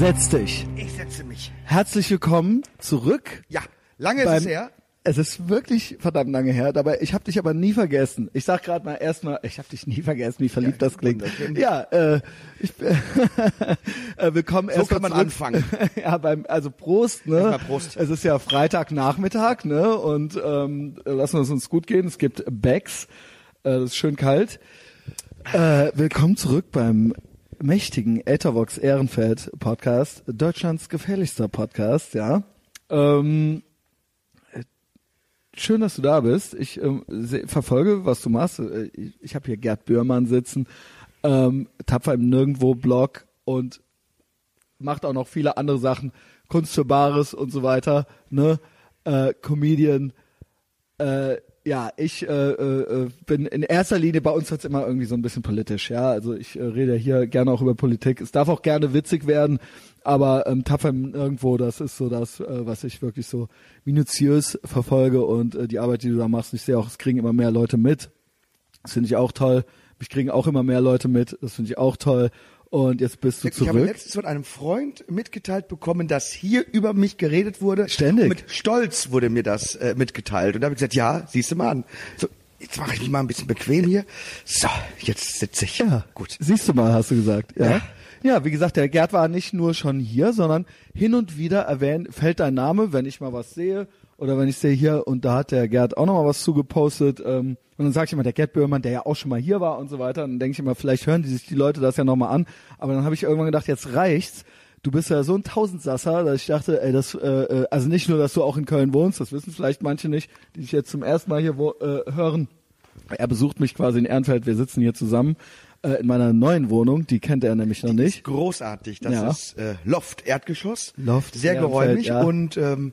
Setz dich. Ich setze mich. Herzlich willkommen zurück. Ja, lange ist es her. Es ist wirklich verdammt lange her, dabei ich habe dich aber nie vergessen. Ich sag gerade mal erstmal, ich habe dich nie vergessen, wie verliebt das klingt. Ja, äh, ich, äh, willkommen So erst kann man zurück. anfangen. ja, beim also Prost, ne? Erstmal Prost. Es ist ja Freitagnachmittag, ne? Und ähm, lassen wir es uns gut gehen. Es gibt Bags, äh, das ist schön kalt. Äh, willkommen zurück beim mächtigen Ethervox Ehrenfeld Podcast, Deutschlands gefährlichster Podcast, ja. Ähm, äh, schön, dass du da bist. Ich ähm, seh, verfolge, was du machst. Äh, Ich, ich habe hier Gerd Bührmann sitzen, ähm, tapfer im Nirgendwo-Blog und macht auch noch viele andere Sachen, Kunst für Bares und so weiter, ne? Äh, Comedian, äh, ja, ich äh, äh, äh, bin in erster Linie, bei uns wird's immer irgendwie so ein bisschen politisch, ja. Also ich äh, rede hier gerne auch über Politik. Es darf auch gerne witzig werden, aber ähm, tapfer irgendwo, das ist so das, äh, was ich wirklich so minutiös verfolge und äh, die Arbeit, die du da machst, ich sehe auch, es kriegen immer mehr Leute mit. Das finde ich auch toll. Mich kriegen auch immer mehr Leute mit, das finde ich auch toll. Und jetzt bist du Ich habe zurück. letztens von einem Freund mitgeteilt bekommen, dass hier über mich geredet wurde. Ständig. Und mit Stolz wurde mir das äh, mitgeteilt. Und da habe ich gesagt, ja, siehst du mal an. So, jetzt mache ich mich mal ein bisschen bequem hier. So, jetzt sitze ich. Ja, gut. Siehst du mal, hast du gesagt. Ja. Ja. ja. wie gesagt, der Gerd war nicht nur schon hier, sondern hin und wieder erwähnt, fällt dein Name, wenn ich mal was sehe oder wenn ich sehe hier und da hat der Gerd auch noch mal was zugepostet. Ähm, und dann sage ich immer, der Gerd Böhmermann, der ja auch schon mal hier war und so weiter. Und dann denke ich immer, vielleicht hören die sich die Leute das ja noch mal an. Aber dann habe ich irgendwann gedacht, jetzt reicht's. Du bist ja so ein Tausendsasser, dass ich dachte, ey, das, äh, äh, also nicht nur, dass du auch in Köln wohnst, das wissen vielleicht manche nicht, die dich jetzt zum ersten Mal hier wo, äh, hören. Er besucht mich quasi in Ehrenfeld, wir sitzen hier zusammen äh, in meiner neuen Wohnung, die kennt er nämlich noch nicht. Großartig. Das Ja. ist äh, Loft, Erdgeschoss. Loft, Sehr Ehrenfeld, geräumig ja. Und ähm,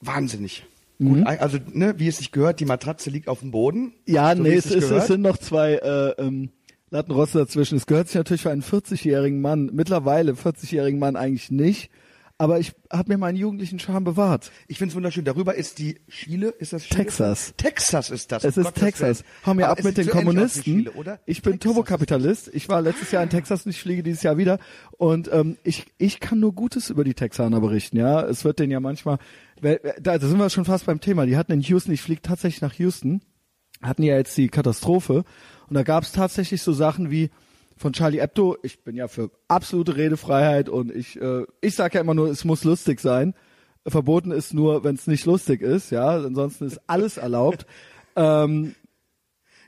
wahnsinnig. Gut, ein- also ne, wie es sich gehört, die Matratze liegt auf dem Boden. Ja, so nee, es, es gehört. sind noch zwei äh, ähm, Lattenroste dazwischen. Es gehört sich natürlich für einen 40-jährigen Mann, mittlerweile 40-jährigen Mann eigentlich nicht, aber ich habe mir meinen jugendlichen Charme bewahrt. Ich finde es wunderschön. Darüber ist die Chile, ist das Chile? Texas. Texas ist das. Es ist Gottes Texas. Hau mir ab mit den so Kommunisten. Chile? Ich bin Turbokapitalist. Ich war letztes Jahr in Texas und ich fliege dieses Jahr wieder. Und ähm, ich, ich kann nur Gutes über die Texaner berichten. Ja, es wird denen ja manchmal. Da, da sind wir schon fast beim Thema. Die hatten in Houston. Ich fliege tatsächlich nach Houston. Hatten ja jetzt die Katastrophe und da gab es tatsächlich so Sachen wie von Charlie Hebdo. Ich bin ja für absolute Redefreiheit und ich äh, ich sage ja immer nur, es muss lustig sein. Verboten ist nur, wenn es nicht lustig ist. Ja, ansonsten ist alles erlaubt. ähm,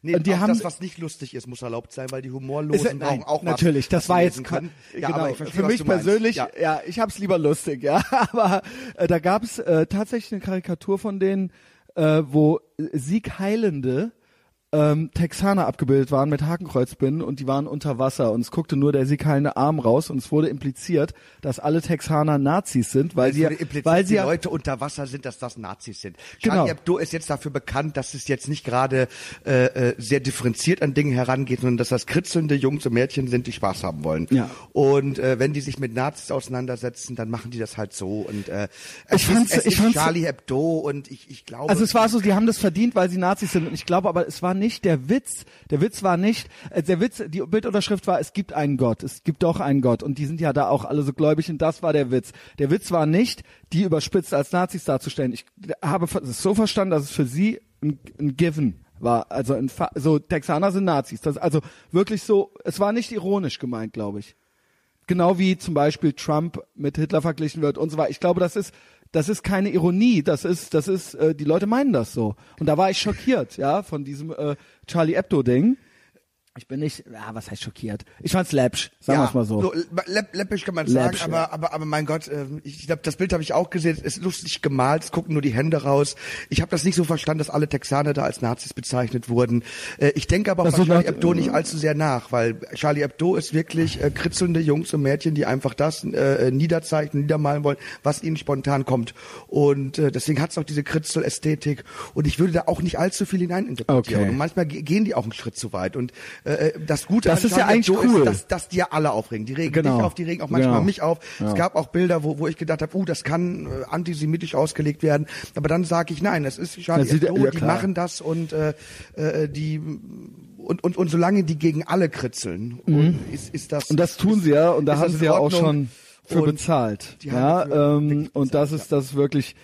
Nee, Und die auch haben- das, was nicht lustig ist, muss erlaubt sein, weil die Humorlosen Ist, brauchen nein, auch natürlich, das war jetzt können. genau, Ja, aber ich verstehe, für mich persönlich, Ja. ja, ich hab's lieber lustig, ja, aber äh, da gab's äh, tatsächlich eine Karikatur von denen, äh, wo Sieg Heilende ähm, Texaner abgebildet waren mit Hakenkreuzbinden und die waren unter Wasser und es guckte nur der Sieg heilende Arm raus und es wurde impliziert, dass alle Texaner Nazis sind, weil sie, weil sie die Leute unter Wasser sind, dass das Nazis sind. Genau. Charlie Hebdo ist jetzt dafür bekannt, dass es jetzt nicht gerade äh, äh, sehr differenziert an Dingen herangeht, sondern dass das kritzelnde Jungs und Mädchen sind, die Spaß haben wollen. Ja. Und äh, wenn die sich mit Nazis auseinandersetzen, dann machen die das halt so. Und äh, Ich fand's- ist, es ich fand's- Charlie Hebdo und ich, ich glaube. Also es war so, die haben das verdient, weil sie Nazis sind. Und ich glaube aber, es war nicht der Witz. Der Witz war nicht, äh, der Witz, die Bildunterschrift war, es gibt einen Gott. Es gibt doch einen Gott. Und die sind ja da auch alle so gläubig und das war der Witz. Der Witz war nicht, die überspitzt als Nazis darzustellen. Ich habe es so verstanden, dass es für sie ein, ein Given war. Also ein, Fa- so Texaner sind Nazis. Das, also wirklich so, es war nicht ironisch gemeint, glaube ich. Genau wie zum Beispiel Trump mit Hitler verglichen wird und so weiter. Ich glaube, das ist das ist keine Ironie, das ist das ist äh, die Leute meinen das so. Und da war ich schockiert, ja, von diesem äh, Charlie Hebdo Ding. Ich bin nicht, ja, was heißt schockiert? Ich fand's läppsch, sagen ja, wir's mal so. läpp, läppisch kann man sagen, Läppisch, aber, ja. aber, aber mein Gott, äh, ich glaube, das Bild habe ich auch gesehen. Es ist lustig gemalt, es gucken nur die Hände raus. Ich habe das nicht so verstanden, dass alle Texaner da als Nazis bezeichnet wurden. Äh, ich denke aber auch bei Charlie Hebdo nicht allzu sehr nach, weil Charlie Hebdo ist wirklich äh, kritzelnde Jungs und Mädchen, die einfach das äh, niederzeichnen, niedermalen wollen, was ihnen spontan kommt. Und äh, deswegen hat es auch diese Kritzelästhetik. Und ich würde da auch nicht allzu viel hineininterpretieren. Okay. Und manchmal ge- gehen die auch einen Schritt zu weit. Und äh, das Gute Das ist ja eigentlich cool. ist, dass, dass die ja alle aufregen. Die regen Genau. dich auf, die regen auch manchmal Genau. mich auf. Ja. Es gab auch Bilder, wo, wo ich gedacht habe, uh, das kann äh, antisemitisch ausgelegt werden. Aber dann sage ich, nein, es ist Charlie Das Hebdo, ja, die machen das und äh, äh, die und, und, und solange die gegen alle kritzeln, und ist, ist das Mhm. Und das tun sie ja und da haben das sie ja auch schon für bezahlt. Ja, dafür ähm, und das ist das wirklich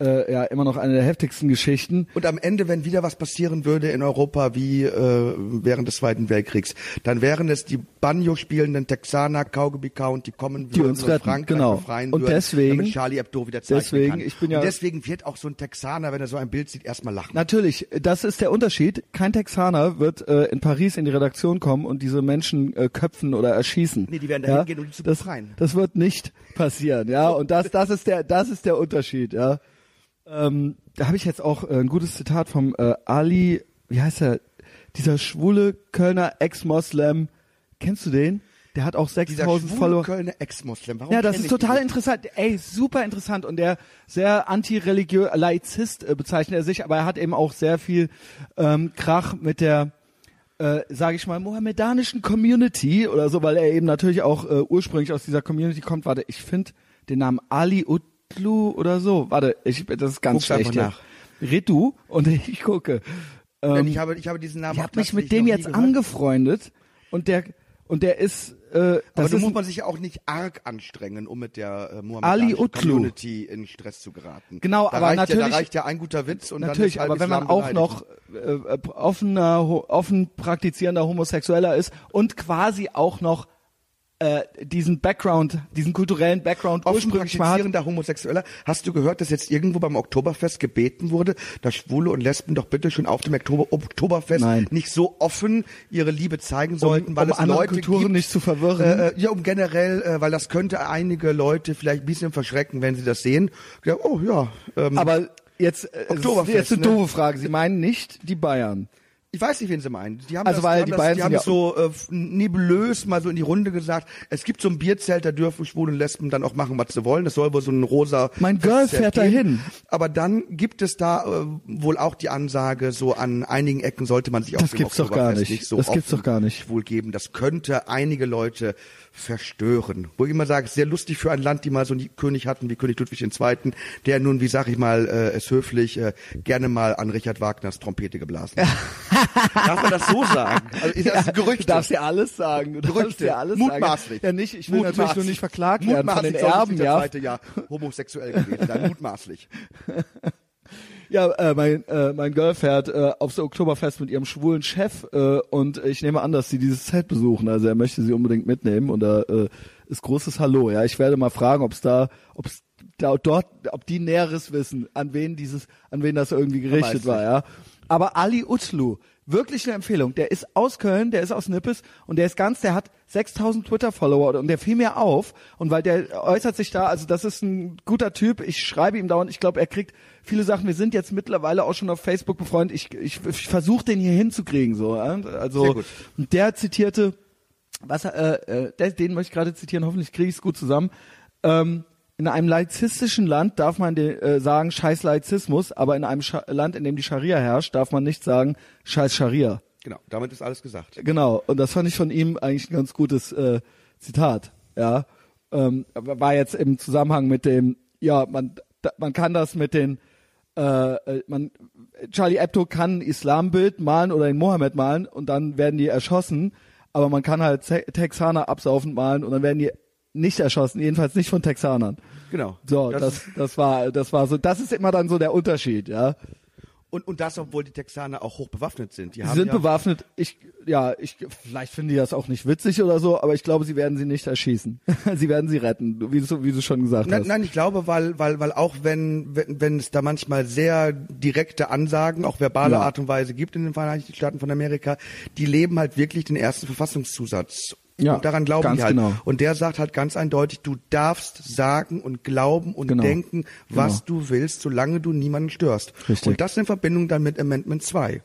äh, ja immer noch eine der heftigsten Geschichten. Und am Ende, wenn wieder was passieren würde in Europa wie äh, während des Zweiten Weltkriegs, dann wären es die Banjo spielenden Texaner, Kaugummi Count, die kommen Die würden uns und retten, Frankreich genau. befreien Und würden, deswegen- damit Charlie Hebdo wieder zeichnen deswegen, kann. ich bin ja- und deswegen wird auch so ein Texaner, wenn er so ein Bild sieht, erstmal lachen. Natürlich, das ist der Unterschied. Kein Texaner wird äh, in Paris in die Redaktion kommen und diese Menschen äh, köpfen oder erschießen. Nee, die werden da ja? hingehen, um die zu das, befreien. Das wird nicht passieren, ja. Und das, das ist der, das ist der Unterschied, ja. Ähm, da habe ich jetzt auch äh, ein gutes Zitat vom äh, Ali, wie heißt er? Dieser schwule Kölner Ex-Moslem. Kennst du den? Der hat auch Dieser 6000 schwule Follower. Kölner Ex-Moslem. Warum Ja, das ist total interessant. Ey, super interessant. Und der sehr antireligiös, Laizist äh, bezeichnet er sich, aber er hat eben auch sehr viel ähm, Krach mit der, äh, sage ich mal, mohammedanischen Community oder so, weil er eben natürlich auch äh, ursprünglich aus dieser Community kommt. Warte, ich finde den Namen Ali Utlu oder so. Warte, ich, das ist ganz Guck's schlecht. nach. Du und ich gucke. Ähm, ich habe, ich habe diesen Namen ich habe mich mit dem jetzt gehört. angefreundet und der und der ist äh, Aber da muss man sich ja auch nicht arg anstrengen, um mit der äh, muhammedanischen. Community in Stress zu geraten. Genau, da aber reicht Ja, natürlich- da reicht ja ein guter Witz und Natürlich, dann ist aber wenn man auch noch äh, äh, offener, offen praktizierender Homosexueller ist und quasi auch noch äh, diesen Background, diesen kulturellen Background Offen ursprünglich mal hat. Homosexueller. Hast du gehört, dass jetzt irgendwo beim Oktoberfest gebeten wurde, dass Schwule und Lesben doch bitte schon auf dem Oktober Oktoberfest Nein. nicht so offen ihre Liebe zeigen sollten, weil um es andere Leute Kulturen gibt, nicht zu verwirren. Äh, äh, ja, um generell, äh, weil das könnte einige Leute vielleicht ein bisschen verschrecken, wenn sie das sehen. Ja, oh ja. Ähm, Aber jetzt, äh, es ist Oktoberfest, jetzt eine ne? doofe Frage. Sie meinen nicht die Bayern. Ich weiß nicht, wen sie meinen. Die haben Also, das, weil die die haben, Bayern das, die haben das so äh, nebulös mal so in die Runde gesagt. Es gibt so ein Bierzelt, da dürfen Schwule und Lesben dann auch machen, was sie wollen. Das soll wohl so ein rosa. Mein Girl fährt da geben. hin. Aber dann gibt es da äh, wohl auch die Ansage, so an einigen Ecken sollte man sich auf Das gibt's doch gar Oktoberfest nicht. so Das gibt's doch gar nicht. schwul geben. Das könnte einige Leute verstören. Wo ich immer sage, sehr lustig für ein Land, die mal so einen König hatten wie König Ludwig II., der nun, wie sag ich mal, äh, es höflich, äh, gerne mal an Richard Wagners Trompete geblasen hat. Darf man das so sagen? Also ist das ein Gerücht? Du darfst ja alles sagen. Du darfst Gerüchte. ja alles Mutmaßlich. sagen. Ja, nicht. Ich will natürlich Mutmaßlich. nur nicht verklagt werden von den Erben, ja. II. ja homosexuell gewesen sein. Mutmaßlich. Ja, äh, mein, äh, mein Girl fährt äh, aufs Oktoberfest mit ihrem schwulen Chef äh, und ich nehme an, dass sie dieses Zelt besuchen. Also er möchte sie unbedingt mitnehmen und da äh, ist großes Hallo. Ja, ich werde mal fragen, ob es da, ob es da dort, ob die Näheres wissen, an wen dieses, an wen das irgendwie gerichtet war. Ja, aber Ali Utlu, wirklich eine Empfehlung. Der ist aus Köln, der ist aus Nippes und der ist ganz, der hat 6000 Twitter-Follower und der fiel mir auf und weil der äußert sich da, also das ist ein guter Typ. Ich schreibe ihm dauernd, ich glaube, er kriegt viele Sachen. Wir sind jetzt mittlerweile auch schon auf Facebook befreundet. Ich, ich, ich versuche den hier hinzukriegen, so. Also und der zitierte, was äh, äh, den möchte ich gerade zitieren. Hoffentlich kriege ich es gut zusammen. Ähm, in einem laizistischen Land darf man de, äh, sagen Scheiß Laizismus, aber in einem Scha Land, in dem die Scharia herrscht, darf man nicht sagen Scheiß Scharia. Genau, damit ist alles gesagt. Genau, und das fand ich von ihm eigentlich ein ganz gutes äh, Zitat. Ja, ähm, war jetzt im Zusammenhang mit dem, ja, man, da, man kann das mit den, äh, äh, man, Charlie Hebdo kann ein Islambild malen oder den Mohammed malen und dann werden die erschossen, aber man kann halt Te Texaner absaufend malen und dann werden die nicht erschossen, jedenfalls nicht von Texanern. Genau. So, das, das, war, das war so, das ist immer dann so der Unterschied, ja. und, und das, obwohl die Texaner auch hoch bewaffnet sind. Die Sie sind ja, bewaffnet. Ich, ja, ich, vielleicht finden die das auch nicht witzig oder so, aber ich glaube, sie werden sie nicht erschießen. sie werden sie retten, wie du, wie du schon gesagt Nein, hast. nein, ich glaube, weil, weil, weil auch wenn, wenn, wenn es da manchmal sehr direkte Ansagen, auch verbale Ja. Art und Weise gibt in den Vereinigten Staaten von Amerika, die leben halt wirklich den ersten Verfassungszusatz. Ja, und daran glauben die halt. genau. Und der sagt halt ganz eindeutig, du darfst sagen und glauben und Genau. denken, was Genau. du willst, solange du niemanden störst. Richtig. Und das in Verbindung dann mit Amendment 2.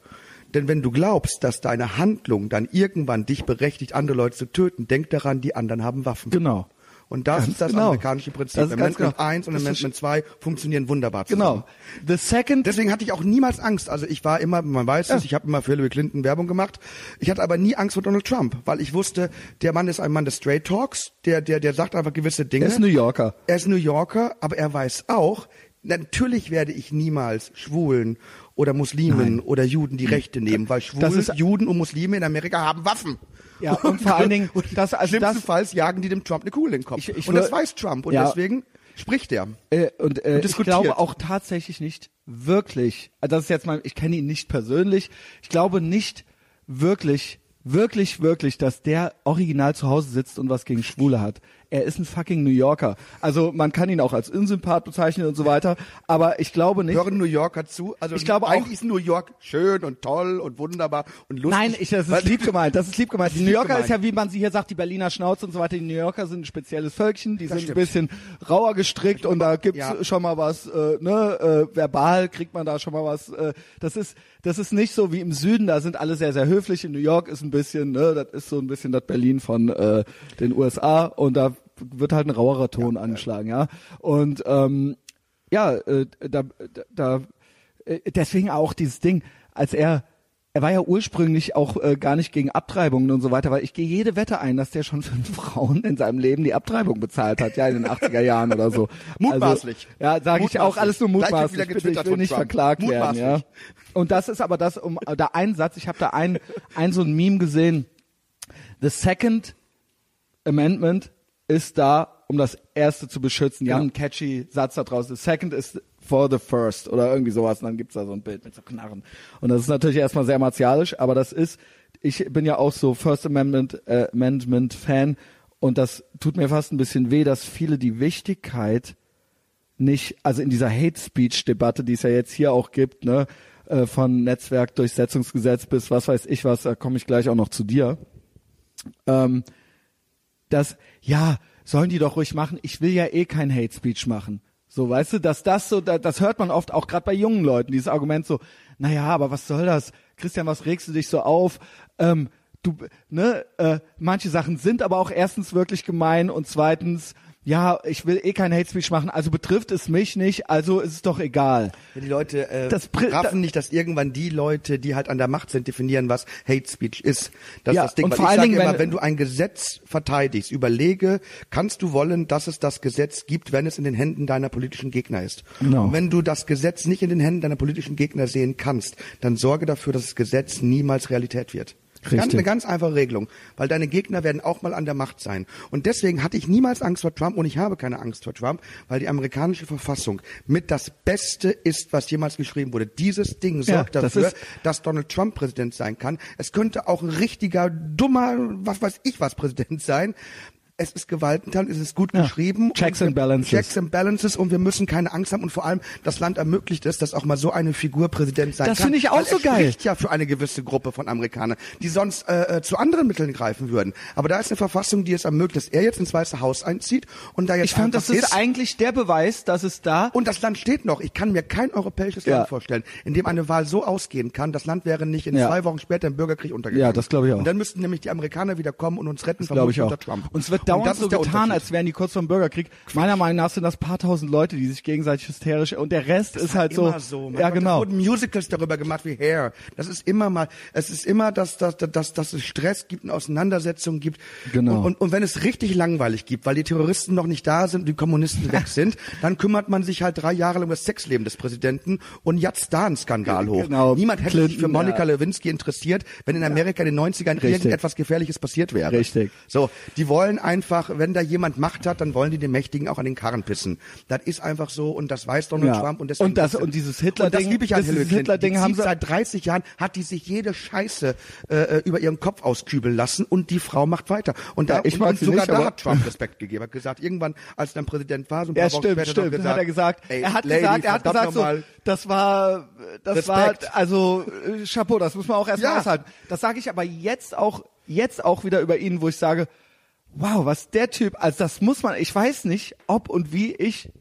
Denn wenn du glaubst, dass deine Handlung dann irgendwann dich berechtigt, andere Leute zu töten, denk daran, die anderen haben Waffen. Genau. Und das Ganz ist das genau. amerikanische Prinzip. Das Amendment genau. 1 und Das Amendment 2 funktionieren wunderbar zusammen. Genau. The second, Deswegen hatte ich auch niemals Angst. Also ich war immer, man weiß es, ich habe immer für Hillary Clinton Werbung gemacht. Ich hatte aber nie Angst vor Donald Trump, weil ich wusste, der Mann ist ein Mann des Straight Talks, der, der, der sagt einfach gewisse Dinge. er ist New Yorker. Er ist New Yorker, aber er weiß auch, natürlich werde ich niemals Schwulen oder Muslimen oder Juden die Rechte nehmen, weil Schwule, Das ist- Juden und Muslime in Amerika haben Waffen. Ja, und vor allen Dingen, das, also das, schlimmstenfalls jagen die dem Trump eine Kugel in den Kopf. Ich- ich und das weiß Trump und Ja. deswegen spricht er. Äh, und äh, Und ich glaube auch tatsächlich nicht wirklich, also das ist jetzt mal, ich kenne ihn nicht persönlich, ich glaube nicht wirklich, wirklich, wirklich, dass der original zu Hause sitzt und was gegen Schwule hat. Er ist ein fucking New Yorker. Also man kann ihn auch als Unsympath bezeichnen und so weiter, aber ich glaube nicht. Hören New Yorker zu? Also Ich glaube auch- eigentlich ist New York schön und toll und wunderbar und lustig. Nein, ich, das ist lieb gemeint. Das ist lieb gemeint. Die New Yorker gemeint. ist ja, wie man sie hier sagt, die Berliner Schnauze und so weiter. Die New Yorker sind ein spezielles Völkchen. Die sind ein stimmt. bisschen rauer gestrickt und da gibt's Ja. schon mal was, äh, ne, äh, verbal kriegt man da schon mal was. Äh, das ist, das ist nicht so wie im Süden. Da sind alle sehr, sehr höflich. In New York ist ein bisschen, ne, das ist so ein bisschen das Berlin von äh, den USA und da wird halt ein rauerer Ton angeschlagen, ja. Und ähm, ja, äh, da, da, da äh, deswegen auch dieses Ding, als er er war ja ursprünglich auch äh, gar nicht gegen Abtreibungen und so weiter, weil ich gehe jede Wette ein, dass der schon fünf Frauen in seinem Leben die Abtreibung bezahlt hat, ja, in den 80er Jahren oder so. Mutmaßlich. Also, ja, sage ich auch Mutmaßlich. alles nur mutmaßlich. wieder Bitte, ich will nicht Trump. verklagt werden, ja. Mutmaßlich. Und das ist aber das, um da ein Satz, ich habe da ein, ein so ein Meme gesehen. The second Amendment ist da, um das erste zu beschützen. Ja, ein catchy Satz da draußen. The second is for the first oder irgendwie sowas. Und dann gibt's da so ein Bild mit so Knarren. Und das ist natürlich erstmal sehr martialisch, aber das ist, ich bin ja auch so First Amendment, äh, Amendment Fan und das tut mir fast ein bisschen weh, dass viele die Wichtigkeit nicht, also in dieser Hate Speech Debatte, die es ja jetzt hier auch gibt, ne, äh, von Netzwerkdurchsetzungsgesetz bis was weiß ich was, da komme ich gleich auch noch zu dir. Ähm, dass, ja, sollen die doch ruhig machen, ich will ja eh kein Hate Speech machen. So, weißt du, dass das so, da- das hört man oft auch gerade bei jungen Leuten, dieses Argument so, naja, aber was soll das? Christian, was regst du dich so auf? Ähm, du, ne, äh, manche Sachen sind aber auch erstens wirklich gemein und zweitens, ja, ich will eh kein Hate Speech machen, also betrifft es mich nicht, also ist es doch egal. Ja, die Leute äh, Das raffen nicht, dass irgendwann die Leute, die halt an der Macht sind, definieren, was Hate Speech ist. Das Ja, ist das Ding. und vor ich allen Dingen, immer, wenn- wenn du ein Gesetz verteidigst, überlege, kannst du wollen, dass es das Gesetz gibt, wenn es in den Händen deiner politischen Gegner ist. Genau. Und wenn du das Gesetz nicht in den Händen deiner politischen Gegner sehen kannst, dann sorge dafür, dass das Gesetz niemals Realität wird. Ganz, eine ganz einfache Regelung, weil deine Gegner werden auch mal an der Macht sein. Und deswegen hatte ich niemals Angst vor Trump und ich habe keine Angst vor Trump, weil die amerikanische Verfassung mit das Beste ist, was jemals geschrieben wurde. Dieses Ding Ja, sorgt das dafür, dass Donald Trump Präsident sein kann. Es könnte auch ein richtiger, dummer, was weiß ich was Präsident sein. Es ist gewaltenteil, es ist gut Ja. geschrieben. Checks and balances. Checks and balances und wir müssen keine Angst haben und vor allem das Land ermöglicht es, dass auch mal so eine Figur Präsident sein Das kann. finde ich auch so geil. ja für eine gewisse Gruppe von Amerikanern, die sonst äh, äh, zu anderen Mitteln greifen würden. Aber da ist eine Verfassung, die es ermöglicht, dass er jetzt ins Weiße Haus einzieht und da jetzt Ich fand, das ist eigentlich der Beweis, dass es da und das Land steht noch. Ich kann mir kein europäisches Ja. Land vorstellen, in dem eine Wahl so ausgehen kann. Das Land wäre nicht in Ja. zwei Wochen später im Bürgerkrieg untergegangen. Ja, das glaube ich auch. Und dann müssten nämlich die Amerikaner wieder kommen und uns retten, glaube ich auch. unter Trump. Und es wird dauernd das so getan, als wären die kurz vor dem Bürgerkrieg. Meiner Meinung nach sind das paar tausend Leute, die sich gegenseitig hysterisch und der Rest ist halt so. immer so. Ja, Gott, genau. Wurden Musicals darüber gemacht wie Hair. Das ist immer mal, es ist immer, dass, dass, dass, dass es Stress gibt und Auseinandersetzungen gibt. Genau. Und, und, und wenn es richtig langweilig gibt, weil die Terroristen noch nicht da sind und die Kommunisten weg sind, dann kümmert man sich halt drei Jahre lang um das Sexleben des Präsidenten und jetzt da ein Skandal hoch. Genau. Niemand hätte sich Clinton, für Monika ja. Lewinsky interessiert, wenn in Amerika in den 90ern Richtig. irgendetwas Gefährliches passiert wäre. Richtig. So, die wollen einfach, wenn da jemand Macht hat, dann wollen die den Mächtigen auch an den Karren pissen. Das ist einfach so und das weiß Donald Ja. Trump und deswegen Und das- und dieses Hitler-Ding- und das liebe ich an Hillary haben zieht sie- seit 30 Jahren hat die sich jede Scheiße äh, über ihren Kopf auskübeln lassen und die Frau macht weiter. Und da Ja, ich und, und sogar nicht, da hat Trump Respekt gegeben, hat gesagt, irgendwann als er dann Präsident war, so ein paar Ja, Wochen stimmt, später stimmt. gesagt, hat er gesagt. ey, er hat Lady, gesagt, er hat gesagt, so, das war, das Respekt. war, also äh, Chapeau, das muss man auch erstmal Ja. aushalten. Das sage ich aber jetzt auch, jetzt auch wieder über ihn, wo ich sage, wow, was der Typ, also das muss man, ich weiß nicht, ob und wie ich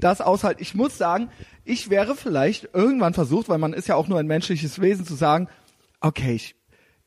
das aushalte. Ich muss sagen, ich wäre vielleicht irgendwann versucht, weil man ist ja auch nur ein menschliches Wesen, zu sagen, okay, ich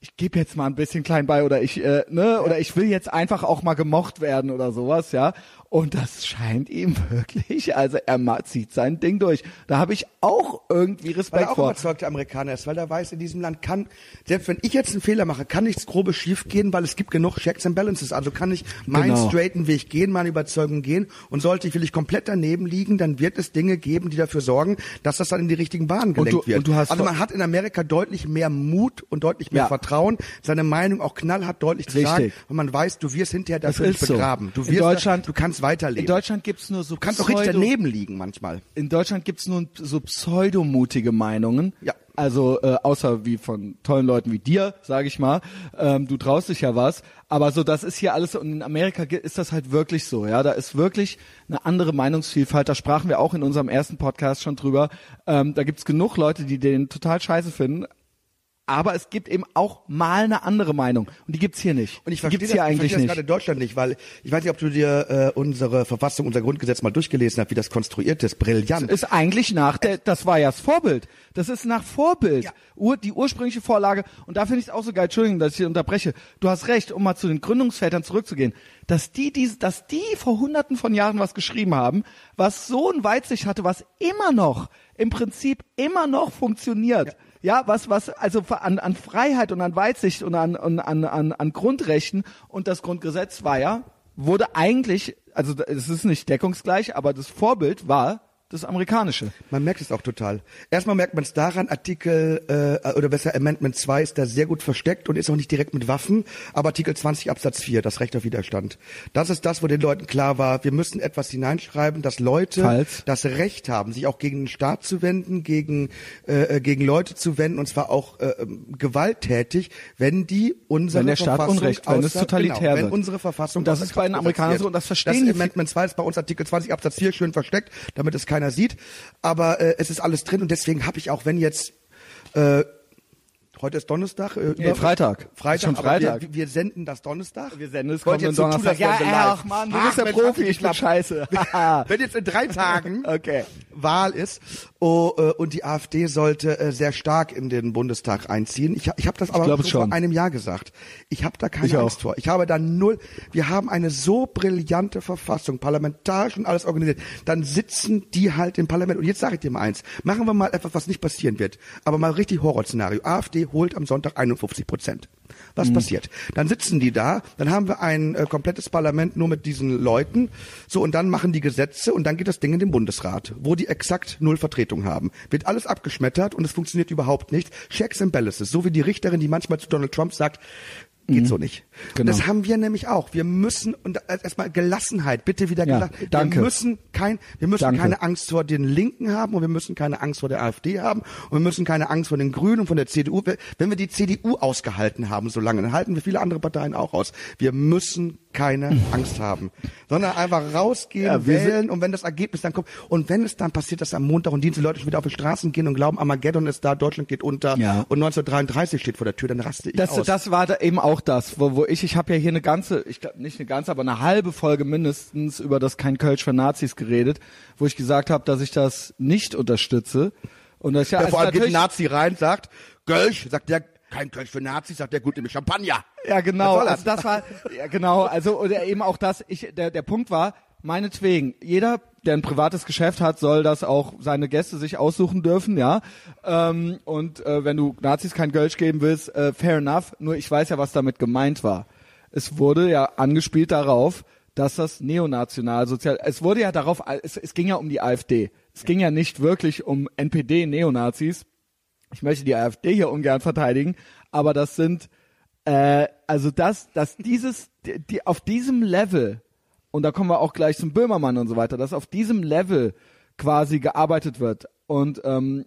ich gebe jetzt mal ein bisschen klein bei oder ich äh, ne oder ich will jetzt einfach auch mal gemocht werden oder sowas, ja. Und das scheint ihm wirklich, also er zieht sein Ding durch. Da habe ich auch irgendwie weil Respekt er auch vor. überzeugter Amerikaner ist, weil er weiß, in diesem Land kann, selbst wenn ich jetzt einen Fehler mache, kann nichts Grobes schief gehen, weil es gibt genug Checks and Balances. Also kann ich meinen Genau. straighten Weg gehen, meine Überzeugung gehen und sollte ich will ich komplett daneben liegen, dann wird es Dinge geben, die dafür sorgen, dass das dann in die richtigen Bahnen Und gelenkt du- wird. und du hast also man hat in Amerika deutlich mehr Mut und deutlich mehr Ja, Vertrauen trauen, seine Meinung auch knallhart deutlich zu Richtig. sagen, weil man weiß, du wirst hinterher Das dafür nicht ist so. begraben. Du In wirst Deutschland- da, du kannst weiterleben. In Deutschland gibt's nur so du kannst auch richtig daneben liegen manchmal. In Deutschland gibt's nur so pseudomutige Meinungen. Ja. Also äh, außer wie von tollen Leuten wie dir, sage ich mal. Ähm, du traust dich ja was. Aber so, das ist hier alles. Und in Amerika ist das halt wirklich so. Ja, da ist wirklich eine andere Meinungsvielfalt. Da sprachen wir auch in unserem ersten Podcast schon drüber. Ähm, da gibt's genug Leute, die den total scheiße finden. Aber es gibt eben auch mal eine andere Meinung. Und die gibt's hier nicht. Und ich die verstehe gibt's das, hier ich eigentlich verstehe das nicht. gerade in Deutschland nicht, weil ich weiß nicht, ob du dir äh, unsere Verfassung, unser Grundgesetz mal durchgelesen hast, wie das konstruiert ist. Brillant. ist eigentlich nach der, das war ja das Vorbild. Das ist nach Vorbild. Ja. Ur, die ursprüngliche Vorlage. Und da finde ich es auch so geil, Entschuldigung, dass ich hier unterbreche. Du hast recht, um mal zu den Gründungsvätern zurückzugehen, dass die, die, dass die vor hunderten von Jahren was geschrieben haben, was so ein Weitsicht hatte, was immer noch, im Prinzip immer noch funktioniert. Ja, was, was, also an, an Freiheit und an Weitsicht und an, an, an, an Grundrechten. Und das Grundgesetz war ja, wurde eigentlich, also es ist nicht deckungsgleich, aber das Vorbild war das amerikanische. Man merkt es auch total. Erstmal merkt man es daran, Artikel, äh, oder besser Amendment 2 ist da sehr gut versteckt und ist auch nicht direkt mit Waffen, aber Artikel 20 Absatz 4, das Recht auf Widerstand. Das ist das, wo den Leuten klar war, wir müssen etwas hineinschreiben, dass Leute Falls. das Recht haben, sich auch gegen den Staat zu wenden, gegen, äh, gegen Leute zu wenden, und zwar auch äh, ähm, gewalttätig, wenn die unsere Wenn der Staat Verfassung Unrecht, wenn es totalitär genau, wenn wird. unsere Verfassung Und das ist bei den Amerikanern so, und das verstehen das Amendment 2 ist bei uns Artikel 20 Absatz 4 schön versteckt, damit es keiner sieht. Aber äh, es ist alles drin und deswegen habe ich auch, wenn jetzt äh, heute ist Donnerstag, äh, Nee, Freitag. Freitag, schon Freitag. Wir, wir senden das Donnerstag. Wir senden es kommenden jetzt so Donnerstag. wir live. ach Mann, du Ach, bist der Mensch, Profi, ich bin scheiße. Wenn jetzt in drei Tagen Okay. Wahl ist oh, äh, und die AfD sollte äh, sehr stark in den Bundestag einziehen. Ich, ich habe das aber schon. vor einem Jahr gesagt. Ich habe da keine Ich auch. Angst vor. Ich habe da null. Wir haben eine so brillante Verfassung, parlamentarisch und alles organisiert. Dann sitzen die halt im Parlament. Und jetzt sage ich dir mal eins. Machen wir mal etwas, was nicht passieren wird. Aber mal richtig Horrorszenario. AfD holt am Sonntag 51 Prozent. Was passiert? Dann sitzen die da, dann haben wir ein äh, komplettes Parlament nur mit diesen Leuten. So, und dann machen die Gesetze und dann geht das Ding in den Bundesrat, wo die exakt null Vertretung haben. Wird alles abgeschmettert und es funktioniert überhaupt nicht. Checks and balances. So wie die Richterin, die manchmal zu Donald Trump sagt, geht so nicht. Und Genau. das haben wir nämlich auch. Wir müssen, und erstmal Gelassenheit, bitte wieder Ja, Gelassenheit. danke. Wir müssen kein, wir müssen Danke. keine Angst vor den Linken haben und wir müssen keine Angst vor der AfD haben und wir müssen keine Angst vor den Grünen und von der CDU. Wenn wir die CDU ausgehalten haben so lange, dann halten wir viele andere Parteien auch aus. Wir müssen keine Angst haben, sondern einfach rausgehen, Ja, wählen und wenn das Ergebnis dann kommt und wenn es dann passiert, dass am Montag und Dienstag Leute schon wieder auf die Straßen gehen und glauben, Armageddon ist da, Deutschland geht unter Ja. und 1933 steht vor der Tür, dann raste ich Das, aus. das war da eben auch das, wo, wo ich, ich habe ja hier eine ganze, ich glaube nicht eine ganze, aber eine halbe Folge mindestens über das Kein Kölsch für Nazis geredet, wo ich gesagt habe, dass ich das nicht unterstütze. Und das ja, ja, also vor allem geht ein Nazi rein, sagt, Kölsch, sagt der, kein Kölsch für Nazis, sagt der, gut, nämlich Champagner. Ja, genau. Was soll Also das war, ja, genau. Also, oder eben auch das, ich, der, der Punkt war, meinetwegen, jeder, der ein privates Geschäft hat, soll das auch seine Gäste sich aussuchen dürfen, ja. Ähm, und äh, wenn du Nazis kein Gölsch geben willst, äh, fair enough. Nur ich weiß ja, was damit gemeint war. Es wurde ja angespielt darauf, dass das neonationalsozial, es wurde ja darauf, es, es ging ja um die AfD. Es ging ja nicht wirklich um NPD-Neonazis. Ich möchte die AfD hier ungern verteidigen, aber das sind äh, also das, dass dieses, die, die auf diesem Level, und da kommen wir auch gleich zum Böhmermann und so weiter, dass auf diesem Level quasi gearbeitet wird und ähm,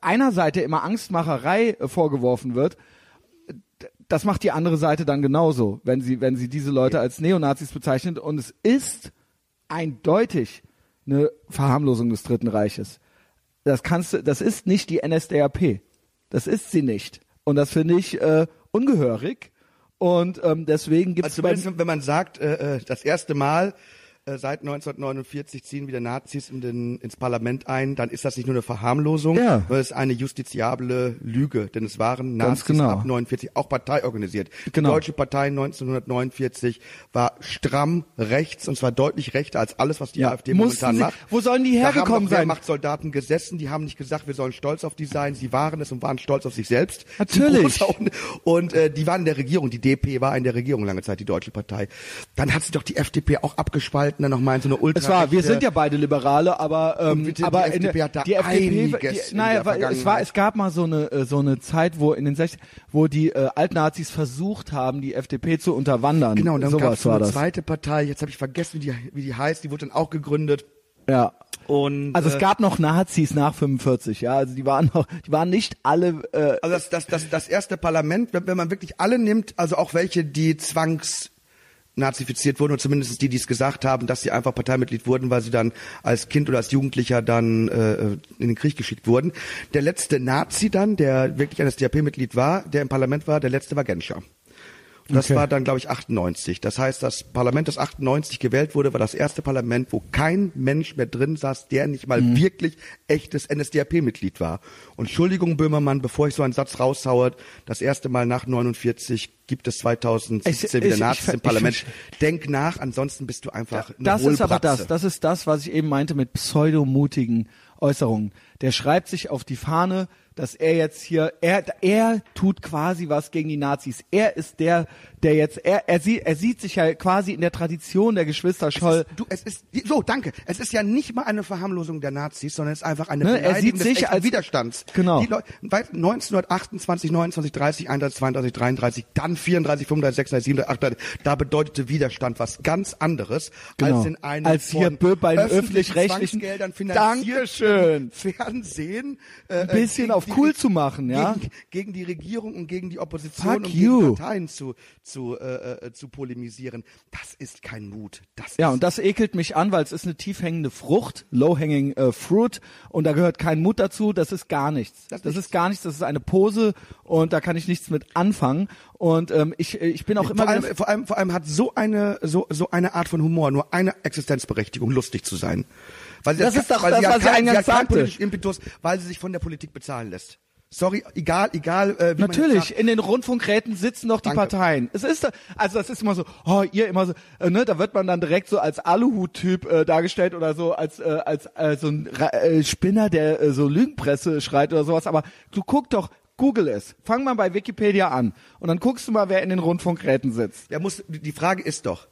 einer Seite immer Angstmacherei äh, vorgeworfen wird, das macht die andere Seite dann genauso, wenn sie, wenn sie diese Leute als Neonazis bezeichnet. Und es ist eindeutig eine Verharmlosung des Dritten Reiches. Das kannst du, das ist nicht die NSDAP. Das ist sie nicht. Und das finde ich äh, ungehörig. Und ähm, deswegen gibt es Also wenn man sagt, äh, äh, das erste Mal seit 1949 ziehen wieder Nazis in den, ins Parlament ein, dann ist das nicht nur eine Verharmlosung, Ja. sondern es ist eine justiziable Lüge, denn es waren Nazis genau. ab 49 auch parteiorganisiert. Genau. Die Deutsche Partei 1949 war stramm rechts und zwar deutlich rechter als alles, was die Ja. AfD Mussten momentan sie- macht. wo sollen die hergekommen sein? Wehrmachtssoldaten gesessen, die haben nicht gesagt, wir sollen stolz auf die sein, sie waren es und waren stolz auf sich selbst. Natürlich. Und, und äh, die waren in der Regierung, die DP war in der Regierung lange Zeit, die Deutsche Partei. Dann hat sich doch die FDP auch abgespalten meinten dann nochmal in so eine ultra Es war, wir sind ja beide Liberale, aber ähm, bitte, die aber in FDP hat da die FDP, die, naja, weil es war, es gab mal so eine äh, so eine Zeit, wo in den 60 wo die äh, Altnazis versucht haben, die FDP zu unterwandern. Genau, und dann gab sowas es so eine das. zweite Partei, jetzt habe ich vergessen, wie die, wie die heißt, die wurde dann auch gegründet. Ja. Und Also äh, es gab noch Nazis nach 45, ja, also die waren noch, die waren nicht alle äh, Also das, das, das, das erste Parlament, wenn, wenn man wirklich alle nimmt, also auch welche, die zwangs nazifiziert wurden, oder zumindest die, die es gesagt haben, dass sie einfach Parteimitglied wurden, weil sie dann als Kind oder als Jugendlicher dann äh, in den Krieg geschickt wurden. Der letzte Nazi dann, der wirklich ein SDAP-Mitglied war, der im Parlament war, der letzte war Genscher. Das Okay. war dann, glaube ich, 98. Das heißt, das Parlament, das 98 gewählt wurde, war das erste Parlament, wo kein Mensch mehr drin saß, der nicht mal wirklich echtes NSDAP-Mitglied war. Und Entschuldigung, Böhmermann, bevor ich so einen Satz raushaue, das erste Mal nach 49 gibt es 2017 Ich- wieder Nazis im Parlament. ich- Denk nach, ansonsten bist du einfach eine Das ist aber das. Das ist das, was ich eben meinte mit pseudomutigen Äußerungen. Der schreibt sich auf die Fahne, dass er jetzt hier, er, er tut quasi was gegen die Nazis. Er ist der, der jetzt, er, er sieht, er sieht sich ja quasi in der Tradition der Geschwister Scholl. Du, es ist so, danke. Es ist ja nicht mal eine Verharmlosung der Nazis, sondern es ist einfach eine Ne, er sieht sich als- Widerstands. Genau. Die Leu- weil 1928, 29, 30, 31, 32, 33, dann 34, 35, 36, 37, 38, da bedeutete Widerstand was ganz anderes Genau. als in einem Als hier bei den öffentlich-rechtlichen- finanzierten Dankeschön. Fernsehen äh, Ein bisschen auf die cool zu machen, ja? Gegen, gegen die Regierung und gegen die Opposition Fuck und you. gegen Parteien zu zu äh, äh, zu polemisieren. Das ist kein Mut. Das Ja, und das ekelt mich an, weil es ist eine tiefhängende Frucht, low-hanging äh, fruit, und da gehört kein Mut dazu. Das ist gar nichts. Das Das, ist ist gar nichts. Das ist eine Pose und da kann ich nichts mit anfangen. Und ähm, ich, ich bin auch immer vor allem, vor allem, vor allem hat so eine, so, so eine Art von Humor nur eine Existenzberechtigung, lustig zu sein. Weil sie Das hat- ist doch weil das, was sie eingangs sagte. Impetus, weil sie sich von der Politik bezahlen lässt. Sorry, egal, egal. Äh, wie Natürlich, in den Rundfunkräten sitzen doch die Danke. Parteien. Es ist, also das ist immer so, oh, ihr immer so, äh, ne, da wird man dann direkt so als Aluhut-Typ äh, dargestellt oder so als äh, als äh, so ein äh, Spinner, der äh, so Lügenpresse schreit oder sowas. Aber du guck doch, Google es. Fang mal bei Wikipedia an und dann guckst du mal, wer in den Rundfunkräten sitzt. Der muss, die Frage ist doch,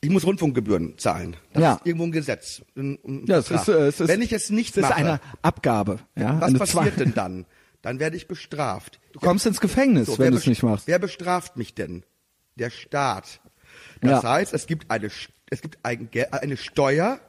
ich muss Rundfunkgebühren zahlen. Das Ja. ist irgendwo ein Gesetz. Ein, ein Ja, es ist, äh, es ist, Wenn ich es nicht es ist mache, eine Abgabe. Ja, was passiert Zwang- denn dann? Dann werde ich bestraft. Du kommst ins Gefängnis, So, wenn wer du es nicht machst. Wer bestraft mich denn? Der Staat. Das Ja. heißt, es gibt eine, es gibt ein, eine Steuer,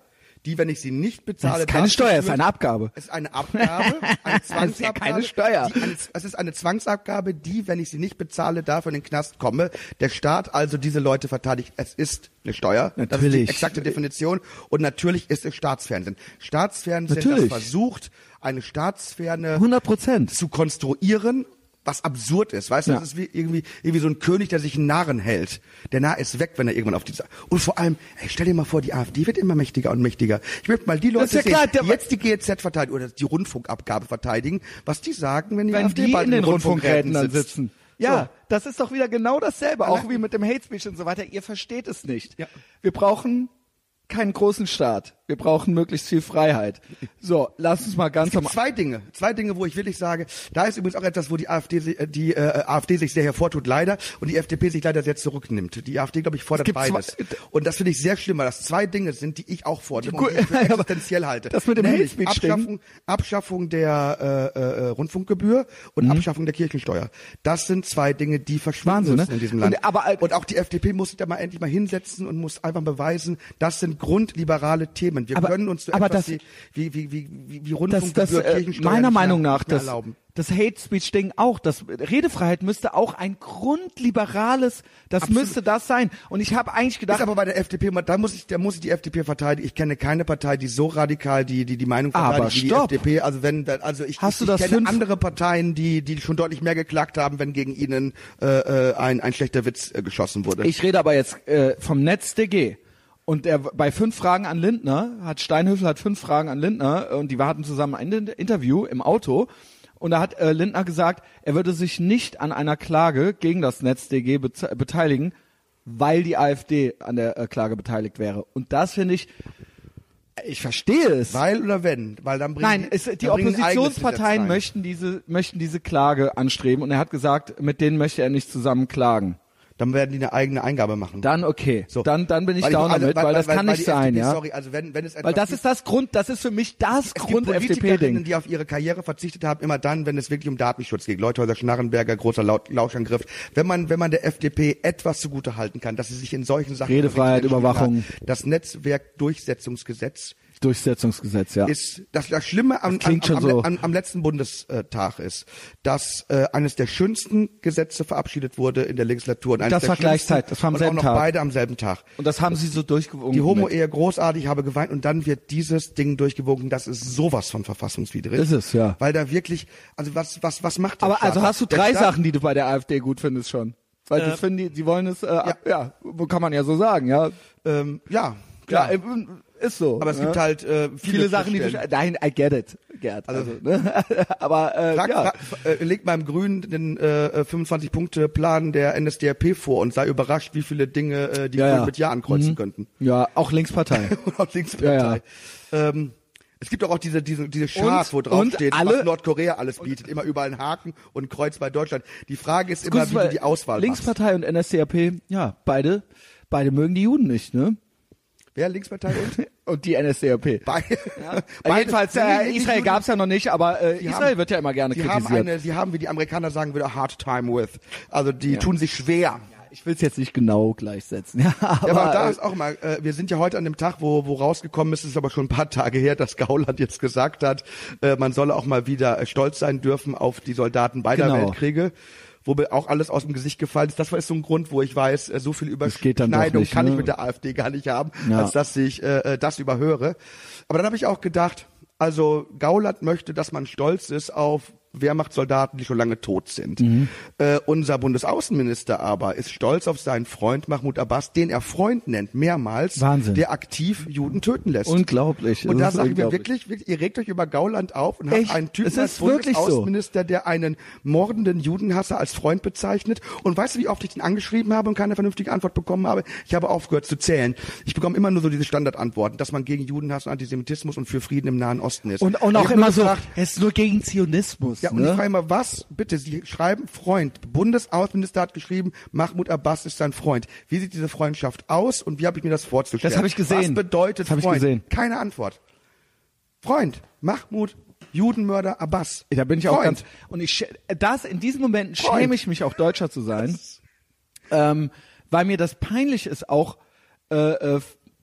die, wenn ich sie nicht bezahle, Das ist keine Steuer, es ist eine Abgabe. Es ist eine Abgabe, eine Das ist ja Zwangsabgabe. keine Steuer. Die, eine, es ist eine Zwangsabgabe, die, wenn ich sie nicht bezahle, dafür in den Knast komme. Der Staat also diese Leute verteidigt. Es ist eine Steuer. Das ist die Natürlich. exakte Definition. Und natürlich ist es Staatsfernsehen. Staatsfernsehen, Natürlich. das versucht, eine Staatsferne 100 Prozent. zu konstruieren, was absurd ist. Weißt du, Ja. das ist wie irgendwie, irgendwie so ein König, der sich einen Narren hält. Der Narr ist weg, wenn er irgendwann auf die Und vor allem, ey, stell dir mal vor, die AfD wird immer mächtiger und mächtiger. Ich möchte mal die Leute ja sehen, klar, der- die jetzt die GEZ verteidigen oder die Rundfunkabgabe verteidigen, was die sagen, wenn die wenn AfD die bald in den Rundfunkräten dann sitzt. sitzen. Ja, So. das ist doch wieder genau dasselbe, auch wie mit dem Hate Speech und so weiter. Ihr versteht es nicht. Ja. Wir brauchen keinen großen Staat. Wir brauchen möglichst viel Freiheit. So, lass uns mal ganz am Zwei Dinge, zwei Dinge, wo ich wirklich sage, da ist übrigens auch etwas, wo die AfD, die äh, AfD sich sehr hervortut, leider, und die FDP sich leider sehr zurücknimmt. Die AfD, glaube ich, fordert zwei- beides. Und das finde ich sehr schlimm, weil das zwei Dinge sind, die ich auch fordere und Gut, die ich für existenziell halte. das mit dem Nämlich. Abschaffung, Abschaffung der äh, äh, Rundfunkgebühr und Mhm. Abschaffung der Kirchensteuer. Das sind zwei Dinge, die verschwinden Wahnsinn, ne? in diesem Land. Und- aber, äh, und auch die FDP muss sich da mal endlich mal hinsetzen und muss einfach beweisen, das sind grundliberale Themen. Wir Aber- können uns so aber etwas das- wie, wie, wie, wie, wie, wie das, das äh, Kirchensteuer meiner Meinung nach das erlauben. das Hate Speech Ding auch das Redefreiheit müsste auch ein grundliberales das Absolut. müsste das sein und ich habe eigentlich Ist gedacht aber bei der FDP, da muss ich, da muss ich die FDP verteidigen. Ich kenne keine Partei, die so radikal die, die, die Meinung verteidigt wie die. FDP. Also wenn, also ich, Hast ich, ich kenne fünf- andere Parteien, die, die schon deutlich mehr geklagt haben, wenn gegen ihnen äh, äh, ein, ein schlechter Witz äh, geschossen wurde. Ich rede aber jetzt äh, vom NetzDG. Und der, bei fünf Fragen an Lindner hat Steinhöfel hat fünf Fragen an Lindner und die hatten zusammen ein In- Interview im Auto. Und da hat äh, Lindner gesagt, er würde sich nicht an einer Klage gegen das NetzDG beze- beteiligen, weil die AfD an der äh, Klage beteiligt wäre. Und das finde ich, ich verstehe es. Weil oder wenn? Weil dann bringen Nein, es, die eigenes Oppositionsparteien möchten diese, möchten diese Klage anstreben und er hat gesagt, mit denen möchte er nicht zusammen klagen. Dann werden die eine eigene Eingabe machen. Dann okay. So. Dann, dann bin ich Weil down also- damit, weil, das kann weil nicht die sein, FDP, ja. Sorry, also wenn, wenn es Weil das ist das Grund, das ist für mich das Grund-FDP-Ding. Die auf ihre Karriere verzichtet haben, immer dann, wenn es wirklich um Datenschutz geht. Leuthäuser Schnarrenberger, großer Lau- Lauschangriff. Wenn man, wenn man der FDP etwas zugute halten kann, dass sie sich in solchen Sachen Redefreiheit, Überwachung. hat. Das Netzwerkdurchsetzungsgesetz Durchsetzungsgesetz, ja. ist das, das Schlimme am, Das am, am, so. am, am letzten Bundestag ist, dass äh, eines der schönsten Gesetze verabschiedet wurde in der Legislatur. Und eines Das der war gleichzeitig, das war am und selben auch noch Tag. beide am selben Tag. Und das haben sie so durchgewunken. Die. Homo-Ehe großartig, habe geweint und dann wird dieses Ding durchgewunken. Das ist sowas von verfassungswidrig. Ist es, ja. Weil da wirklich, also was, was, was macht der Aber Staat? also hast du drei Staat- Sachen, die du bei der AfD gut findest schon. Weil das finden die, die wollen es, äh, ja. ja, kann man ja so sagen, ja. Ähm, ja, Ja, klar. äh, ist so. Aber es ja. gibt halt äh, viele, viele Sachen, die du, Schnittstellen. nein, I get it, Gerd. Also, ne? aber äh, Frag, ja. frag, äh, leg beim Grünen den äh, 25-Punkte-Plan der NSDAP vor und sei überrascht, wie viele Dinge äh, die Ja, Grünen ja. mit Ja ankreuzen Mhm. könnten. ja, auch Linkspartei. Auch Linkspartei. Ähm, es gibt doch auch diese, diese, diese Chart, Und- wo drauf und steht, alle- was Nordkorea alles bietet. Immer überall ein Haken und ein Kreuz bei Deutschland. Die Frage ist immer, wie du die Auswahl machst. Linkspartei und NSDAP, ja, beide, beide mögen die Juden nicht, ne? Wer Linkspartei und? Und die NSDAP. Beide. Ja. Jedenfalls, äh, Israel die gab's ja noch nicht, aber äh, Die Israel haben- wird ja immer gerne haben kritisiert. eine, sie haben, wie die Amerikaner sagen würden, a hard time with. Also die tun sich schwer. ich will es jetzt nicht genau gleichsetzen. Ja, aber, Ja, aber da äh, ist auch mal, äh, wir sind ja heute an dem Tag, wo, wo rausgekommen ist, ist aber schon ein paar Tage her, dass Gauland jetzt gesagt hat, äh, man solle auch mal wieder äh, stolz sein dürfen auf die Soldaten beider Genau. Weltkriege. Wo mir auch alles aus dem Gesicht gefallen ist. Das war jetzt so ein Grund, wo ich weiß, äh, so viel Überschneidung nicht, kann ne? ich mit der AfD gar nicht haben, Ja. als dass ich äh, äh, das überhöre. Aber dann habe ich auch gedacht, also Gauland möchte, dass man stolz ist auf Wehrmachtssoldaten, die schon lange tot sind. Mhm. Äh, unser Bundesaußenminister aber ist stolz auf seinen Freund Mahmoud Abbas, den er Freund nennt, mehrmals, Wahnsinn. der aktiv Juden töten lässt. Unglaublich. Und Das da sagen wir wirklich, wirklich, ihr regt euch über Gauland auf und habt Echt? einen Typen als ist wirklich so. Bundesaußenminister, der einen mordenden Judenhasser als Freund bezeichnet. Und weißt du, wie oft ich den angeschrieben habe und keine vernünftige Antwort bekommen habe? Ich habe aufgehört zu zählen. Ich bekomme immer nur so diese Standardantworten, dass man gegen Judenhass und Antisemitismus und für Frieden im Nahen Osten ist. Und, und auch immer nur so, gefragt, es ist nur gegen Zionismus. Ja, und ich ne? frage mal, was, bitte, Sie schreiben Freund. Bundesaußenminister hat geschrieben, Mahmoud Abbas ist sein Freund. Wie sieht diese Freundschaft aus und wie habe ich mir das vorzustellen? Das habe ich gesehen. Was bedeutet Das hab ich Freund? gesehen. Keine Antwort. Freund, Mahmoud, Judenmörder Abbas. Da bin ich auch Freund. ganz. Und ich das in diesen Momenten Freund. schäme ich mich auch Deutscher zu sein, ähm, weil mir das peinlich ist auch. Äh, äh,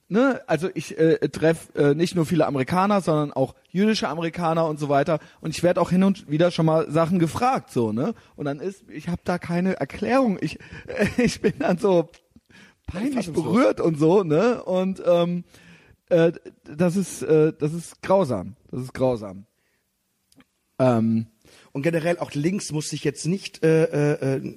ne, also ich äh, treffe äh, nicht nur viele Amerikaner, sondern auch jüdische Amerikaner und so weiter. Und ich werde auch hin und wieder schon mal Sachen gefragt, so ne. Und dann ist, ich habe da keine Erklärung. Ich ich bin dann so peinlich berührt und so ne. Und ähm, äh, das ist äh, das ist grausam. Das ist grausam. Ähm, Und generell auch links muss sich jetzt nicht äh, äh,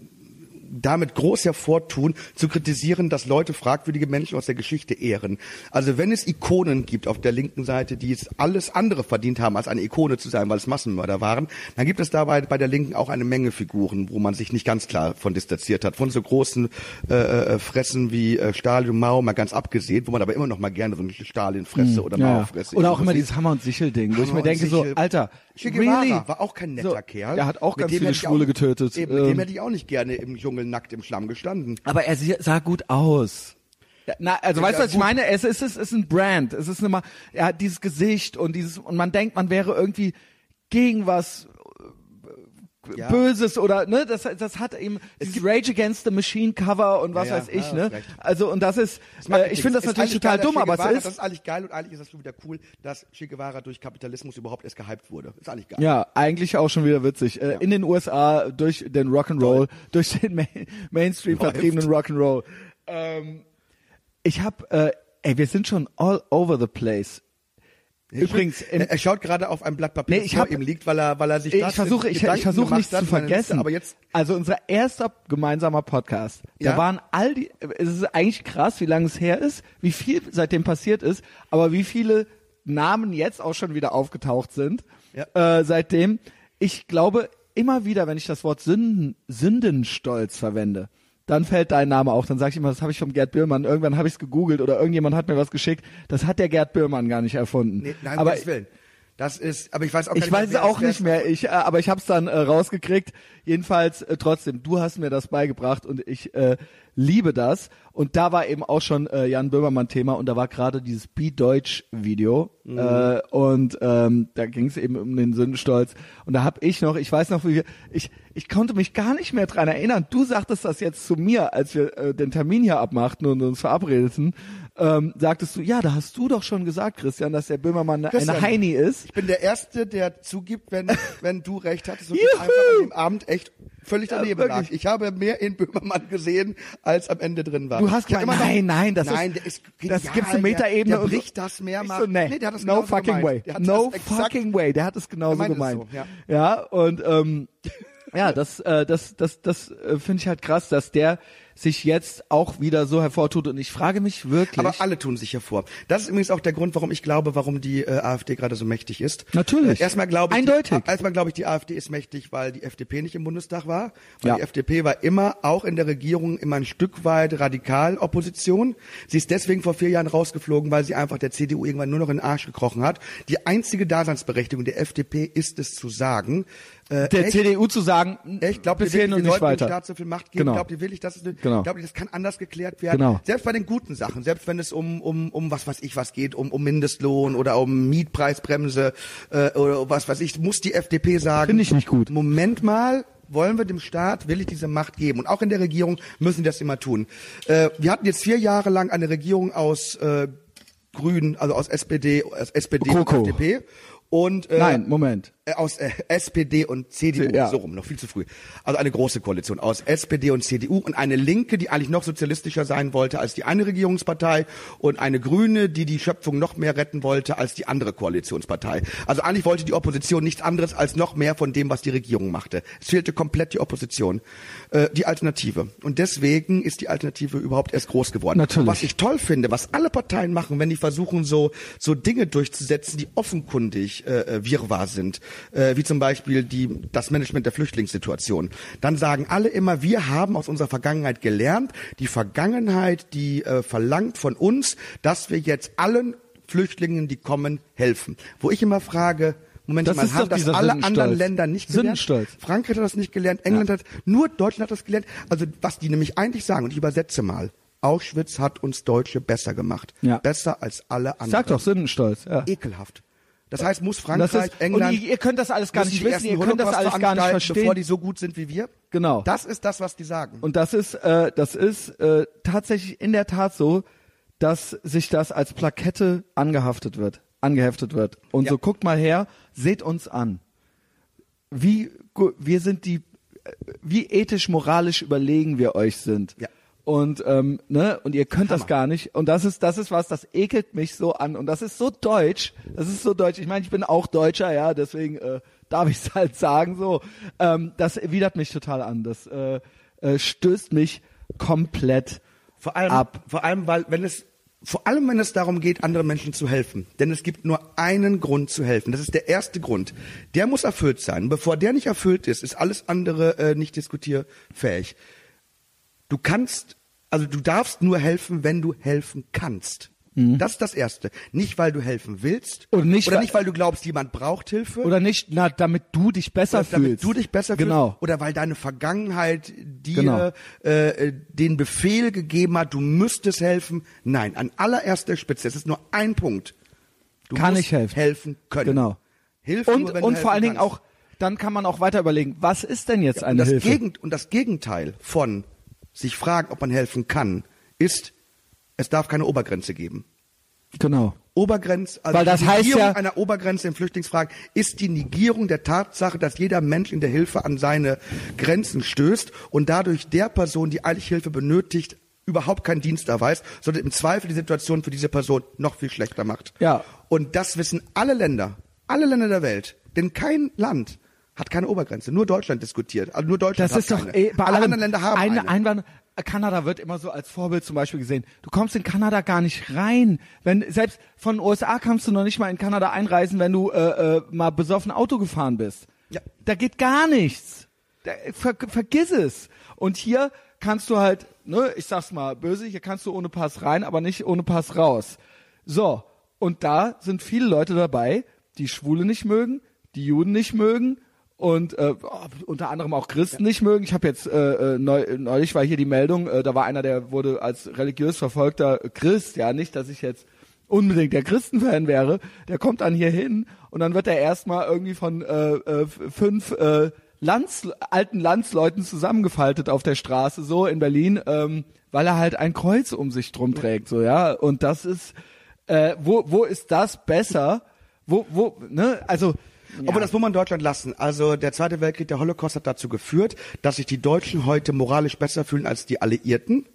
damit groß hervortun, zu kritisieren, dass Leute fragwürdige Menschen aus der Geschichte ehren. Also wenn es Ikonen gibt auf der linken Seite, die es alles andere verdient haben, als eine Ikone zu sein, weil es Massenmörder waren, dann gibt es dabei bei der Linken auch eine Menge Figuren, wo man sich nicht ganz klar von distanziert hat. Von so großen äh, äh, Fressen wie äh, Stalin und Mao mal ganz abgesehen, wo man aber immer noch mal gerne so eine Stalin-Fresse oder Hm. Mao ja. fresse Oder auch immer dieses Hammer- und Sichel-Ding, wo ich mir denke so, Sichel. Alter, Che really? war auch kein netter So, Kerl. Der hat auch Mit ganz viele Schwule auch, getötet. Eben, mit Ähm, dem hätte ich auch nicht gerne im Dschungel nackt im Schlamm gestanden. aber er sah gut aus. Na, also Ja, weißt du, was ich meine? Es ist, es ist ein Brand. Es ist immer, er hat dieses Gesicht und dieses, und man denkt, man wäre irgendwie gegen was Ja. Böses oder, ne, das, das hat eben dieses Rage Against the Machine Cover und was Ja, weiß ich, ja, ne? recht. Also, und das ist, Das äh, ich finde das ist natürlich total geil, dumm, aber es Das ist, ist eigentlich geil und eigentlich ist das schon wieder cool, dass Che Guevara durch Kapitalismus überhaupt erst gehypt wurde. Ist eigentlich geil. Ja, eigentlich auch schon wieder witzig. Äh, In den USA durch den Rock'n'Roll, durch den Main Mainstream vertriebenen Rock'n'Roll. Ähm, ich hab, äh, ey, wir sind schon all over the place. Übrigens, in, er, schaut gerade auf ein Blatt Papier, Nee, ich hab- ihm liegt, weil er, weil er sich ich versuche, ich, ich versuche nichts zu meine Liste, vergessen. aber jetzt also unser erster gemeinsamer Podcast, Ja? da waren all die, es ist eigentlich krass, wie lange es her ist, wie viel seitdem passiert ist, aber wie viele Namen jetzt auch schon wieder aufgetaucht sind Ja. äh, seitdem. Ich glaube immer wieder, wenn ich das Wort Sünden, Sündenstolz verwende, dann fällt dein Name auch. Dann sage ich immer, das habe ich vom Gerd Bührmann. Irgendwann habe ich es gegoogelt oder irgendjemand hat mir was geschickt. Das hat der Gerd Bührmann gar nicht erfunden. Nee, nein, aber Willen. Das ist, aber ich weiß auch Ich nicht weiß es auch nicht mehr, ich, äh, aber ich habe es dann äh, rausgekriegt. Jedenfalls äh, trotzdem, du hast mir das beigebracht und ich äh, liebe das. Und da war eben auch schon äh, Jan Böhmermann Thema und da war gerade dieses Be Deutsch Video Mhm. äh, und ähm, da ging es eben um den Sündenstolz und da habe ich noch, ich weiß noch, wie wir, ich ich konnte mich gar nicht mehr dran erinnern. Du sagtest das jetzt zu mir, als wir äh, den Termin hier abmachten und uns verabredeten. Ähm, sagtest du, ja, da hast du doch schon gesagt, Christian, dass der Böhmermann Christian, Heini ist. Ich bin der Erste, der zugibt, wenn, wenn du recht hattest und ich einfach an dem Abend echt völlig Ja, daneben lag. wirklich. Ich habe mehr in Böhmermann gesehen, als am Ende drin war. Du hast gemeint, nein, nein, das nein, ist- ist das genial, gibt's eine Metaebene Der, der bricht das mehrmals. So, nee, der hat das no genauso fucking gemeint. way. No das fucking way. Der hat es genauso gemeint. so, ja. ja, und ähm, ja, das, äh, das, das, das äh, finde ich halt krass, dass der sich jetzt auch wieder so hervortut. Und ich frage mich wirklich. Aber alle tun sich hervor. Das ist übrigens auch der Grund, warum ich glaube, warum die äh, AfD gerade so mächtig ist. Natürlich. Äh, erstmal glaube ich, Eindeutig. Die, erstmal glaube ich, die AfD ist mächtig, weil die FDP nicht im Bundestag war. Weil Ja. die FDP war immer auch in der Regierung immer ein Stück weit radikal Opposition. Sie ist deswegen vor vier Jahren rausgeflogen, weil sie einfach der CDU irgendwann nur noch in den Arsch gekrochen hat. Die einzige Daseinsberechtigung der FDP ist es zu sagen, äh, der echt, CDU zu sagen, Echt? Glaubt bis ihr hierhin wirklich, und wir nicht weiter. Staat so viel Macht geben? Genau. Glaubt ihr wirklich, dass es, Genau. glaubt ihr, das kann anders geklärt werden? Genau. Selbst bei den guten Sachen, selbst wenn es um, um, um was weiß ich was geht, um, um Mindestlohn oder um Mietpreisbremse äh, oder was weiß ich, muss die FDP sagen. Finde ich nicht gut. Moment mal, wollen wir dem Staat wirklich diese Macht geben? Und auch in der Regierung müssen die das immer tun. Äh, wir hatten jetzt vier Jahre lang eine Regierung aus äh, Grünen, also aus SPD, aus SPD GroKo. und FDP. Und, äh, Nein, Moment. Äh, aus äh, SPD und CDU, Ja. so rum, noch viel zu früh. Also eine große Koalition aus SPD und CDU und eine Linke, die eigentlich noch sozialistischer sein wollte als die eine Regierungspartei und eine Grüne, die die Schöpfung noch mehr retten wollte als die andere Koalitionspartei. Also eigentlich wollte die Opposition nichts anderes als noch mehr von dem, was die Regierung machte. Es fehlte komplett die Opposition, äh, die Alternative. Und deswegen ist die Alternative überhaupt erst groß geworden. Natürlich. Was ich toll finde, was alle Parteien machen, wenn die versuchen, so, so Dinge durchzusetzen, die offenkundig äh, äh, wirrwarr sind, äh, wie zum Beispiel die, das Management der Flüchtlingssituation, dann sagen alle immer, wir haben aus unserer Vergangenheit gelernt, die Vergangenheit, die äh, verlangt von uns, dass wir jetzt allen Flüchtlingen, die kommen, helfen. Wo ich immer frage, Moment Das mal, haben das alle anderen Länder nicht gelernt? Sündenstolz. Frankreich hat das nicht gelernt, England hat, nur Deutschland hat das gelernt. Also was die nämlich eigentlich sagen, und ich übersetze mal, Auschwitz hat uns Deutsche besser gemacht. Ja. Besser als alle anderen. Sag doch Sündenstolz. Ja. Ekelhaft. Das heißt, muss Frankreich, ist, England, und ihr, ihr könnt das alles gar nicht wissen, ihr könnt das alles gar nicht verstehen. bevor die so gut sind wie wir. Genau. Das ist das, was die sagen. Und das ist, äh, das ist äh, tatsächlich in der Tat so, dass sich das als Plakette angehaftet wird, angeheftet wird. Und Ja. so guckt mal her, seht uns an. Wie wir sind die, äh, wie ethisch moralisch überlegen wir euch sind. Ja. Und ähm, ne und ihr könnt das Hammer. gar nicht und das ist das ist was das ekelt mich so an und das ist so deutsch das ist so deutsch ich meine ich bin auch Deutscher ja deswegen äh, darf ich es halt sagen so ähm, das widert mich total an das äh, äh, stößt mich komplett Vor allem, ab. vor allem, weil wenn es, vor allem wenn es darum geht, anderen Menschen zu helfen. Denn es gibt nur einen Grund zu helfen. Das ist der erste Grund. Der muss erfüllt sein. Bevor der nicht erfüllt ist, ist alles andere äh, nicht diskutierfähig. Du kannst, also du darfst nur helfen, wenn du helfen kannst. Das ist das Erste. Nicht, weil du helfen willst. Und nicht, oder nicht, weil du glaubst, jemand braucht Hilfe. oder nicht na damit du dich besser damit fühlst du dich besser genau fühlst. Oder weil deine Vergangenheit dir Genau. äh, äh, den Befehl gegeben hat, du müsstest helfen. Nein, an allererster Spitze, es ist nur ein Punkt. Du Kann musst ich helfen. helfen können. Genau. Hilf und nur, wenn und vor allen Dingen kannst. auch dann kann man auch weiter überlegen was ist denn jetzt und eine das, Hilfe Gegend, und das Gegenteil von sich fragen, ob man helfen kann, ist, es darf keine Obergrenze geben. genau Obergrenze, also Weil das die heißt Negierung ja- einer Obergrenze in Flüchtlingsfragen ist die Negierung der Tatsache, dass jeder Mensch in der Hilfe an seine Grenzen stößt und dadurch der Person, die eigentlich Hilfe benötigt, überhaupt keinen Dienst erweist, sondern im Zweifel die Situation für diese Person noch viel schlechter macht. Ja. Und das wissen alle Länder, alle Länder der Welt, denn kein Land hat keine Obergrenze, nur Deutschland diskutiert, also nur Deutschland Das hat ist doch keine. eh, bei alle anderen Länder haben eine, eine. Einwand, Kanada wird immer so als Vorbild zum Beispiel gesehen. Du kommst in Kanada gar nicht rein. Wenn selbst von den USA kannst du noch nicht mal in Kanada einreisen, wenn du äh, äh, mal besoffen Auto gefahren bist. Ja. Da geht gar nichts. Da, ver, vergiss es. Und hier kannst du halt, ne, ich sag's mal böse, hier kannst du ohne Pass rein, aber nicht ohne Pass raus. So, und da sind viele Leute dabei, die Schwule nicht mögen, die Juden nicht mögen und äh, unter anderem auch Christen nicht mögen. Ich habe jetzt äh, äh, neu, neulich war hier die Meldung, äh, da war einer, der wurde als religiös verfolgter Christ, ja, nicht, dass ich jetzt unbedingt der Christenfan wäre, der kommt dann hier hin und dann wird er erstmal irgendwie von äh, äh, fünf äh, Lands, alten Landsleuten zusammengefaltet auf der Straße, so in Berlin, ähm, weil er halt ein Kreuz um sich drum trägt, so, ja. Und das ist, äh, wo, wo ist das besser? Wo, wo, ne, also, Aber das muss man Deutschland lassen. Also der Zweite Weltkrieg, der Holocaust hat dazu geführt, dass sich die Deutschen heute moralisch besser fühlen als die Alliierten.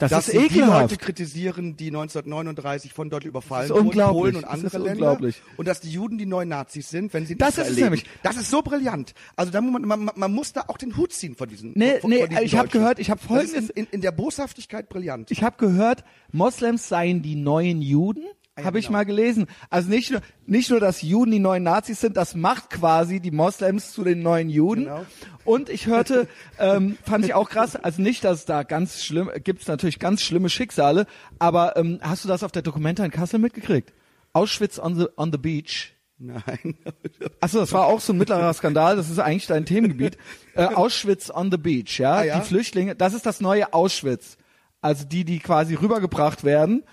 Das dass ist sie die ekelhaft. Leute kritisieren, die 1939 von Deutschland überfallen Das wurden. Polen und Das andere Länder. unglaublich. Und dass die Juden die neuen Nazis sind, wenn sie Das Israel ist nämlich. Das ist so brillant. Also da muss man, man, man muss da auch den Hut ziehen vor diesen. Nee, vor, nee, vor diesen ich hab Deutschen. gehört, ich hab Das ist Folgendes- in, in, in der Boshaftigkeit brillant. ich habe gehört, Moslems seien die neuen Juden. Ah ja, habe ich genau. mal gelesen. Also nicht nur, nicht nur, dass Juden die neuen Nazis sind, das macht quasi die Moslems zu den neuen Juden. Genau. Und ich hörte, ähm, fand ich auch krass, also nicht, dass es da ganz schlimm, gibt's natürlich ganz schlimme Schicksale, aber ähm, hast du das auf der Dokumenta in Kassel mitgekriegt? Auschwitz on the, on the beach. Nein. Achso, das war auch so ein mittlerer Skandal, das ist eigentlich dein Themengebiet. Äh, Auschwitz on the beach, ja? Ah, ja? Die Flüchtlinge, das ist das neue Auschwitz. Also die, die quasi rübergebracht werden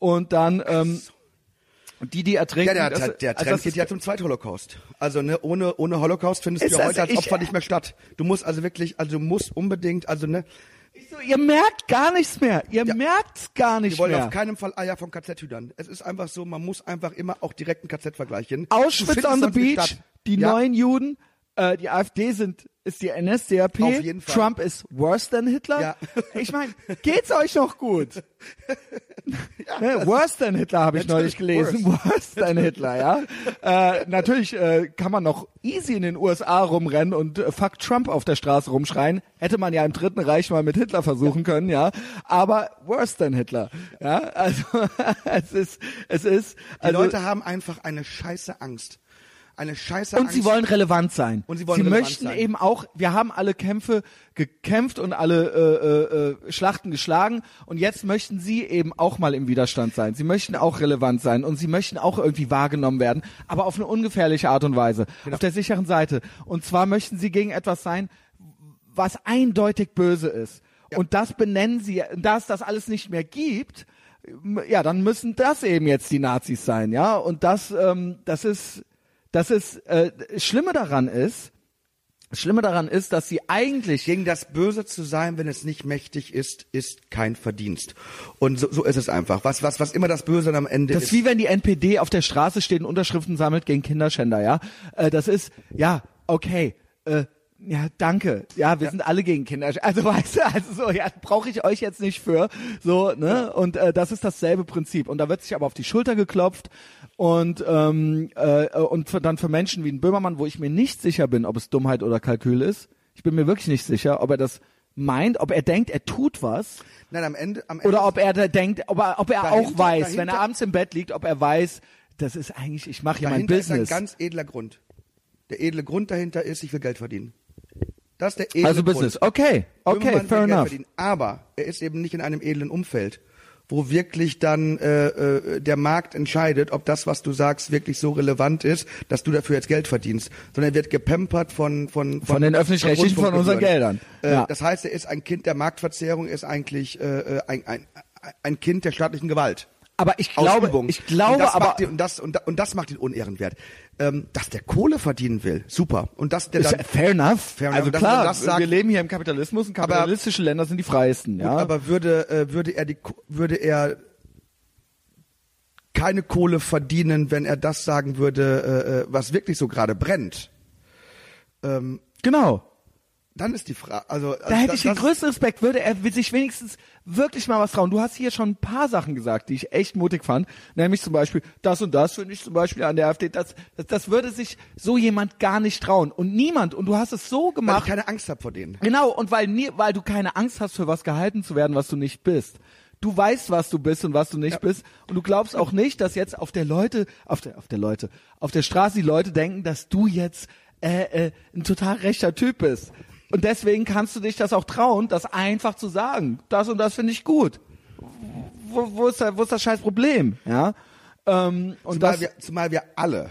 und dann ähm, die, die ertrinken. Ja, der, das- der, der also Trend das geht ja zum Zweitholocaust. Also ne, ohne ohne Holocaust findest du ja heute als Opfer nicht mehr statt. Du musst also wirklich, also du musst unbedingt, also ne, Ich so, ihr merkt gar nichts mehr. Ihr Ja. merkt's gar nicht wir wollen mehr. auf keinen Fall Eier vom KZ hütern. Es ist einfach so, man muss einfach immer auch direkt ein KZ vergleichen. Auschwitz on the beach, die ja. neuen Juden, äh, die AfD sind ist die NSDAP, Auf jeden Fall. Trump ist worse than Hitler. Ja. Ich meine, geht's euch noch gut? ne, worse than Hitler habe ich neulich gelesen. Worse than Hitler, ja. Äh, natürlich äh, kann man noch easy in den USA rumrennen und äh, fuck Trump auf der Straße rumschreien. Hätte man ja im Dritten Reich mal mit Hitler versuchen können, ja. Aber worse than Hitler, ja. Also es ist, es ist. Die Also, Leute haben einfach eine scheiße Angst. Eine scheiße und Angst. sie wollen relevant sein. Und sie wollen relevant möchten sein. eben auch, wir haben alle Kämpfe gekämpft und alle äh, äh, äh, Schlachten geschlagen und jetzt möchten sie eben auch mal im Widerstand sein. Sie möchten auch relevant sein und sie möchten auch irgendwie wahrgenommen werden, aber auf eine ungefährliche Art und Weise, Genau. auf der sicheren Seite. Und zwar möchten sie gegen etwas sein, was eindeutig böse ist. Und das benennen sie, da es das alles nicht mehr gibt, ja, dann müssen das eben jetzt die Nazis sein, ja. Und das, ähm, das ist, das ist, äh, das Schlimme daran ist, das Schlimme daran ist, dass sie eigentlich Gegen das Böse zu sein, wenn es nicht mächtig ist, ist kein Verdienst. Und so, so ist es einfach. Was, was, was immer das Böse am Ende Das ist. ist wie wenn die NPD auf der Straße steht und Unterschriften sammelt gegen Kinderschänder, ja. Äh, das ist, ja, okay, äh, ja, danke. Ja, wir sind alle gegen Kinderschänder. Also weißt du, also so, ja, brauche ich euch jetzt nicht für. So, ne? Und äh, das ist dasselbe Prinzip. Und da wird sich aber auf die Schulter geklopft und ähm, äh, und für, dann für Menschen wie ein Böhmermann, wo ich mir nicht sicher bin, ob es Dummheit oder Kalkül ist. Ich bin mir wirklich nicht sicher, ob er das meint, ob er denkt, er tut was. Nein, am Ende, am Ende Oder ob er da denkt, ob er, ob er auch Dahinter- weiß, wenn dahinter- er abends im Bett liegt, ob er weiß, das ist eigentlich, ich mache hier mein dahinter ist ein Business. ganz edler Grund. Der edle Grund dahinter ist, ich will Geld verdienen. Das ist der edle Also Grund. Business. Okay, okay, will fair enough. verdienen. Aber er ist eben nicht in einem edlen Umfeld, wo wirklich dann äh, äh, der Markt entscheidet, ob das, was du sagst, wirklich so relevant ist, dass du dafür jetzt Geld verdienst. Sondern er wird gepampert von von Von den öffentlich-rechtlichen, von unseren Rundfunkgebühren. Geldern. Äh, Ja. Das heißt, er ist ein Kind der Marktverzerrung, er ist eigentlich äh, äh, ein, ein, ein Kind der staatlichen Gewalt. Aber ich glaube, Ausübung. ich glaube und das aber, macht ihn, und das und, und das macht ihn unehrenwert. Ähm, dass der Kohle verdienen will, super. Und dass der dann fair enough. Fair enough. also klar, das sagt- wir leben hier im Kapitalismus und kapitalistische Länder sind die freiesten, ja. Aber würde, äh, würde er die, würde er keine Kohle verdienen, wenn er das sagen würde, äh, äh, was wirklich so gerade brennt? Ähm, genau. Dann ist die Frage, also, also Da hätte ich den größten Respekt, würde er sich wenigstens wirklich mal was trauen. Du hast hier schon ein paar Sachen gesagt, die ich echt mutig fand. Nämlich zum Beispiel, das und das finde ich zum Beispiel an der AfD, das, das, das würde sich so jemand gar nicht trauen. Und niemand, und du hast es so weil ich gemacht. keine Angst habe vor denen. Genau, und weil, nie, weil du keine Angst hast, für was gehalten zu werden, was du nicht bist. Du weißt, was du bist und was du nicht bist. Und du glaubst auch nicht, dass jetzt auf der Leute, auf der, auf der Leute, auf der Straße die Leute denken, dass du jetzt äh, äh, ein total rechter Typ bist. Und deswegen kannst du dich das auch trauen, das einfach zu sagen. Das und das finde ich gut. Wo, wo, ist da, wo ist das scheiß Problem? Ja. Ähm, und Zumal das, wir, zumal wir alle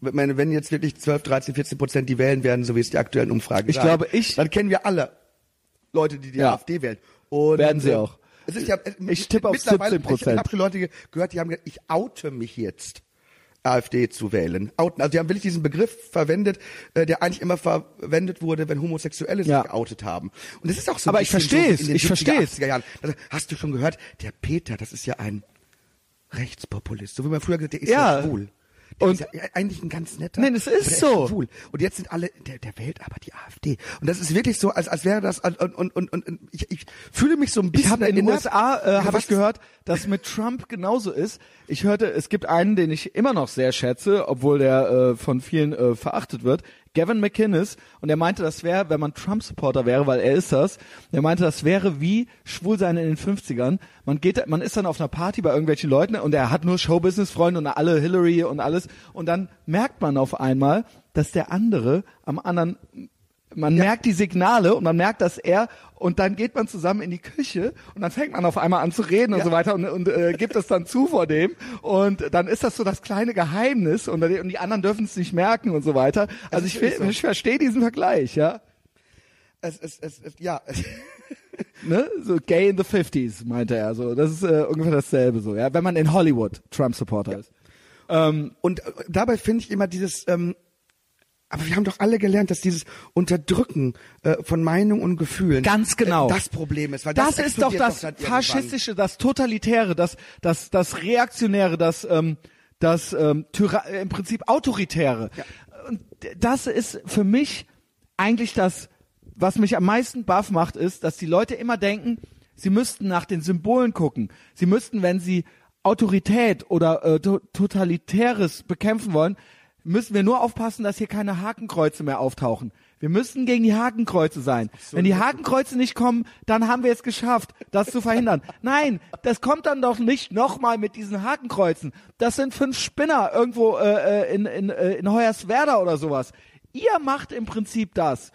Ich meine, wenn jetzt wirklich 12, 13, 14 Prozent die wählen werden, so wie es die aktuellen Umfragen Ich sagen, glaube, ich- dann kennen wir alle Leute, die die Ja. AfD wählen. Und, Werden sie auch. Es ist ja, Ich tippe auf mittlerweile- 17%. Ich habe schon Leute ge- gehört, die haben gesagt, ich oute mich jetzt. AfD zu wählen. Outen. Also die haben wirklich diesen Begriff verwendet, äh, der eigentlich immer verwendet wurde, wenn Homosexuelle sich Ja. geoutet haben. Und das ist auch so. Aber ich verstehe es, ich 70er, verstehe es. 80er Jahren. Also, hast du schon gehört, der Peter, das ist ja ein Rechtspopulist. So wie man früher gesagt hat, der ist ja, Ja. schwul. Und- ist ja eigentlich ein ganz netter. Nein, es ist so. schwul. Und jetzt sind alle, der, der wählt aber die AfD. Und das ist wirklich so, als, als wäre das, und, und, und, und ich, ich fühle mich so ein bisschen Ich habe in den. USA äh, Ja, habe ich gehört, dass mit Trump genauso ist. Ich hörte, es gibt einen, den ich immer noch sehr schätze, obwohl der äh, von vielen äh, verachtet wird. Gavin McInnes und er meinte, das wäre, wenn man Trump-Supporter wäre, weil er ist das. Er meinte, das wäre wie Schwulsein in den 50ern. Man geht, man ist dann auf einer Party bei irgendwelchen Leuten und er hat nur Showbusiness-Freunde und alle Hillary und alles und dann merkt man auf einmal, dass der andere am anderen man merkt die Signale und man merkt, dass er und dann geht man zusammen in die Küche und dann fängt man auf einmal an zu reden und Ja. so weiter und, und äh, gibt es dann zu vor dem und dann ist das so das kleine Geheimnis und, und die anderen dürfen es nicht merken und so weiter. Also ich, so. ich verstehe diesen Vergleich, ja. Es, es, es, es, ja. Ne? So gay in the 50s, meinte er. So, das ist äh, ungefähr dasselbe so, ja. Wenn man in Hollywood Trump-Supporter ist. Ähm, Und äh, dabei finde ich immer dieses, ähm, aber wir haben doch alle gelernt, dass dieses Unterdrücken äh, von Meinung und Gefühlen Ganz genau. äh, das Problem ist. Weil das, das, ist doch das irgendwann. faschistische, das totalitäre, das das das reaktionäre, das ähm, das ähm, Tyra äh, im Prinzip autoritäre. Und das ist für mich eigentlich das, was mich am meisten baff macht, ist, dass die Leute immer denken, sie müssten nach den Symbolen gucken. Sie müssten, wenn sie Autorität oder äh, to totalitäres bekämpfen wollen, müssen wir nur aufpassen, dass hier keine Hakenkreuze mehr auftauchen. Wir müssen gegen die Hakenkreuze sein. Wenn die Hakenkreuze nicht kommen, dann haben wir es geschafft, das zu verhindern. Nein, das kommt dann doch nicht nochmal mit diesen Hakenkreuzen. Das sind fünf Spinner irgendwo äh, äh, in, in, äh, in Hoyerswerda oder sowas. Ihr macht im Prinzip das.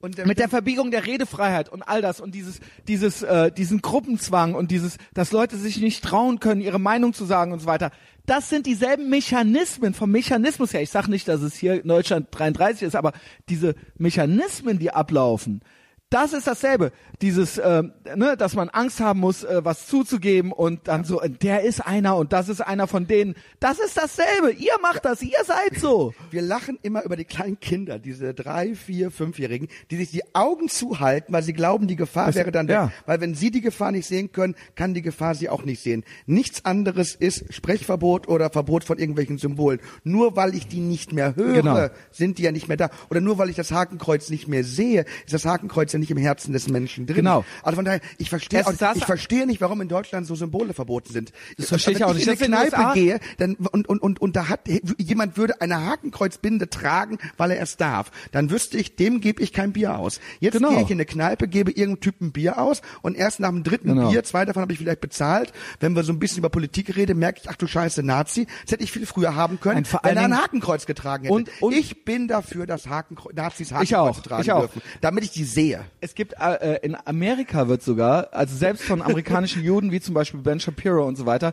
Und mit der Verbiegung der Redefreiheit und all das und dieses, dieses, äh, diesen Gruppenzwang und dieses, dass Leute sich nicht trauen können, ihre Meinung zu sagen und so weiter. Das sind dieselben Mechanismen vom Mechanismus her. Ich sage nicht, dass es hier Deutschland 33 ist, aber diese Mechanismen, die ablaufen, das ist dasselbe. Dieses, ähm, ne, dass man Angst haben muss, äh, was zuzugeben und dann so, äh, der ist einer und das ist einer von denen. Das ist dasselbe. Ihr macht das, ihr seid so. Wir lachen immer über die kleinen Kinder, diese drei, vier, fünfjährigen, die sich die Augen zuhalten, weil sie glauben, die Gefahr Das- wäre dann weg. ja. Weil wenn sie die Gefahr nicht sehen können, kann die Gefahr sie auch nicht sehen. Nichts anderes ist Sprechverbot oder Verbot von irgendwelchen Symbolen. Nur weil ich die nicht mehr höre, Genau. sind die ja nicht mehr da. Oder nur weil ich das Hakenkreuz nicht mehr sehe, ist das Hakenkreuz ja nicht im Herzen des Menschen drin. Genau. Also von daher, ich verstehe auch, ich verstehe nicht, warum in Deutschland so Symbole verboten sind. Das verstehe ich Wenn auch nicht. in Das in eine Kneipe gehe, dann und und und und da hat jemand würde eine Hakenkreuzbinde tragen, weil er es darf, dann wüsste ich, dem gebe ich kein Bier aus. Jetzt Genau. gehe ich in eine Kneipe, gebe irgendeinem Typen Bier aus und erst nach dem dritten Genau. Bier, zwei davon habe ich vielleicht bezahlt. Wenn wir so ein bisschen über Politik reden, merke ich, ach du Scheiße, Nazi, das hätte ich viel früher haben können, Ein- wenn er ein Hakenkreuz getragen hätte. Und- und- ich bin dafür, dass Hakenkreu Nazis Ich auch, Hakenkreuze tragen ich auch. dürfen, damit ich die sehe. Es gibt äh, in Amerika wird sogar, also selbst von amerikanischen Juden wie zum Beispiel Ben Shapiro und so weiter,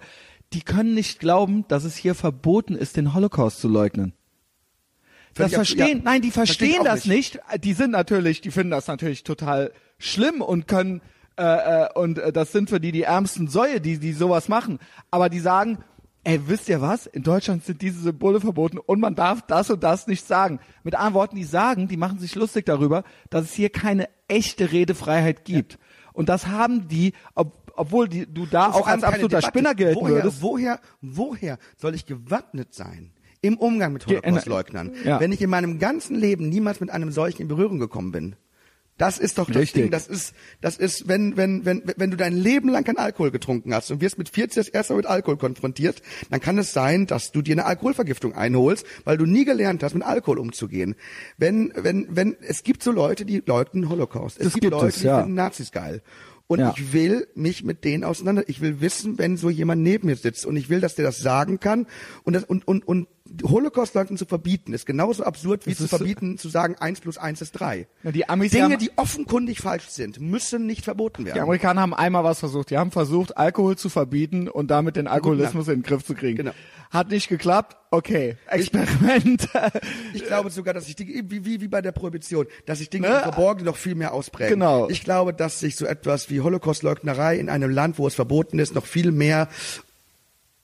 die können nicht glauben, dass es hier verboten ist, den Holocaust zu leugnen. Das Völlig verstehen, ja. nein, die verstehen das nicht. Die sind natürlich, die finden das natürlich total schlimm und können äh, äh, und äh, das sind für die die ärmsten Säue, die die sowas machen. Aber die sagen, ey, wisst ihr was? In Deutschland sind diese Symbole verboten und man darf das und das nicht sagen. Mit anderen Worten, die sagen, die machen sich lustig darüber, dass es hier keine echte Redefreiheit gibt. Und das haben die, ob, obwohl die, du da auch als absoluter Debatte. Spinner gelten woher, würdest. Woher, woher soll ich gewappnet sein im Umgang mit Ja, Holocaust-Leugnern, ja. wenn ich in meinem ganzen Leben niemals mit einem solchen in Berührung gekommen bin? Das ist doch das Richtig. Ding. Das ist, das ist, wenn, wenn, wenn, wenn du dein Leben lang keinen Alkohol getrunken hast und wirst mit 40 das erste Mal mit Alkohol konfrontiert, dann kann es sein, dass du dir eine Alkoholvergiftung einholst, weil du nie gelernt hast, mit Alkohol umzugehen. Wenn, wenn, wenn, es gibt so Leute, die leugnen Holocaust. Es Das gibt, gibt Leute, es, die ja. finden Nazis geil. Und Ja. ich will mich mit denen auseinander. Ich will wissen, wenn so jemand neben mir sitzt und ich will, dass der das sagen kann und das und und und Holocaust-Leugnen zu verbieten, ist genauso absurd wie zu verbieten, zu sagen, eins plus eins ist drei. Na, die Amis Dinge, haben- die offenkundig falsch sind, müssen nicht verboten werden. Die Amerikaner haben einmal was versucht. Die haben versucht, Alkohol zu verbieten und damit den Alkoholismus in den Griff zu kriegen. Genau. Hat nicht geklappt. Okay, Experiment. Ich glaube sogar, dass sich Dinge, wie, wie, wie bei der Prohibition, dass sich Dinge Ne? im Verborgenen noch viel mehr ausprägen. Genau. Ich glaube, dass sich so etwas wie Holocaust-Leugnerei in einem Land, wo es verboten ist, noch viel mehr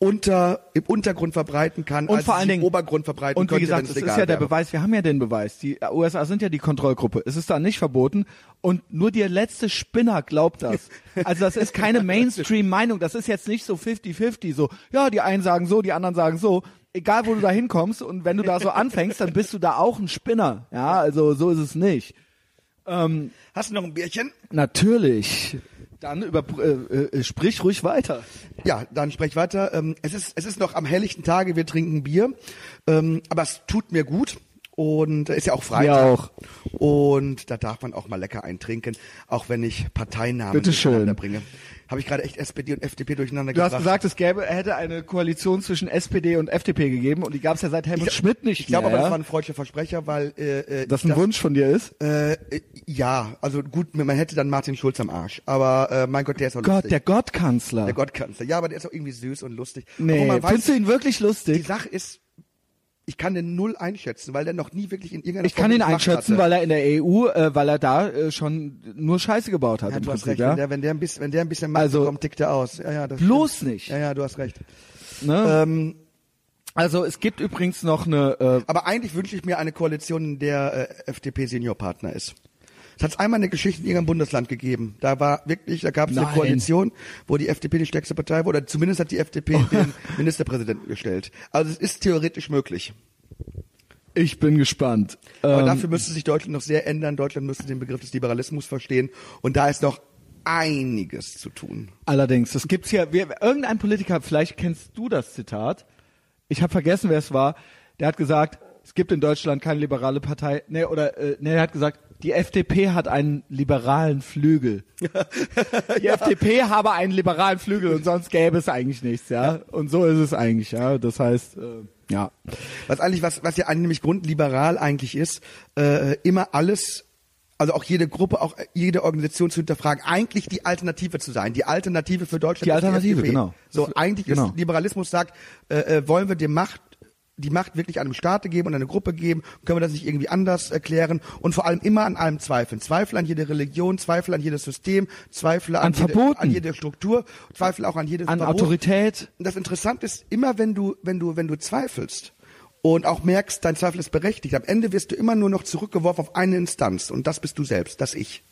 unter, im Untergrund verbreiten kann, und als vor allen im Dingen Obergrund verbreiten und wie könnte, gesagt, es ist ja der wäre. Beweis. Wir haben ja den Beweis. Die USA sind ja die Kontrollgruppe. Es ist da nicht verboten und nur der letzte Spinner glaubt das. Also das ist keine Mainstream-Meinung. Das ist jetzt nicht so 50-50. So, ja, die einen sagen so, die anderen sagen so. Egal, wo du da hinkommst und wenn du da so anfängst, dann bist du da auch ein Spinner. Ja, also so ist es nicht. Hast du noch ein Bierchen? Natürlich. Dann über, äh, äh, sprich ruhig weiter. Ja, dann sprech weiter. Ähm, es ist es ist noch am helllichten Tage, wir trinken Bier, ähm, aber es tut mir gut und ist ja auch Freitag. Mir auch. Und da darf man auch mal lecker eintrinken, auch wenn ich Parteinamen Bitte schön. bringe. Habe ich gerade echt SPD und FDP durcheinander Du hast gebracht. gesagt, es gäbe, hätte eine Koalition zwischen SPD und FDP gegeben und die gab es ja seit Helmut Ich- Schmidt nicht Ich glaube aber, das ja? war ein freudscher Versprecher, weil äh, äh, das ein Wunsch von dir ist? Äh, äh, ja, also gut, man hätte dann Martin Schulz am Arsch, aber äh, mein Gott, der ist auch Gott, lustig. der Gottkanzler. der Gottkanzler. Ja, aber der ist auch irgendwie süß und lustig. nee, man weiß, findest du ihn wirklich die lustig? Sache ist, ich kann den null einschätzen, weil der noch nie wirklich in irgendeiner Ich kann ihn Form einschätzen, hatte. weil er in der EU, äh, weil er da äh, schon nur Scheiße gebaut hat ja, du hast Prinzip, recht, wenn ja. der, wenn der ein bisschen, wenn der ein bisschen Macht Also, bekommt, tickt er aus. Ja, ja, das bloß stimmt. nicht. Ja, ja, du hast recht. Ne? Ähm, also es gibt übrigens noch eine, äh, aber eigentlich wünsche ich mir eine Koalition, in der äh, FDP Seniorpartner ist. Es hat einmal eine Geschichte in irgendeinem Bundesland gegeben. Da war wirklich, da gab es eine. Koalition, wo die FDP die stärkste Partei wurde. Oder zumindest hat die FDP den Ministerpräsidenten gestellt. Also es ist theoretisch möglich. ich bin gespannt. Aber Ähm, dafür müsste sich Deutschland noch sehr ändern. Deutschland müsste den Begriff des Liberalismus verstehen. Und da ist noch einiges zu tun. Allerdings, es gibt's hier, wir, irgendein Politiker, vielleicht kennst du das Zitat. Ich habe vergessen, wer es war. Der hat gesagt, es gibt in Deutschland keine liberale Partei. Nee, oder äh, nee, er hat gesagt, die FDP hat einen liberalen Flügel. Die FDP habe einen liberalen Flügel und sonst gäbe es eigentlich nichts, ja. Und so ist es eigentlich, ja. Das heißt, äh, ja. Was eigentlich, was, was ja eigentlich nämlich grundliberal eigentlich ist, äh, immer alles, also auch jede Gruppe, auch jede Organisation zu hinterfragen, eigentlich die Alternative zu sein. Die Alternative für Deutschland Die ist Alternative, FDP. genau. So, eigentlich Genau. ist Liberalismus sagt, äh, äh, wollen wir die Macht die Macht wirklich einem Staate geben und eine Gruppe geben, können wir das nicht irgendwie anders erklären und vor allem immer an allem zweifeln. Zweifel an jede Religion, Zweifel an jedes System, Zweifel an, An jede, Verboten. an jede Struktur, Zweifel auch an jedes An Verbot. Autorität. Das Interessante ist, immer wenn du, wenn du, wenn du zweifelst und auch merkst, dein Zweifel ist berechtigt, am Ende wirst du immer nur noch zurückgeworfen auf eine Instanz und das bist du selbst, das Ich.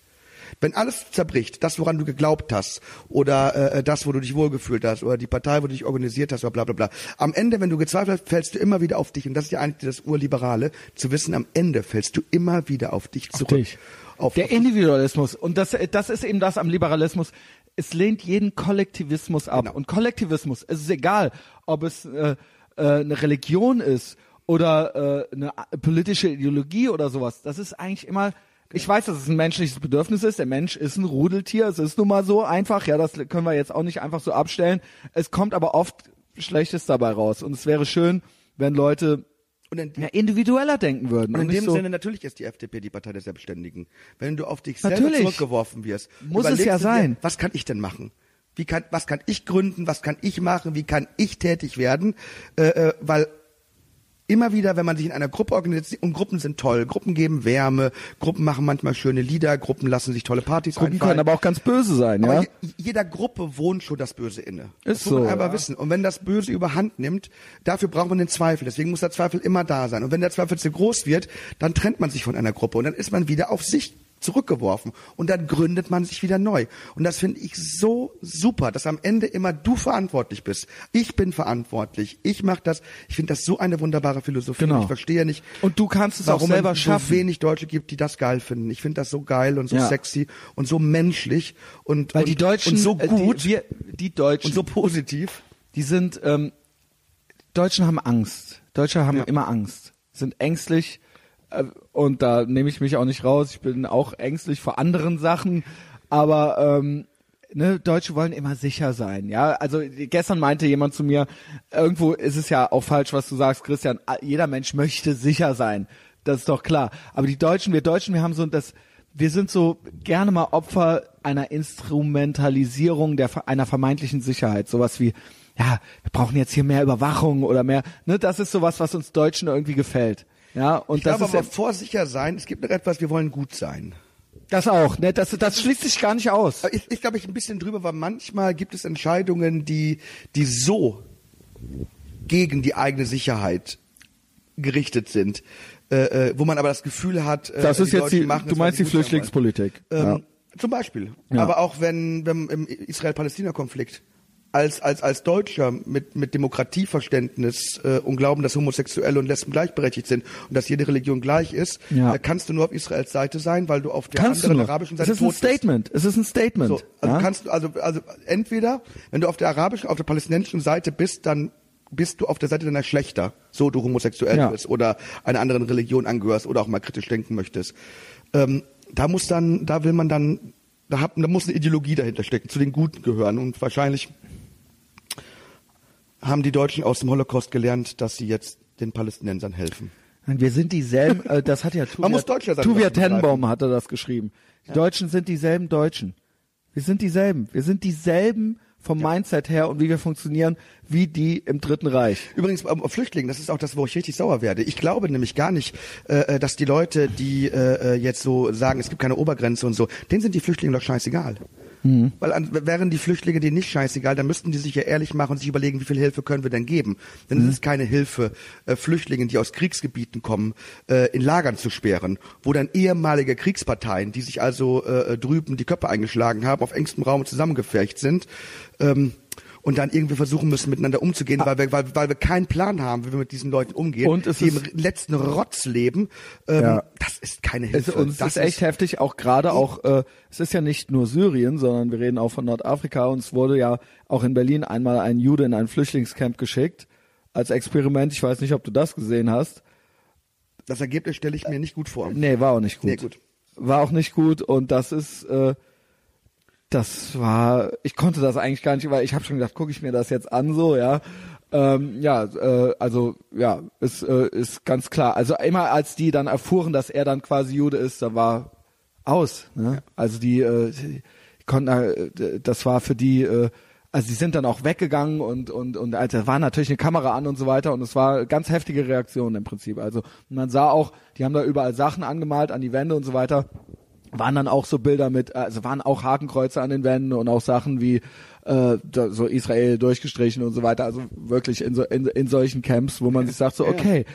Wenn alles zerbricht, das, woran du geglaubt hast, oder äh, das, wo du dich wohlgefühlt hast, oder die Partei, wo du dich organisiert hast, oder bla bla bla. Am Ende, wenn du gezweifelt hast, fällst du immer wieder auf dich. Und das ist ja eigentlich das Urliberale, zu wissen, am Ende fällst du immer wieder auf dich zurück. dich. Auf, Der auf, Individualismus. Und das, das ist eben das am Liberalismus. Es lehnt jeden Kollektivismus ab. Genau. Und Kollektivismus, es ist egal, ob es äh, äh, eine Religion ist oder äh, eine politische Ideologie oder sowas. Das ist eigentlich immer. Ich weiß, dass es ein menschliches Bedürfnis ist. Der Mensch ist ein Rudeltier. Es ist nun mal so einfach. Ja, das können wir jetzt auch nicht einfach so abstellen. Es kommt aber oft Schlechtes dabei raus. Und es wäre schön, wenn Leute und in, ja, individueller denken würden. Und in nicht dem so, Sinne, natürlich ist die FDP die Partei der Selbstständigen. Wenn du auf dich selber Natürlich. zurückgeworfen wirst, Muss es ja du dir, sein. was kann ich denn machen? Wie kann, was kann ich gründen? Was kann ich machen? Wie kann ich tätig werden? Äh, äh, weil immer wieder, wenn man sich in einer Gruppe organisiert, und Gruppen sind toll, Gruppen geben Wärme, Gruppen machen manchmal schöne Lieder, Gruppen lassen sich tolle Partys Gruppen einfallen. können aber auch ganz böse sein, Aber ja. je, jeder Gruppe wohnt schon das Böse inne. Ist das muss man so, einfach ja. wissen. Und wenn das Böse überhand nimmt, dafür braucht man den Zweifel. Deswegen muss der Zweifel immer da sein. Und wenn der Zweifel zu groß wird, dann trennt man sich von einer Gruppe und dann ist man wieder auf sich zurückgeworfen und dann gründet man sich wieder neu. Und das finde ich so super, dass am Ende immer du verantwortlich bist. Ich bin verantwortlich. Ich mache das. Ich finde das so eine wunderbare Philosophie. Genau. Ich verstehe nicht, Und du kannst es auch warum selber es schaffen. so wenig Deutsche gibt, die das geil finden. Ich finde das so geil und so Ja. sexy und so menschlich und, Weil und, die Deutschen, und so äh, gut die, wir, die Deutschen, und so positiv. die sind, ähm, Deutschen haben Angst. Deutsche haben Ja. immer Angst, sind ängstlich und da nehme ich mich auch nicht raus. Ich bin auch ängstlich vor anderen Sachen, aber ähm, ne, Deutsche wollen immer sicher sein, ja. Also gestern meinte jemand zu mir, irgendwo ist es ja auch falsch, was du sagst, Christian. Jeder Mensch möchte sicher sein, das ist doch klar. Aber die Deutschen, wir Deutschen, wir haben so das, wir sind so gerne mal Opfer einer Instrumentalisierung der einer vermeintlichen Sicherheit, sowas wie ja, wir brauchen jetzt hier mehr Überwachung oder mehr, ne, das ist sowas, was uns Deutschen irgendwie gefällt. Ja, und ich das glaube ist aber vor sicher sein, es gibt noch etwas, wir wollen gut sein. das auch, ne, das, das schließt sich gar nicht aus. Ich, ich glaube, ich ein bisschen drüber, weil manchmal gibt es Entscheidungen, die, die so gegen die eigene Sicherheit gerichtet sind, äh, äh, wo man aber das Gefühl hat, äh, Das ist die jetzt die, machen du meinst die. Flüchtlingspolitik. Ähm, ja. Zum Beispiel. Ja. Aber auch wenn, wenn im Israel-Palästina-Konflikt als, als, als Deutscher mit, mit Demokratieverständnis äh, und Glauben, dass Homosexuelle und Lesben gleichberechtigt sind und dass jede Religion gleich ist, Ja. äh, kannst du nur auf Israels Seite sein, weil du auf der Kannst anderen arabischen Es Seite ist ein tot bist. Statement. Es ist ein Statement. So, also ja? kannst du, also, also entweder, wenn du auf der arabischen, auf der palästinensischen Seite bist, dann bist du auf der Seite deiner Schlechter, so du homosexuell Ja. bist oder einer anderen Religion angehörst oder auch mal kritisch denken möchtest. Ähm, da muss dann, da will man dann, da, hat, da muss eine Ideologie dahinter stecken, zu den Guten gehören und wahrscheinlich haben die Deutschen aus dem Holocaust gelernt, dass sie jetzt den Palästinensern helfen. Wir sind dieselben, äh, das hat ja Tuvia, muss Deutscher sein, Tuvia um. Tenbaum hatte das geschrieben. Die Deutschen sind dieselben Deutschen. Wir sind dieselben. Wir sind dieselben vom Mindset her und wie wir funktionieren, wie die im Dritten Reich. Übrigens, ähm, auf Flüchtlingen, das ist auch das, wo ich richtig sauer werde. Ich glaube nämlich gar nicht, äh, äh, dass die Leute, die äh, äh, jetzt so sagen, es gibt keine Obergrenze und so, denen sind die Flüchtlinge doch scheißegal. Mhm. Weil an, wären die Flüchtlinge denen nicht scheißegal, dann müssten die sich ja ehrlich machen und sich überlegen, wie viel Hilfe können wir denn geben. Denn Mhm. es ist keine Hilfe, äh, Flüchtlingen, die aus Kriegsgebieten kommen, äh, in Lagern zu sperren, wo dann ehemalige Kriegsparteien, die sich also äh, drüben die Köpfe eingeschlagen haben, auf engstem Raum zusammengefercht sind, ähm, und dann irgendwie versuchen müssen, miteinander umzugehen, weil, wir, weil, weil wir keinen Plan haben, wie wir mit diesen Leuten umgehen, Und es die im ist- letzten Rotz leben. Ähm, Ja. Das ist keine Es, Hilfe. und es das ist echt heftig, auch gerade auch, äh, es ist ja nicht nur Syrien, sondern wir reden auch von Nordafrika und es wurde ja auch in Berlin einmal ein Jude in ein Flüchtlingscamp geschickt als Experiment. Ich weiß nicht, ob du das gesehen hast. Das Ergebnis stelle ich mir nicht gut vor. Nee, war auch nicht gut. Nee, gut. War auch nicht gut und das ist, äh, das war, ich konnte das eigentlich gar nicht, weil ich habe schon gedacht, gucke ich mir das jetzt an, so, ja. Ähm, ja, äh, also ja, ist, äh, ist ganz klar. Also immer als die dann erfuhren, dass er dann quasi Jude ist, da war aus. Ne? Also die, äh, die konnten, äh, das war für die, äh, also die sind dann auch weggegangen und und und also da war natürlich eine Kamera an und so weiter und es war ganz heftige Reaktion im Prinzip. Also man sah auch, die haben da überall Sachen angemalt an die Wände und so weiter waren dann auch so Bilder mit, also waren auch Hakenkreuze an den Wänden und auch Sachen wie äh, so Israel durchgestrichen und so weiter. Also wirklich in, so, in, in solchen Camps, wo man sich sagt so, okay,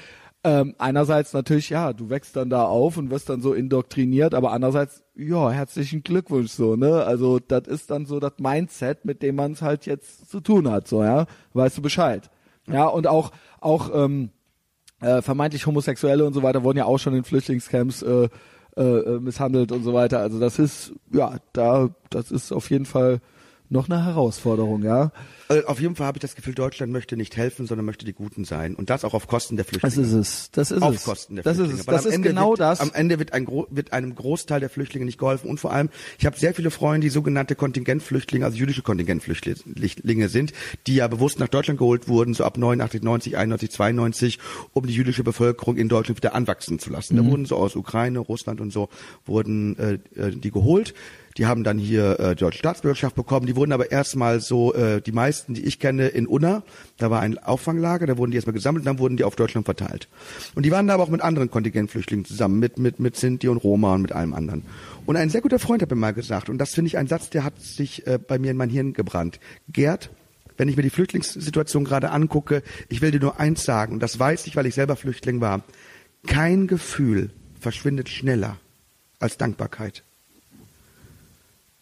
ähm, einerseits natürlich, ja, du wächst dann da auf und wirst dann so indoktriniert, aber andererseits, ja, herzlichen Glückwunsch so, ne? Also das ist dann so das Mindset, mit dem man es halt jetzt zu tun hat, so, ja, weißt du Bescheid. Ja, und auch, auch ähm, äh, vermeintlich Homosexuelle und so weiter wurden ja auch schon in Flüchtlingscamps äh, äh, äh, misshandelt und so weiter. Also das ist, ja, da, das ist auf jeden Fall noch eine Herausforderung, ja. Äh, Auf jeden Fall habe ich das Gefühl, Deutschland möchte nicht helfen, sondern möchte die Guten sein. Und das auch auf Kosten der Flüchtlinge. Das ist es. Das ist auf es. Kosten der das Flüchtlinge. ist es. Weil Das am ist Ende genau wird, das. Am Ende wird, ein, wird einem Großteil der Flüchtlinge nicht geholfen. Und vor allem, ich habe sehr viele Freunde, die sogenannte Kontingentflüchtlinge, also jüdische Kontingentflüchtlinge sind, die ja bewusst nach Deutschland geholt wurden, so ab 89, 90, 91, 92, um die jüdische Bevölkerung in Deutschland wieder anwachsen zu lassen. Mhm. Da wurden so aus Ukraine, Russland und so, wurden äh, äh, die geholt. Die haben dann hier äh, deutsche Staatsbürgerschaft bekommen. Die wurden aber erstmal so, äh, die meisten, die ich kenne, in Unna. Da war ein Auffanglager, da wurden die erstmal gesammelt und dann wurden die auf Deutschland verteilt. Und die waren da aber auch mit anderen Kontingentflüchtlingen zusammen, mit, mit, mit Sinti und Roma und mit allem anderen. Und ein sehr guter Freund hat mir mal gesagt, und das finde ich ein Satz, der hat sich äh, bei mir in mein Hirn gebrannt. Gerd, wenn ich mir die Flüchtlingssituation gerade angucke, ich will dir nur eins sagen, und das weiß ich, weil ich selber Flüchtling war. Kein Gefühl verschwindet schneller als Dankbarkeit.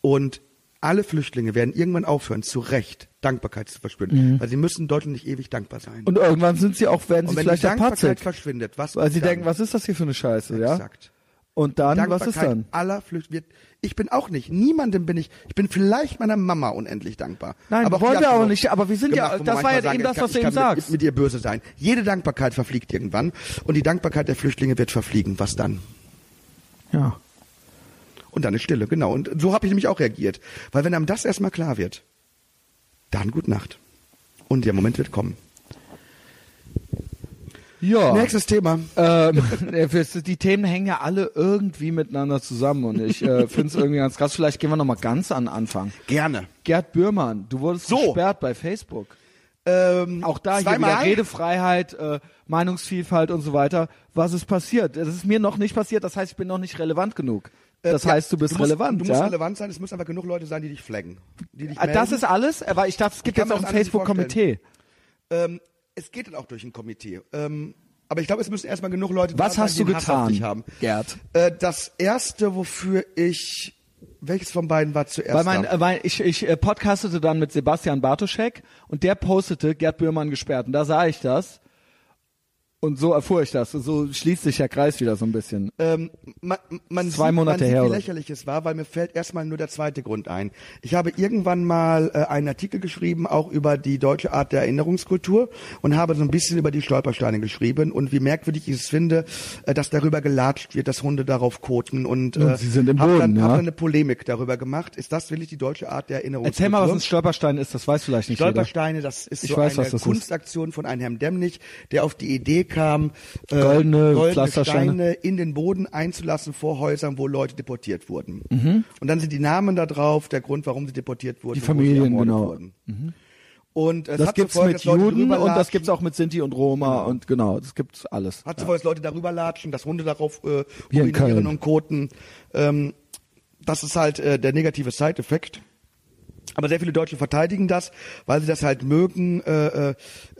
Und alle Flüchtlinge werden irgendwann aufhören, zu Recht Dankbarkeit zu verspüren. Weil sie müssen Deutschland nicht ewig dankbar sein. Mhm. und irgendwann sind sie auch, werden sie wenn vielleicht die Dankbarkeit apatzig. verschwindet, was Weil sie dann? denken, was ist das hier für eine Scheiße, ja? Exakt. Und dann, was ist dann? aller Flüchtlinge. Ich bin auch nicht. Niemandem bin ich. Ich bin vielleicht meiner Mama unendlich dankbar. Nein, aber wollen wir auch nicht, aber wir sind ja- gemacht, wo das war ja manchmal eben sagen, das, was ich du kann eben sagst. Mit, mit ihr böse sein. Jede Dankbarkeit verfliegt irgendwann und die Dankbarkeit der Flüchtlinge wird verfliegen. Was dann? Ja. Und dann ist Stille, genau. Und so habe ich nämlich auch reagiert. Weil wenn einem das erstmal klar wird, dann gute Nacht. Und der Moment wird kommen. Ja. Nächstes Thema. Ähm, die Themen hängen ja alle irgendwie miteinander zusammen und ich äh, finde es irgendwie ganz krass. Vielleicht gehen wir nochmal ganz an den Anfang. Gerne. Gerd Bührmann, du wurdest So. gesperrt bei Facebook. Ähm, Auch da hier wieder Redefreiheit, äh, Meinungsvielfalt und so weiter. Was ist passiert? Das ist mir noch nicht passiert, das heißt, ich bin noch nicht relevant genug. Das Äh, ja, heißt, du bist musst, relevant, Du musst ja? relevant sein. Es müssen einfach genug Leute sein, die dich flaggen. Die dich Ah, das ist alles? Aber ich dachte, es gibt jetzt auch ein das Facebook-Komitee. Ähm, es geht dann auch durch ein Komitee. Ähm, aber ich glaube, es müssen erstmal genug Leute Was hast sein, du getan, dich haben. Gerd? Äh, das erste, wofür ich, welches von beiden war zuerst? Weil mein, äh, mein, ich, ich äh, podcastete dann mit Sebastian Bartoschek und der postete Gerd Bührmann gesperrt und da sah ich das und so erfuhr ich das. So schließt sich der Kreis wieder so ein bisschen. Ähm, man, man Zwei sieht, Monate man sieht, her, wie lächerlich es war, weil mir fällt erstmal nur der zweite Grund ein. Ich habe irgendwann mal äh, einen Artikel geschrieben, auch über die deutsche Art der Erinnerungskultur und habe so ein bisschen über die Stolpersteine geschrieben und wie merkwürdig ich es finde, äh, dass darüber gelatscht wird, dass Hunde darauf koten und, Und äh, sie sind im Boden, dann, ja. hab dann eine Polemik darüber gemacht. Ist das wirklich die deutsche Art der Erinnerungskultur? Erzähl mal, was ein Stolperstein ist, das weiß vielleicht nicht jeder. Stolpersteine, das ist Ich so weiß, eine was das ist. Kunstaktion von einem Herrn Demnig, der auf die Idee kam, äh, Goldene goldene Pflastersteine. Steine in den Boden einzulassen vor Häusern, wo Leute deportiert wurden. Mhm. Und dann sind die Namen da drauf, der Grund, warum sie deportiert wurden, Die Familien, genau. wurden. Und es Das gibt's Folge, mit Juden und das latschen. gibt's auch mit Sinti und Roma und genau, das gibt's alles. Hat zur Folge, dass Leute darüber latschen, dass Hunde darauf äh, urinieren und koten. Ähm, das ist halt äh, der negative Side-Effekt. Aber sehr viele Deutsche verteidigen das, weil sie das halt mögen. Äh, äh,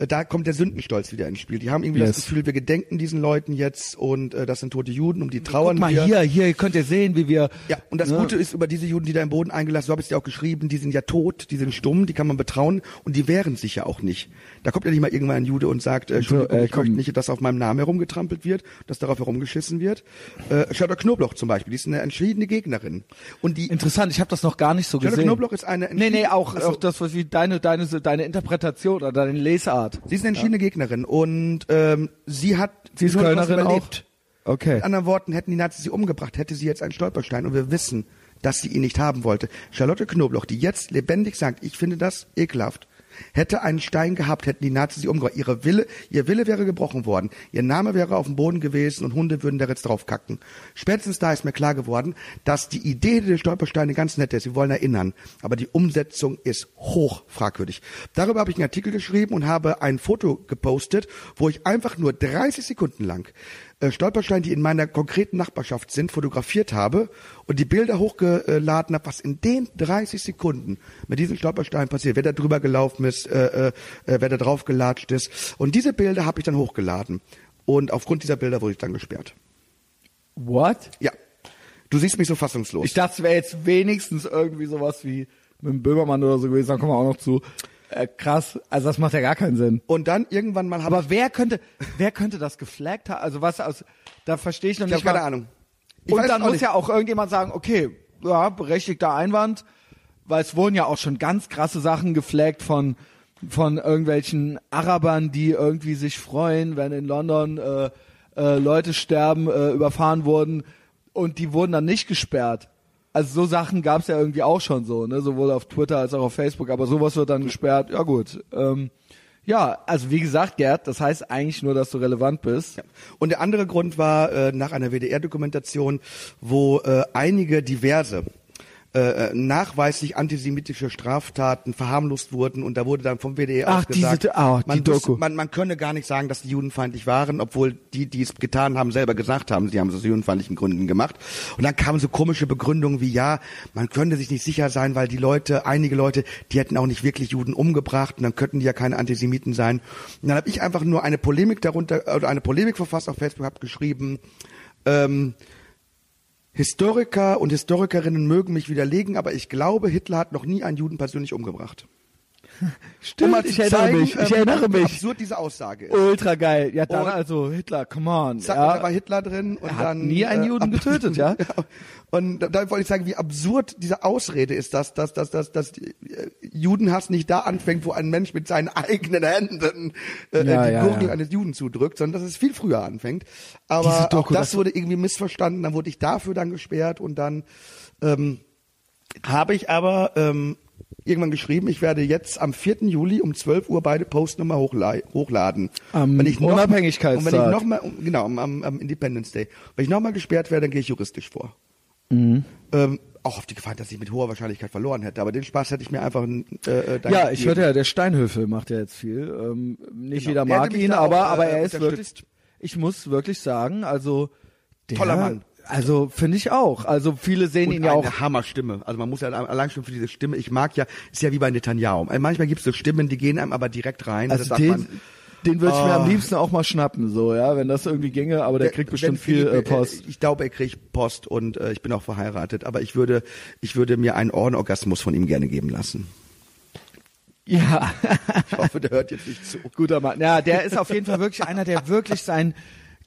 da kommt der Sündenstolz wieder ins Spiel. Die haben irgendwie Yes. das Gefühl, wir gedenken diesen Leuten jetzt und äh, das sind tote Juden, um die trauern Guck mal wir. hier, hier könnt ihr sehen, wie wir Ja, und das ne? Gute ist über diese Juden, die da im Boden eingelassen, so habe ich es ja auch geschrieben, die sind ja tot, die sind stumm, die kann man betrauen und die wehren sich ja auch nicht. Da kommt ja nicht mal irgendwann ein Jude und sagt, äh, Entschuldigung, äh, ich komm. möchte nicht, dass auf meinem Namen herumgetrampelt wird, dass darauf herumgeschissen wird. Äh, Charlotte Knoblauch zum Beispiel, die ist eine entschiedene Gegnerin. Und die Interessant, ich habe das noch gar nicht so Charlotte gesehen. Knoblauch ist eine Nee, nee, auch, Ach so. auch das, was wie deine, deine, deine Interpretation oder deine Lesart. Sie ist eine entschiedene Gegnerin und ähm, sie hat Sie ist Kölnerin auch? überlebt. Okay. Mit anderen Worten, hätten die Nazis sie umgebracht, hätte sie jetzt einen Stolperstein und wir wissen, dass sie ihn nicht haben wollte. Charlotte Knoblauch, die jetzt lebendig sagt, ich finde das ekelhaft, hätte einen Stein gehabt, hätten die Nazis sie umgebracht. Ihre Wille, ihr Wille wäre gebrochen worden. Ihr Name wäre auf dem Boden gewesen und Hunde würden da jetzt drauf kacken. Spätestens da ist mir klar geworden, dass die Idee der Stolpersteine ganz nett ist. Sie wollen erinnern. Aber die Umsetzung ist hoch fragwürdig. Darüber habe ich einen Artikel geschrieben und habe ein Foto gepostet, wo ich einfach nur 30 Sekunden lang äh, Stolpersteine, die in meiner konkreten Nachbarschaft sind, fotografiert habe und die Bilder hochgeladen habe, was in den 30 Sekunden mit diesen Stolpersteinen passiert, wer da drüber gelaufen ist, äh, äh, äh, wer da drauf gelatscht ist. Und diese Bilder habe ich dann hochgeladen. Und aufgrund dieser Bilder wurde ich dann gesperrt. What? Ja. Du siehst mich so fassungslos. Ich dachte, es wäre jetzt wenigstens irgendwie sowas wie mit dem Böhmermann oder so gewesen, da kommen wir auch noch zu. Äh, krass, also das macht ja gar keinen Sinn. und dann irgendwann mal Aber wer könnte, wer könnte das geflaggt haben? Also was aus, da verstehe ich noch ich, ich nicht. habe keine Ahnung. Ich Und dann muss nicht. ja auch irgendjemand sagen, okay, ja, berechtigter Einwand, weil es wurden ja auch schon ganz krasse Sachen geflaggt von von irgendwelchen Arabern, die irgendwie sich freuen, wenn in London äh, äh, Leute sterben, äh, überfahren wurden und die wurden dann nicht gesperrt. Also so Sachen gab es ja irgendwie auch schon so, ne, sowohl auf Twitter als auch auf Facebook, aber sowas wird dann gesperrt. Ja gut. Ähm, ja, also wie gesagt, Gerd, das heißt eigentlich nur, dass du relevant bist. Und der andere Grund war äh, nach einer WDR-Dokumentation, wo äh, einige diverse äh, äh, nachweislich antisemitische Straftaten verharmlost wurden und da wurde dann vom WDR Ach, auch gesagt, diese- ah, die man, Doku. wüsste- man, man könne gar nicht sagen, dass die judenfeindlich waren, obwohl die, die es getan haben, selber gesagt haben, sie haben es aus judenfeindlichen Gründen gemacht. Und dann kamen so komische Begründungen wie, ja, man könnte sich nicht sicher sein, weil die Leute, einige Leute, die hätten auch nicht wirklich Juden umgebracht und dann könnten die ja keine Antisemiten sein. Und dann habe ich einfach nur eine Polemik darunter, oder eine Polemik verfasst auf Facebook, habe geschrieben, ähm, Historiker und Historikerinnen mögen mich widerlegen, aber ich glaube, Hitler hat noch nie einen Juden persönlich umgebracht. Stimmt, um ich erinnere zeigen, mich, ich ähm, erinnere mich. absurd diese Aussage ist. Ultra geil. Ja, dann Und- also Hitler, come on. Zack, ja. da war Hitler drin und Er hat dann nie einen äh, Juden ab- getötet, ja? Und da, da wollte ich sagen, wie absurd diese Ausrede ist, dass dass dass dass, dass äh, Judenhass nicht da anfängt, wo ein Mensch mit seinen eigenen Händen äh, Ja, die ja, Gurgel eines Juden zudrückt, sondern dass es viel früher anfängt. Aber Doku, das, das- wurde irgendwie missverstanden. Dann wurde ich dafür dann gesperrt und dann ähm, habe ich aber ähm, irgendwann geschrieben, ich werde jetzt am 4. Juli um 12 Uhr beide Posts nochmal hochla hochladen. Am Wenn ich noch- Unabhängigkeitstag. Und wenn ich nochmal, genau, am, am, Independence Day. Wenn ich nochmal gesperrt werde, dann gehe ich juristisch vor. Mhm. Ähm, auch auf die Gefahr, dass ich mit hoher Wahrscheinlichkeit verloren hätte. Aber den Spaß hätte ich mir einfach äh, äh, Ja, ich hörte ja, der Steinhöfel macht ja jetzt viel. Ähm, nicht Genau. jeder Der mag ihn, aber, auch, aber äh, er ist wirklich, ich muss wirklich sagen, also der, Toller Mann. Also finde ich auch. Also viele sehen Und ihn ja eine auch. Hammerstimme. Also man muss ja allein schon für diese Stimme, ich mag ja, ist ja wie bei Netanyahu. Äh, Manchmal gibt es so Stimmen, die gehen einem aber direkt rein. Also den, man, den würde ich mir am Oh. liebsten auch mal schnappen, so ja, wenn das irgendwie ginge. Aber der kriegt bestimmt viel Philipp, äh, Post. Ich glaube, er kriegt Post und äh, ich bin auch verheiratet. Aber ich würde, ich würde mir einen Ohrenorgasmus von ihm gerne geben lassen. Ja, Ich hoffe, der hört jetzt nicht zu. guter Mann. Ja, der ist auf jeden Fall wirklich einer, der wirklich sein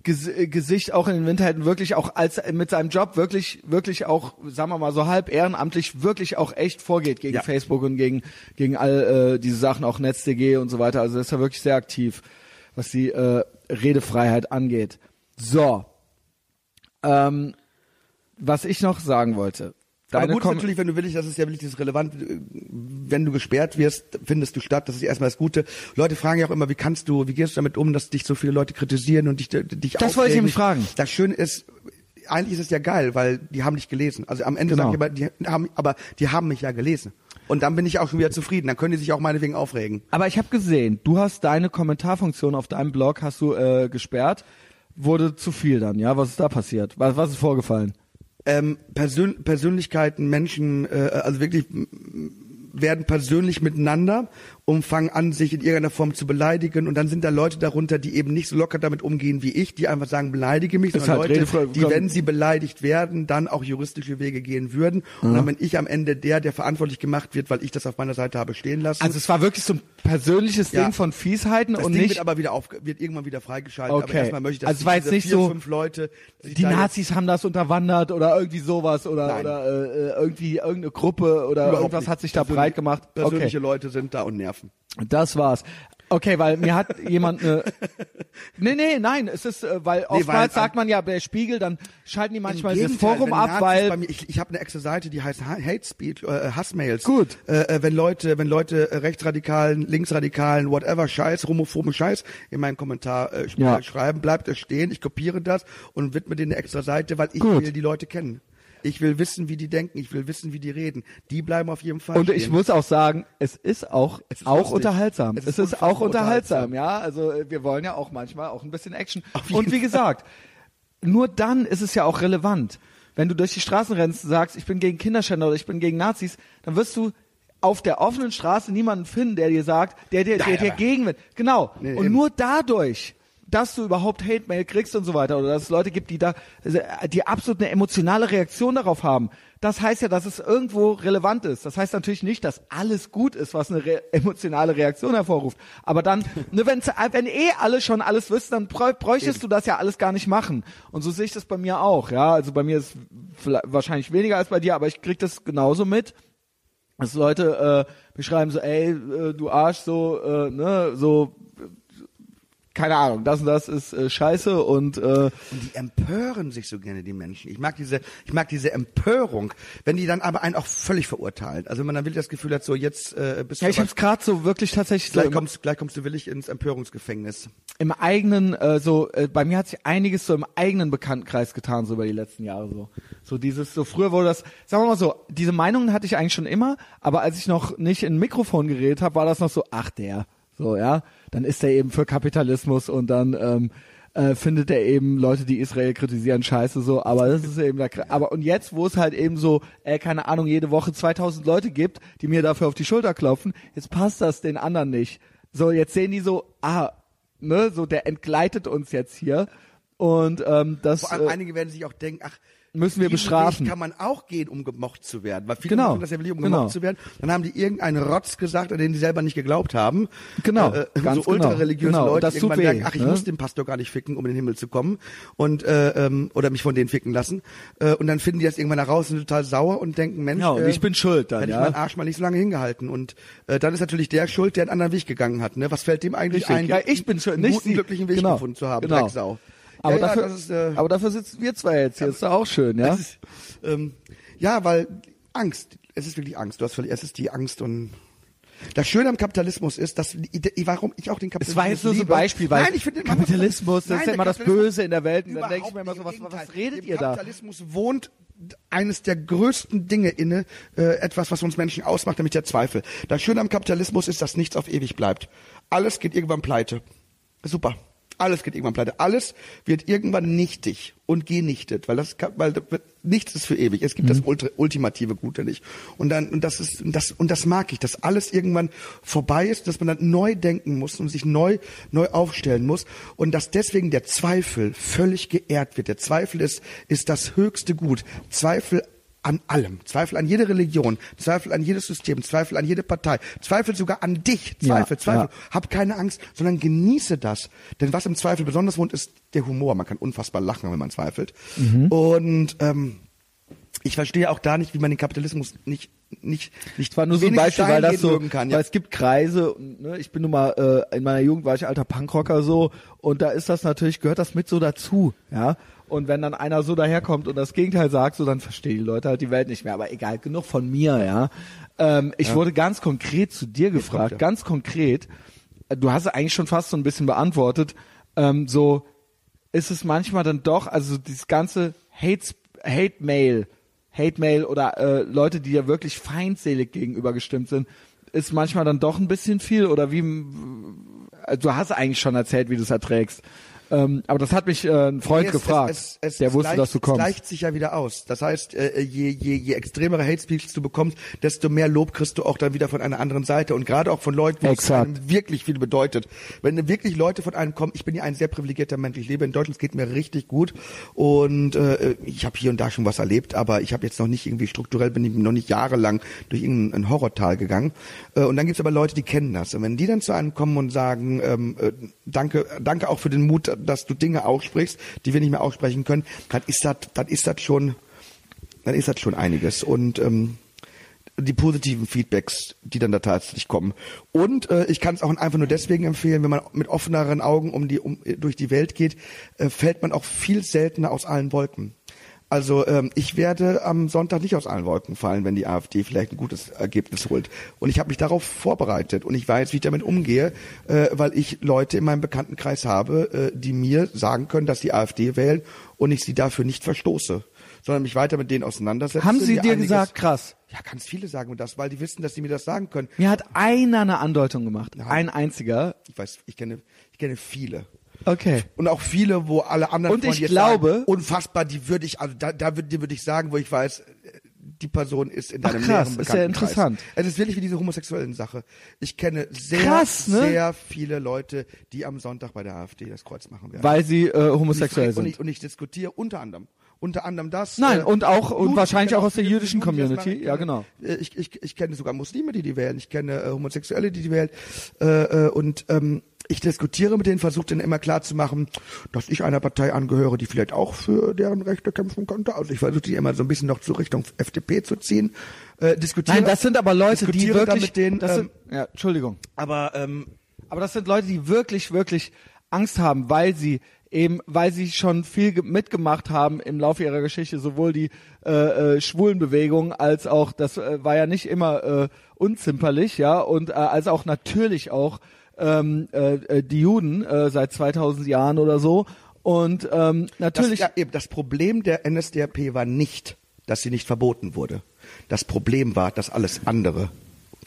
Ges äh, Gesicht auch in den Winterhalten wirklich auch als mit seinem Job wirklich wirklich auch sagen wir mal so halb ehrenamtlich wirklich auch echt vorgeht gegen Ja. Facebook und gegen gegen all äh, diese Sachen auch NetzDG und so weiter. Also das ist ja wirklich sehr aktiv, was die äh, Redefreiheit angeht. So, ähm, was ich noch sagen wollte. Aber Deine gut ist natürlich, wenn du willst, das ist ja wirklich das relevant, äh, wenn du gesperrt wirst, findest du statt, das ist erstmal das Gute. Leute fragen ja auch immer, wie kannst du, wie gehst du damit um, dass dich so viele Leute kritisieren und dich, dich Das wollte ich aufregen? nämlich fragen. Das Schöne ist, eigentlich ist es ja geil, weil die haben dich gelesen. Also am Ende Genau. sag ich immer, die haben, aber die haben mich ja gelesen. Und dann bin ich auch schon wieder zufrieden. Dann können die sich auch meinetwegen aufregen. Aber ich habe gesehen, du hast deine Kommentarfunktion auf deinem Blog hast du äh, gesperrt. Wurde zu viel dann, ja? Was ist da passiert? Was, was ist vorgefallen? Ähm, Persön Persönlichkeiten, Menschen, äh, also wirklich werden persönlich miteinander und fangen an, sich in irgendeiner Form zu beleidigen. Und dann sind da Leute darunter, die eben nicht so locker damit umgehen wie ich, die einfach sagen, beleidige mich, sondern halt Leute, die, wenn sie beleidigt werden, dann auch juristische Wege gehen würden. Und dann bin ich am Ende der, der verantwortlich gemacht wird, weil ich das auf meiner Seite habe stehen lassen. Also es war wirklich so ein persönliches Ja. Ding von Fiesheiten das und Ding nicht wird aber wieder auf, wird irgendwann wieder freigeschaltet. Aber Okay. erstmal möchte ich, dass Also es war diese jetzt nicht vier, so, fünf Leute, die Nazis haben das unterwandert oder irgendwie sowas oder Nein. oder äh, äh, irgendwie irgendeine Gruppe oder Überhaupt irgendwas nicht. hat sich da breit gemacht. Persönliche Okay, Leute sind da und nerven. Das war's. Okay, weil mir hat jemand eine Nee, nee, nein, es ist äh, weil oftmals weil- sagt man ja der Spiegel, dann schalten die manchmal das Forum ab, weil bei mir, ich, ich habe eine extra Seite, die heißt Ha- Hate Speech, äh, Hassmails. Gut. Äh, äh, wenn Leute, wenn Leute äh, rechtsradikalen, linksradikalen, whatever Scheiß, homophoben Scheiß in meinen Kommentar äh, Ja. äh, schreiben, bleibt es stehen. Ich kopiere das und widme denen eine extra Seite, weil ich Gut. will die Leute kennen. Ich will wissen, wie die denken. Ich will wissen, wie die reden. Die bleiben auf jeden Fall Und stehen. ich muss auch sagen, es ist auch Es ist auch lustig. unterhaltsam. Es Es ist ist, auch unterhaltsam, unterhaltsam. ja. Also äh, wir wollen ja auch manchmal auch ein bisschen Action. Und wie gesagt, nur dann ist es ja auch relevant. Wenn du durch die Straßen rennst und sagst, ich bin gegen Kinderschänder oder ich bin gegen Nazis, dann wirst du auf der offenen Straße niemanden finden, der dir sagt, der dir, der dir aber- gegen will. Genau. Nee, und eben. nur dadurch, dass du überhaupt Hate-Mail kriegst und so weiter oder dass es Leute gibt, die da, die absolut eine emotionale Reaktion darauf haben, das heißt ja, dass es irgendwo relevant ist. Das heißt natürlich nicht, dass alles gut ist, was eine re emotionale Reaktion hervorruft. Aber dann, ne, wenn, wenn eh alle schon alles wüssten, dann bräu bräuchtest du das ja alles gar nicht machen. Und so sehe ich das bei mir auch. Ja, also bei mir ist wahrscheinlich weniger als bei dir, aber ich krieg das genauso mit dass Leute äh, beschreiben so, ey, äh, du Arsch, so, äh, ne, so, äh, keine Ahnung, das und das ist äh, scheiße und äh, Und die empören sich so gerne, die Menschen. Ich mag diese, ich mag diese Empörung, wenn die dann aber einen auch völlig verurteilen. Also wenn man dann wirklich das Gefühl hat, so jetzt äh, bist ja, du ich aber- habe es gerade so wirklich tatsächlich so gleich im, kommst, gleich kommst du willig ins Empörungsgefängnis. im eigenen, äh, so, äh, bei mir hat sich einiges so im eigenen Bekanntenkreis getan, so über die letzten Jahre so. So dieses, so früher wurde das, sagen wir mal so, diese Meinungen hatte ich eigentlich schon immer, aber als ich noch nicht in ein Mikrofon geredet habe, war das noch so, ach der, so, ja, dann ist er eben für Kapitalismus und dann ähm, äh, findet er eben Leute, die Israel kritisieren, scheiße so, aber das ist eben Kra- aber und jetzt, wo es halt eben so, äh, keine Ahnung, jede Woche 2000 Leute gibt, die mir dafür auf die Schulter klopfen, jetzt passt das den anderen nicht. So, jetzt sehen die so, ah, ne, so der entgleitet uns jetzt hier und ähm, das Vor allem äh, einige werden sich auch denken, ach, müssen wir bestrafen. Weg kann man auch gehen, um gemocht zu werden. Weil viele Genau, machen das ja wirklich, um genau. gemocht zu werden. Dann haben die irgendeinen Rotz gesagt, an den die selber nicht geglaubt haben. Genau, Äh, äh, ganz so genau. ultrareligiöse Genau, und Leute, das die tut irgendwann weh, merken, ach, ich ne? muss den Pastor gar nicht ficken, um in den Himmel zu kommen. Und, äh, ähm, oder mich von denen ficken lassen. Äh, und dann finden die das irgendwann heraus und sind total sauer und denken, Mensch, Ja, äh, ich bin schuld dann, hätte ja. ich meinen Arsch mal nicht so lange hingehalten. Und äh, dann ist natürlich der schuld, der einen anderen Weg gegangen hat. Ne? Was fällt dem eigentlich Richtig. ein, Ja, ich bin schuld, einen nicht guten, Sie. glücklichen Weg Genau. gefunden zu haben, Genau. Drecksau. Aber, ja, dafür, ja, ist, äh, aber dafür sitzen wir zwei jetzt hier. Ist doch auch schön, ja? ist, ähm, ja, weil Angst, es ist wirklich Angst. Du hast völlig, es ist die Angst und das Schöne am Kapitalismus ist, dass warum ich auch den Es Kapitalismus war jetzt nur so ein. Beispiel, weil Nein, ich finde Kapitalismus, das Nein, ist ja immer das Böse in der Welt. Und dann denke ich mir immer so, was, was redet ihr da? Kapitalismus wohnt eines der größten Dinge inne, äh, etwas, was uns Menschen ausmacht, nämlich der Zweifel. Das Schöne am Kapitalismus ist, dass nichts auf ewig bleibt. Alles geht irgendwann pleite. Super. Alles geht irgendwann pleite. Alles wird irgendwann nichtig und genichtet, weil das, kann- weil das wird- nichts ist für ewig. Es gibt das Ultra, ultimative Gute nicht. Und dann, und das ist, und das, und das mag ich, dass alles irgendwann vorbei ist, dass man dann neu denken muss und sich neu, neu aufstellen muss und dass deswegen der Zweifel völlig geehrt wird. Der Zweifel ist, ist das höchste Gut. Zweifel an allem. Zweifel an jede Religion, Zweifel an jedes System, Zweifel an jede Partei, Zweifel sogar an dich, Zweifel, Ja, Zweifel. ja. Hab keine Angst, sondern genieße das. Denn was im Zweifel besonders wohnt, ist der Humor. Man kann unfassbar lachen, wenn man zweifelt. Mhm. Und ähm, ich verstehe auch da nicht, wie man den Kapitalismus nicht nicht nicht Es war nur so ein Beispiel, weil das so, kann. weil Ja. es gibt Kreise, ne, ich bin nun mal, äh, in meiner Jugend war ich alter Punkrocker so, und da ist das natürlich, gehört das mit so dazu, ja. Und wenn dann einer so daherkommt und das Gegenteil sagt, so dann verstehen die Leute halt die Welt nicht mehr. Aber egal, genug von mir, ja. Ähm, ich wurde ganz konkret zu dir gefragt, er. ganz konkret. Du hast es eigentlich schon fast so ein bisschen beantwortet. Ähm, so ist es manchmal dann doch, also dieses ganze Hate, Hate Mail, Hate Mail oder äh, Leute, die ja wirklich feindselig gegenüber gestimmt sind, ist manchmal dann doch ein bisschen viel oder wie, äh, du hast eigentlich schon erzählt, wie du es erträgst. Ähm, aber das hat mich äh, ein Freund Nee, es- gefragt, es- es- der es wusste, gleicht, dass du Es kommst. gleicht sich ja wieder aus. Das heißt, äh, je, je, je extremere Hate Speech du bekommst, desto mehr Lob kriegst du auch dann wieder von einer anderen Seite und gerade auch von Leuten, wo es Exakt. einem wirklich viel bedeutet. Wenn wirklich Leute von einem kommen, ich bin ja ein sehr privilegierter Mensch, ich lebe in Deutschland, es geht mir richtig gut und äh, ich habe hier und da schon was erlebt, aber ich habe jetzt noch nicht irgendwie strukturell bin ich noch nicht jahrelang durch irgendein Horrortal gegangen. Äh, und dann gibt's aber Leute, die kennen das. Und wenn die dann zu einem kommen und sagen, ähm, äh, danke, danke auch für den Mut, dass du Dinge aussprichst, die wir nicht mehr aussprechen können, dann ist das, dann ist das schon, dann ist das schon einiges. Und ähm, die positiven Feedbacks, die dann da tatsächlich kommen. Und äh, ich kann es auch einfach nur deswegen empfehlen, wenn man mit offeneren Augen um die um, durch die Welt geht, äh, fällt man auch viel seltener aus allen Wolken. Also ähm, ich werde am Sonntag nicht aus allen Wolken fallen, wenn die AfD vielleicht ein gutes Ergebnis holt. Und ich habe mich darauf vorbereitet und ich weiß, wie ich damit umgehe, äh, weil ich Leute in meinem Bekanntenkreis habe, äh, die mir sagen können, dass die AfD wählen und ich sie dafür nicht verstoße, sondern mich weiter mit denen auseinandersetze. Haben sie dir gesagt, krass? ja, ganz viele sagen mir das, weil die wissen, dass sie mir das sagen können. Mir hat einer eine Andeutung gemacht, Ja. ein einziger. Ich weiß, ich kenne, ich kenne viele. Okay. Und auch viele, wo alle anderen Und Freunde ich jetzt glaube- sagen, unfassbar, die würde ich, also da, da würde, die würde ich sagen, wo ich weiß, äh, die Person ist in Ach, deinem krass, näheren ist ja interessant. Es ist wirklich wie diese homosexuellen Sache. Ich kenne sehr, Krass, ne? sehr viele Leute, die am Sonntag bei der AfD das Kreuz machen werden. Weil sie äh, homosexuell und ich, und sind. ich, und ich diskutiere unter anderem. Unter anderem das. Nein, äh, und auch- und Juden, wahrscheinlich auch aus der jüdischen Community. Ja, genau. Äh, Ich, ich, ich kenne sogar Muslime, die die wählen. Ich kenne äh, Homosexuelle, die die wählen. Äh, äh, und ähm, ich diskutiere mit denen, versuche denen immer klar zu machen, dass ich einer Partei angehöre, die vielleicht auch für deren Rechte kämpfen könnte. Also ich versuche die immer so ein bisschen noch zu Richtung FDP zu ziehen. Äh, diskutiere, Nein, das sind aber Leute, die wirklich. mit denen, das ähm, sind, ja, Entschuldigung. aber ähm, Aber das sind Leute, die wirklich, wirklich Angst haben, weil sie eben, weil sie schon viel ge- mitgemacht haben im Laufe ihrer Geschichte, sowohl die äh, äh, Schwulenbewegung als auch, das äh, war ja nicht immer äh, unzimperlich, ja, und äh, als auch natürlich auch ähm, äh, äh, die Juden äh, seit 2000 Jahren oder so. Und ähm, natürlich, Das, ja, eben, das Problem der NSDAP war nicht, dass sie nicht verboten wurde. Das Problem war, dass alles andere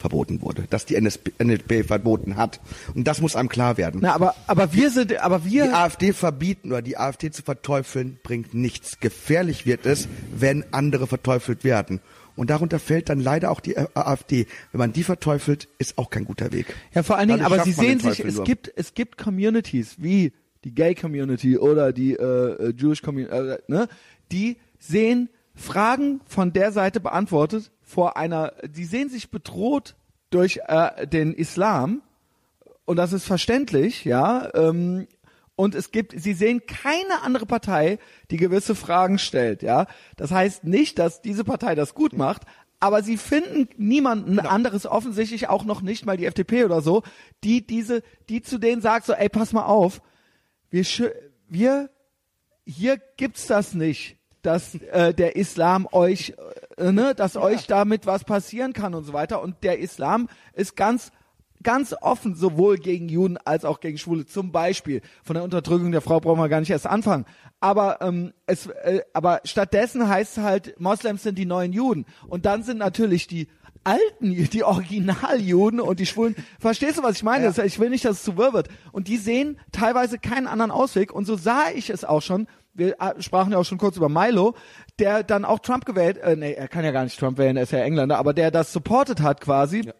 verboten wurde, dass die NSP, NSDAP verboten hat. Und das muss einem klar werden. na, aber aber wir sind, aber Die wir, AfD verbieten oder die AfD zu verteufeln bringt nichts. Gefährlich wird es, wenn andere verteufelt werden. Und darunter fällt dann leider auch die AfD. Wenn man die verteufelt, ist auch kein guter Weg. Ja, vor allen Dingen, aber Sie sehen sich, es nur. gibt, es gibt Communities wie die Gay Community oder die äh, äh, Jewish Community, äh, ne, die sehen Fragen von der Seite beantwortet vor einer, die sehen sich bedroht durch äh, den Islam und das ist verständlich, ja. Ähm, und es gibt, sie sehen keine andere Partei, die gewisse Fragen stellt, ja. Das heißt nicht, dass diese Partei das gut macht, aber sie finden niemanden anderes offensichtlich auch noch nicht mal die FDP oder so, die diese, die zu denen sagt so, ey, pass mal auf, wir, wir, hier gibt's das nicht, dass äh, der Islam euch, äh, ne, dass euch damit was passieren kann und so weiter. Und der Islam ist ganz ganz offen sowohl gegen Juden als auch gegen Schwule. Zum Beispiel von der Unterdrückung der Frau brauchen wir gar nicht erst anfangen. Aber ähm, es, äh, aber stattdessen heißt es halt, Moslems sind die neuen Juden. Und dann sind natürlich die alten, die Originaljuden und die Schwulen. Verstehst du, was ich meine? Ja. Ich will nicht, dass es zu wirr wird. Und die sehen teilweise keinen anderen Ausweg. Und so sah ich es auch schon. Wir äh, sprachen ja auch schon kurz über Milo, der dann auch Trump gewählt, äh, nee, er kann ja gar nicht Trump wählen, er ist ja Engländer, aber der das supportet hat quasi.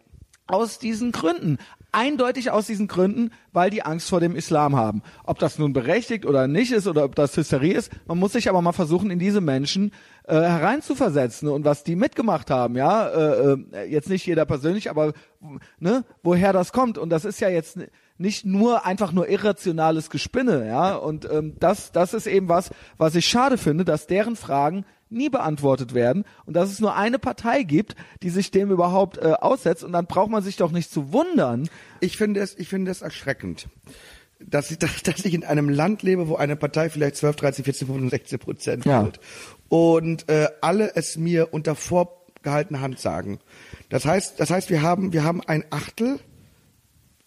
Aus diesen Gründen. Eindeutig aus diesen Gründen, weil die Angst vor dem Islam haben. Ob das nun berechtigt oder nicht ist oder ob das Hysterie ist, man muss sich aber mal versuchen, in diese Menschen äh, hereinzuversetzen und was die mitgemacht haben, ja. Äh, äh, jetzt nicht jeder persönlich, aber ne, woher das kommt. Und das ist ja jetzt nicht nur einfach nur irrationales Gespinne, ja. Und ähm, das, das ist eben was, was ich schade finde, dass deren Fragen nie beantwortet werden und dass es nur eine Partei gibt, die sich dem überhaupt äh, aussetzt und dann braucht man sich doch nicht zu wundern. Ich finde es, ich finde es erschreckend, dass ich, dass, dass ich in einem Land lebe, wo eine Partei vielleicht 12, 13, 14, 15, 16 Prozent Ja. und äh, alle es mir unter vorgehaltener Hand sagen. Das heißt, das heißt, wir haben, wir haben ein Achtel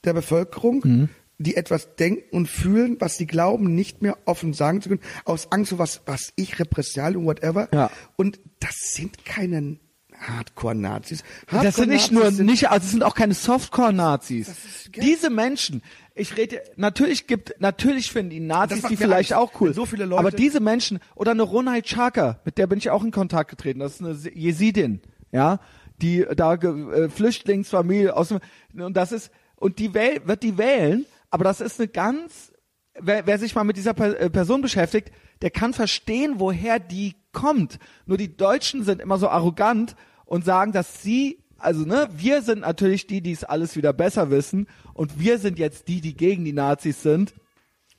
der Bevölkerung, Mhm. die etwas denken und fühlen, was sie glauben, nicht mehr offen sagen zu können, aus Angst vor was, was ich, Repressalien, whatever. Ja. Und das sind keine Hardcore-Nazis. das sind nicht nur sind- nicht, also es sind auch keine Softcore-Nazis. Diese Menschen, ich rede, natürlich gibt, natürlich finden die Nazis die vielleicht Angst, auch cool. so viele Leute- aber diese Menschen oder eine Ronald Chaka, mit der bin ich auch in Kontakt getreten. Das ist eine Jesidin, ja, die da äh, Flüchtlingsfamilie aus dem und das ist und die wähl, wird die wählen, aber das ist eine ganz wer, wer sich mal mit dieser Per- äh, Person beschäftigt, der kann verstehen, woher die kommt. Nur die Deutschen sind immer so arrogant und sagen, dass sie, also ne, wir sind natürlich die, die es alles wieder besser wissen und wir sind jetzt die, die gegen die Nazis sind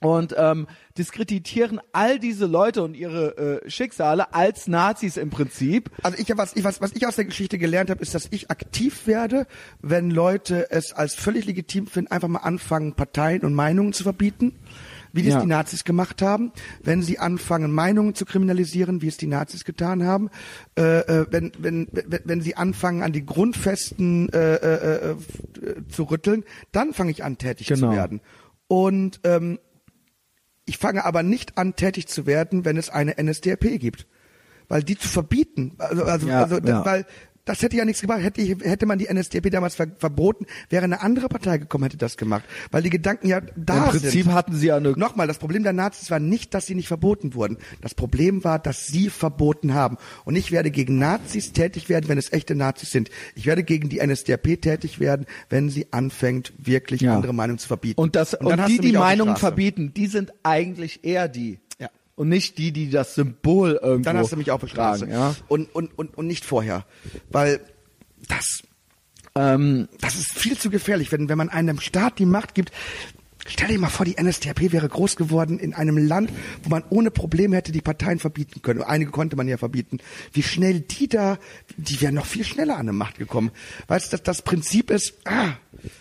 und ähm, diskreditieren all diese Leute und ihre äh, Schicksale als Nazis im Prinzip. Also ich, was, ich, was, was ich aus der Geschichte gelernt habe, ist, dass ich aktiv werde, wenn Leute es als völlig legitim finden, einfach mal anfangen, Parteien und Meinungen zu verbieten, wie das Ja. die Nazis gemacht haben. Wenn sie anfangen, Meinungen zu kriminalisieren, wie es die Nazis getan haben. Äh, äh, wenn, wenn, wenn, wenn sie anfangen, an die Grundfesten äh, äh, äh, zu rütteln, dann fange ich an, tätig Genau. zu werden. Und ähm, ich fange aber nicht an, tätig zu werden, wenn es eine NSDAP gibt. Weil die zu verbieten, also, also, Ja, also ja. weil das hätte ja nichts gebracht. Hätte, hätte man die NSDAP damals ver verboten, wäre eine andere Partei gekommen, hätte das gemacht. Weil die Gedanken ja da Im Prinzip sind. hatten sie ja eine Nochmal, das Problem der Nazis war nicht, dass sie nicht verboten wurden. Das Problem war, dass sie verboten haben. Und ich werde gegen Nazis tätig werden, wenn es echte Nazis sind. Ich werde gegen die NSDAP tätig werden, wenn sie anfängt, wirklich Ja. andere Meinungen zu verbieten. Und das und, hast die, die Meinungen verbieten, die sind eigentlich eher die. Und nicht die, die das Symbol irgendwo Dann hast du mich Straße. tragen, ja. Und, und, und, und nicht vorher. Weil das, Ähm, das ist viel zu gefährlich, wenn, wenn man einem Staat die Macht gibt. Stell dir mal vor, die NSDAP wäre groß geworden in einem Land, wo man ohne Probleme hätte die Parteien verbieten können. Einige konnte man ja verbieten. Wie schnell die da, die wären noch viel schneller an die Macht gekommen. Weißt du, das, das Prinzip ist, ah,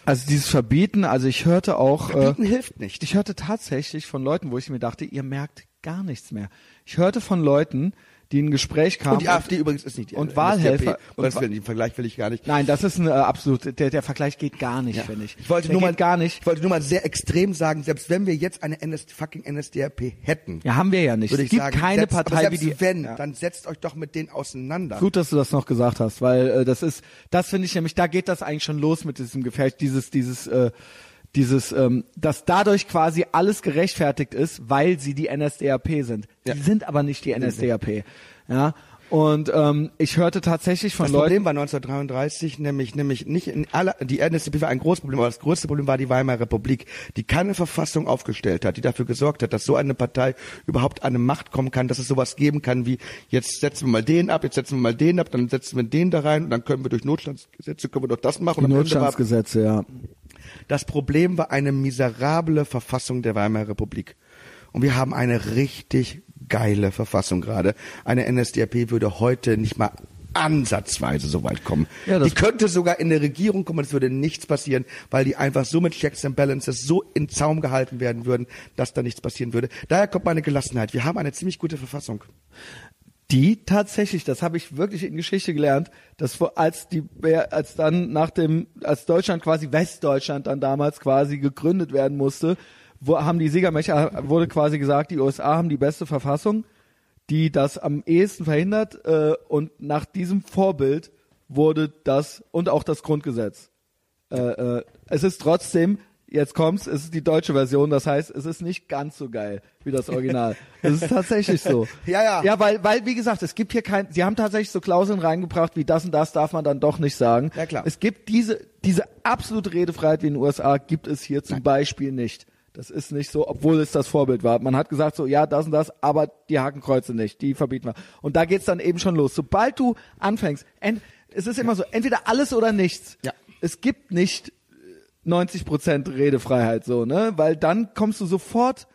also dieses Verbieten, also ich hörte auch, äh, verbieten hilft nicht. ich hörte tatsächlich von Leuten, wo ich mir dachte, ihr merkt gar nichts mehr. Ich hörte von Leuten, die in ein Gespräch kamen. Und die AfD übrigens ist nicht die und NSDAP. Wahlhelfer- Um Gottes Willen, den Vergleich will ich gar nicht. Nein, das ist ein äh, absolut, der, der Vergleich geht gar nicht, finde ich. Ich wollte der nur mal gar nicht. Ich wollte nur mal sehr extrem sagen, selbst wenn wir jetzt eine NS, fucking NSDAP hätten, Ja, haben wir ja nicht. würde Es ich gibt sagen, keine selbst, Partei wie die. wenn, Ja. dann setzt euch doch mit denen auseinander. Gut, dass du das noch gesagt hast, weil äh, das ist, das finde ich nämlich, da geht das eigentlich schon los mit diesem Gefecht, dieses, dieses, äh, dieses, ähm, dass dadurch quasi alles gerechtfertigt ist, weil sie die NSDAP sind. Ja. Die sind aber nicht die NSDAP. Ja. Und ähm, ich hörte tatsächlich von Das Leuten, Problem war 1933 nämlich, nämlich nicht in aller, die NSDAP war ein großes Problem, aber das größte Problem war die Weimarer Republik, die keine Verfassung aufgestellt hat, die dafür gesorgt hat, dass so eine Partei überhaupt an eine Macht kommen kann, dass es sowas geben kann wie, jetzt setzen wir mal den ab, jetzt setzen wir mal den ab, dann setzen wir den da rein und dann können wir durch Notstandsgesetze, können wir doch das machen. die Ende war- Notstandsgesetze, ja. Das Problem war eine miserable Verfassung der Weimarer Republik. Und wir haben eine richtig geile Verfassung gerade. Eine NSDAP würde heute nicht mal ansatzweise so weit kommen. Ja, die könnte sogar in der Regierung kommen, es würde nichts passieren, weil die einfach so mit Checks and Balances so in Zaum gehalten werden würden, dass da nichts passieren würde. Daher kommt meine Gelassenheit. Wir haben eine ziemlich gute Verfassung. Die tatsächlich, das habe ich wirklich in Geschichte gelernt, dass als die, als dann nach dem, als Deutschland quasi Westdeutschland dann damals quasi gegründet werden musste, wo haben die Siegermächte, wurde quasi gesagt, die USA haben die beste Verfassung, die das am ehesten verhindert, äh, und nach diesem Vorbild wurde das und auch das Grundgesetz. Äh, äh, es ist trotzdem, jetzt kommt's, es ist die deutsche Version, das heißt, es ist nicht ganz so geil wie das Original. Es ist tatsächlich so. Ja, ja. Ja, weil, weil, wie gesagt, es gibt hier kein, sie haben tatsächlich so Klauseln reingebracht, wie das und das darf man dann doch nicht sagen. Ja, klar. Es gibt diese, diese absolute Redefreiheit wie in den USA gibt es hier zum Beispiel nicht. Das ist nicht so, obwohl es das Vorbild war. Man hat gesagt so, ja, das und das, aber die Hakenkreuze nicht, die verbieten wir. Und da geht's dann eben schon los. Sobald du anfängst, es ist immer so, entweder alles oder nichts. Ja. Es gibt nicht 90 Prozent Redefreiheit so, ne? Weil dann kommst du sofort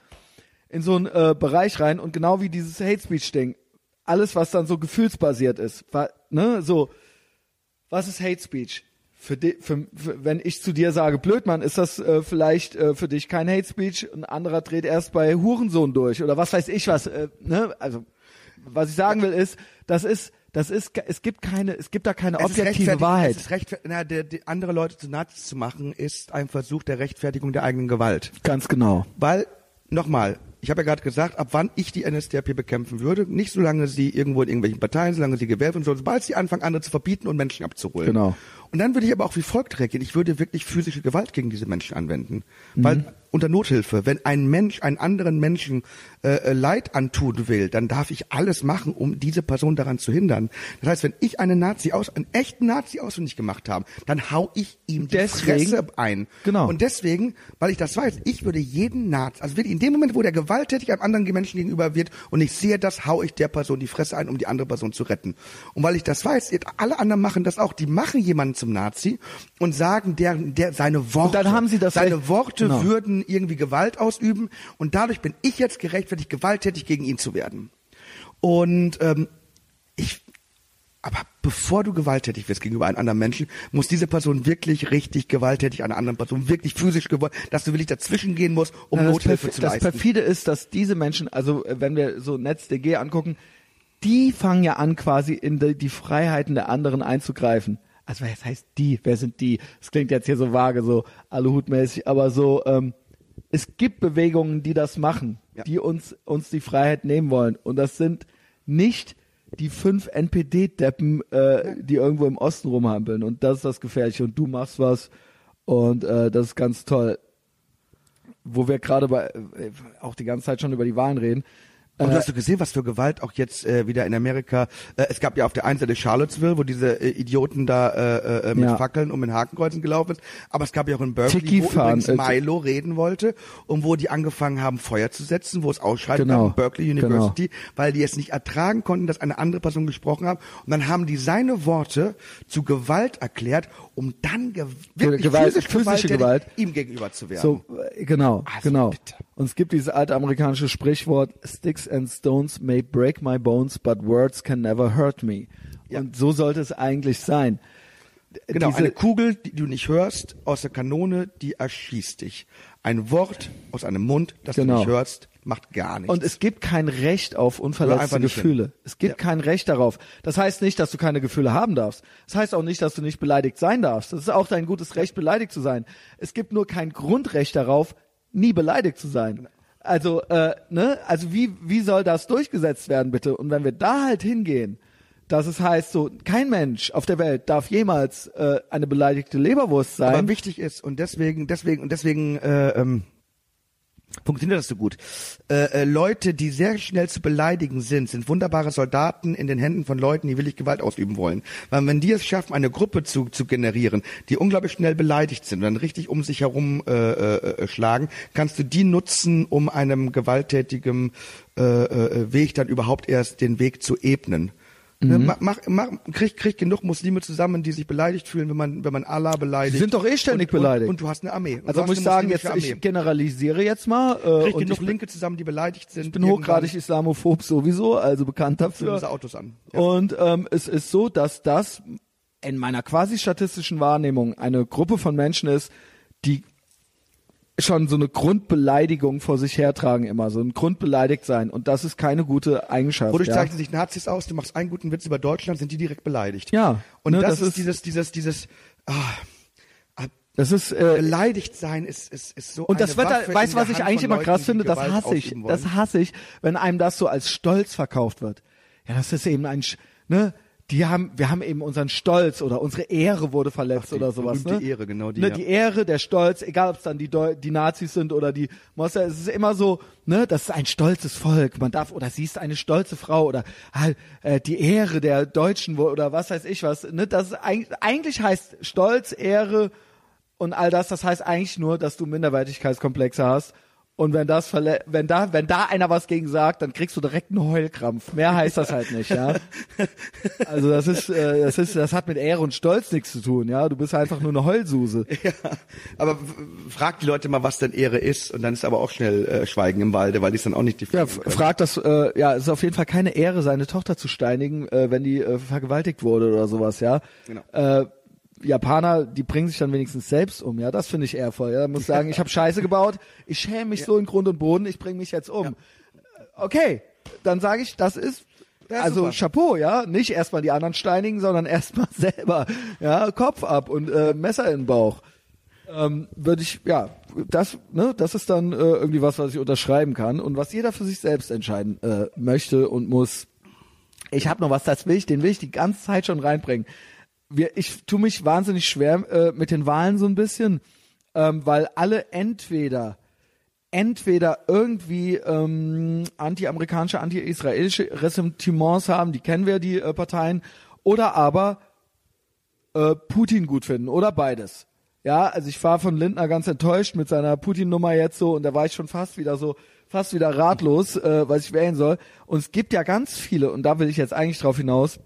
in so einen äh, Bereich rein und genau wie dieses Hate Speech Ding, alles was dann so gefühlsbasiert ist, war, ne, so was ist Hate Speech? Für, di für, für wenn ich zu dir sage, Blödmann, ist das äh, vielleicht äh, für dich kein Hate Speech? Ein anderer dreht erst bei Hurensohn durch oder was weiß ich was, äh, ne? Also was ich sagen will ist, das ist das ist es gibt keine es gibt da keine objektive Wahrheit. Es ist rechtfer- na, der, die andere Leute zu Nazis zu machen, ist ein Versuch der Rechtfertigung der eigenen Gewalt. Ganz genau. Weil, nochmal, ich habe ja gerade gesagt, ab wann ich die NSDAP bekämpfen würde, nicht solange sie irgendwo in irgendwelchen Parteien, solange sie gewählt und so, sobald sie anfangen, andere zu verbieten und Menschen abzuholen. Genau. Und dann würde ich aber auch wie folgt reagieren. Ich würde wirklich physische Gewalt gegen diese Menschen anwenden. Weil unter Nothilfe, wenn ein Mensch einen anderen Menschen äh, äh, Leid antun will, dann darf ich alles machen, um diese Person daran zu hindern. Das heißt, wenn ich einen Nazi aus, einen echten Nazi ausfindig gemacht habe, dann hau ich ihm die Deswegen- Fresse ein. Genau. Und deswegen, weil ich das weiß, ich würde jeden Nazi, also in dem Moment, wo der gewalttätig einem anderen Menschen gegenüber wird und ich sehe das, hau ich der Person die Fresse ein, um die andere Person zu retten. Und weil ich das weiß, alle anderen machen das auch. Die machen jemanden zum Nazi und sagen, der, der seine Worte, Und dann haben sie das seine Recht- Worte Genau. würden irgendwie Gewalt ausüben und dadurch bin ich jetzt gerechtfertigt, gewalttätig gegen ihn zu werden. Und ähm, ich aber bevor du gewalttätig wirst gegenüber einem anderen Menschen, muss diese Person wirklich richtig gewalttätig einer anderen Person, wirklich physisch gewollt, dass du wirklich dazwischen gehen musst, um das, Nothilfe zu das leisten. perfide ist, dass diese Menschen, also äh, wenn wir so NetzDG angucken, die fangen ja an, quasi in die, die Freiheiten der anderen einzugreifen. Also was heißt die? Wer sind die? Das klingt jetzt hier so vage, so Aluhutmäßig, aber so, ähm, es gibt Bewegungen, die das machen, Ja. die uns, uns die Freiheit nehmen wollen. Und das sind nicht die fünf NPD-Deppen, äh, die irgendwo im Osten rumhampeln. Und das ist das Gefährliche. Und du machst was. Und äh, das ist ganz toll wo wir gerade bei äh, auch die ganze Zeit schon über die Wahlen reden. Und Äh, du hast du gesehen, was für Gewalt auch jetzt äh, wieder in Amerika. Äh, es gab ja auf der einen Seite Charlottesville, wo diese äh, Idioten da äh, äh, mit Ja. Fackeln und mit Hakenkreuzen gelaufen ist. Aber es gab ja auch in Berkeley, Tiki wo fahren, übrigens äh, Milo reden wollte und wo die angefangen haben, Feuer zu setzen, wo es Ausschreitungen Genau. in Berkeley University, weil die es nicht ertragen konnten, dass eine andere Person gesprochen hat. Und dann haben die seine Worte zu Gewalt erklärt, um dann ge wirklich Gewalt- physisch physische Gewalt. ihm gegenüber zu werden. so äh, genau, Also genau. bitte. Und es gibt dieses alte amerikanische Sprichwort Sticks and stones may break my bones, but words can never hurt me. Ja. Und so sollte es eigentlich sein. Genau, Diese- eine Kugel, die du nicht hörst, aus der Kanone, die erschießt dich. Ein Wort aus einem Mund, das Genau. du nicht hörst, macht gar nichts. Und es gibt kein Recht auf unverletzte Gefühle. Es gibt Ja. kein Recht darauf. Das heißt nicht, dass du keine Gefühle haben darfst. Das heißt auch nicht, dass du nicht beleidigt sein darfst. Das ist auch dein gutes Recht, beleidigt zu sein. Es gibt nur kein Grundrecht darauf, nie beleidigt zu sein. Also, äh, ne, also wie, wie soll das durchgesetzt werden, bitte? Und wenn wir da halt hingehen, dass es heißt, so, kein Mensch auf der Welt darf jemals äh, eine beleidigte Leberwurst sein. Aber wichtig ist und deswegen, deswegen und deswegen äh, ähm, funktioniert das so gut. Äh, äh, Leute, die sehr schnell zu beleidigen sind, sind wunderbare Soldaten in den Händen von Leuten, die willig Gewalt ausüben wollen. Weil wenn die es schaffen, eine Gruppe zu, zu generieren, die unglaublich schnell beleidigt sind und dann richtig um sich herum äh, äh, schlagen, kannst du die nutzen, um einem gewalttätigen äh, äh, Weg dann überhaupt erst den Weg zu ebnen. Ne, Mhm. mach, mach, mach, krieg, krieg genug Muslime zusammen, die sich beleidigt fühlen, wenn man, wenn man Allah beleidigt. Die sind doch eh ständig und, beleidigt. Und, und du hast eine Armee. Also muss ich sagen, jetzt ich generalisiere jetzt mal. Äh, Krieg und genug ich, Linke zusammen, die beleidigt sind. ich bin hochgradig islamophob sowieso, also bekannt dafür. Unsere Autos an. Ja. Und ähm, es ist so, dass das in meiner quasi statistischen Wahrnehmung eine Gruppe von Menschen ist, die schon so eine Grundbeleidigung vor sich hertragen immer, so ein Grundbeleidigt sein. Und das ist keine gute Eigenschaft. Wodurch ja. zeichnen sich Nazis aus? Du machst einen guten Witz über Deutschland, sind die direkt beleidigt. Ja, Und ne, das, das ist ist- dieses, dieses, dieses, ah, Das ist äh, beleidigt sein ist, ist, ist so und das wird, Waffe da, weißt du, was ich eigentlich immer Leuten, krass finde? Das hasse ich. Das hasse ich, wenn einem das so als Stolz verkauft wird. Ja, das ist eben ein, ne? Die haben, wir haben eben unseren Stolz oder unsere Ehre wurde verletzt Ach, die oder sowas. Ne? Ehre, genau die, Ne, ja. die Ehre, der Stolz, egal ob es dann die, Deu die Nazis sind oder die Monster, es ist immer so, ne, das ist ein stolzes Volk. Man darf, oder sie ist eine stolze Frau oder halt, äh, die Ehre der Deutschen oder was weiß ich was. Ne? Das ist eigentlich, eigentlich heißt Stolz, Ehre und all das, das heißt eigentlich nur, dass du Minderwertigkeitskomplexe hast. Und wenn das verle wenn da, wenn da einer was gegen sagt, dann kriegst du direkt einen Heulkrampf. Mehr heißt das halt nicht, ja. Also das ist, äh, das ist, das hat mit Ehre und Stolz nichts zu tun, ja. Du bist einfach nur eine Heulsuse. Ja, aber frag die Leute mal, was denn Ehre ist, und dann ist aber auch schnell äh, Schweigen im Walde, weil die es dann auch nicht Ja, definieren f- können. fragt das, äh, ja, es ist auf jeden Fall keine Ehre, seine Tochter zu steinigen, äh, wenn die äh, vergewaltigt wurde oder sowas, ja. Genau. Äh, Japaner, die bringen sich dann wenigstens selbst um, ja, das finde ich ehrvoll. Ja, muss sagen, ich habe Scheiße gebaut, ich schäme mich so in Grund und Boden, ich bringe mich jetzt um. Okay, dann sage ich, das ist Ja, also super. Chapeau, ja, nicht erstmal die anderen steinigen, sondern erstmal selber, ja, Kopf ab und äh, Messer in den Bauch. Ähm, würde ich, ja, das, ne, das ist dann äh, irgendwie was, was ich unterschreiben kann und was jeder für sich selbst entscheiden äh, möchte und muss. Ich habe noch was, das will ich, den will ich die ganze Zeit schon reinbringen. Wir, ich tue mich wahnsinnig schwer äh, mit den Wahlen so ein bisschen, ähm, weil alle entweder entweder irgendwie ähm, anti-amerikanische, anti-israelische Ressentiments haben, die kennen wir, die äh, Parteien, oder aber äh, Putin gut finden oder beides. Ja, also ich war von Lindner ganz enttäuscht mit seiner Putin-Nummer jetzt so und da war ich schon fast wieder so, fast wieder ratlos, äh, was ich wählen soll. Und es gibt ja ganz viele, und da will ich jetzt eigentlich drauf hinaus,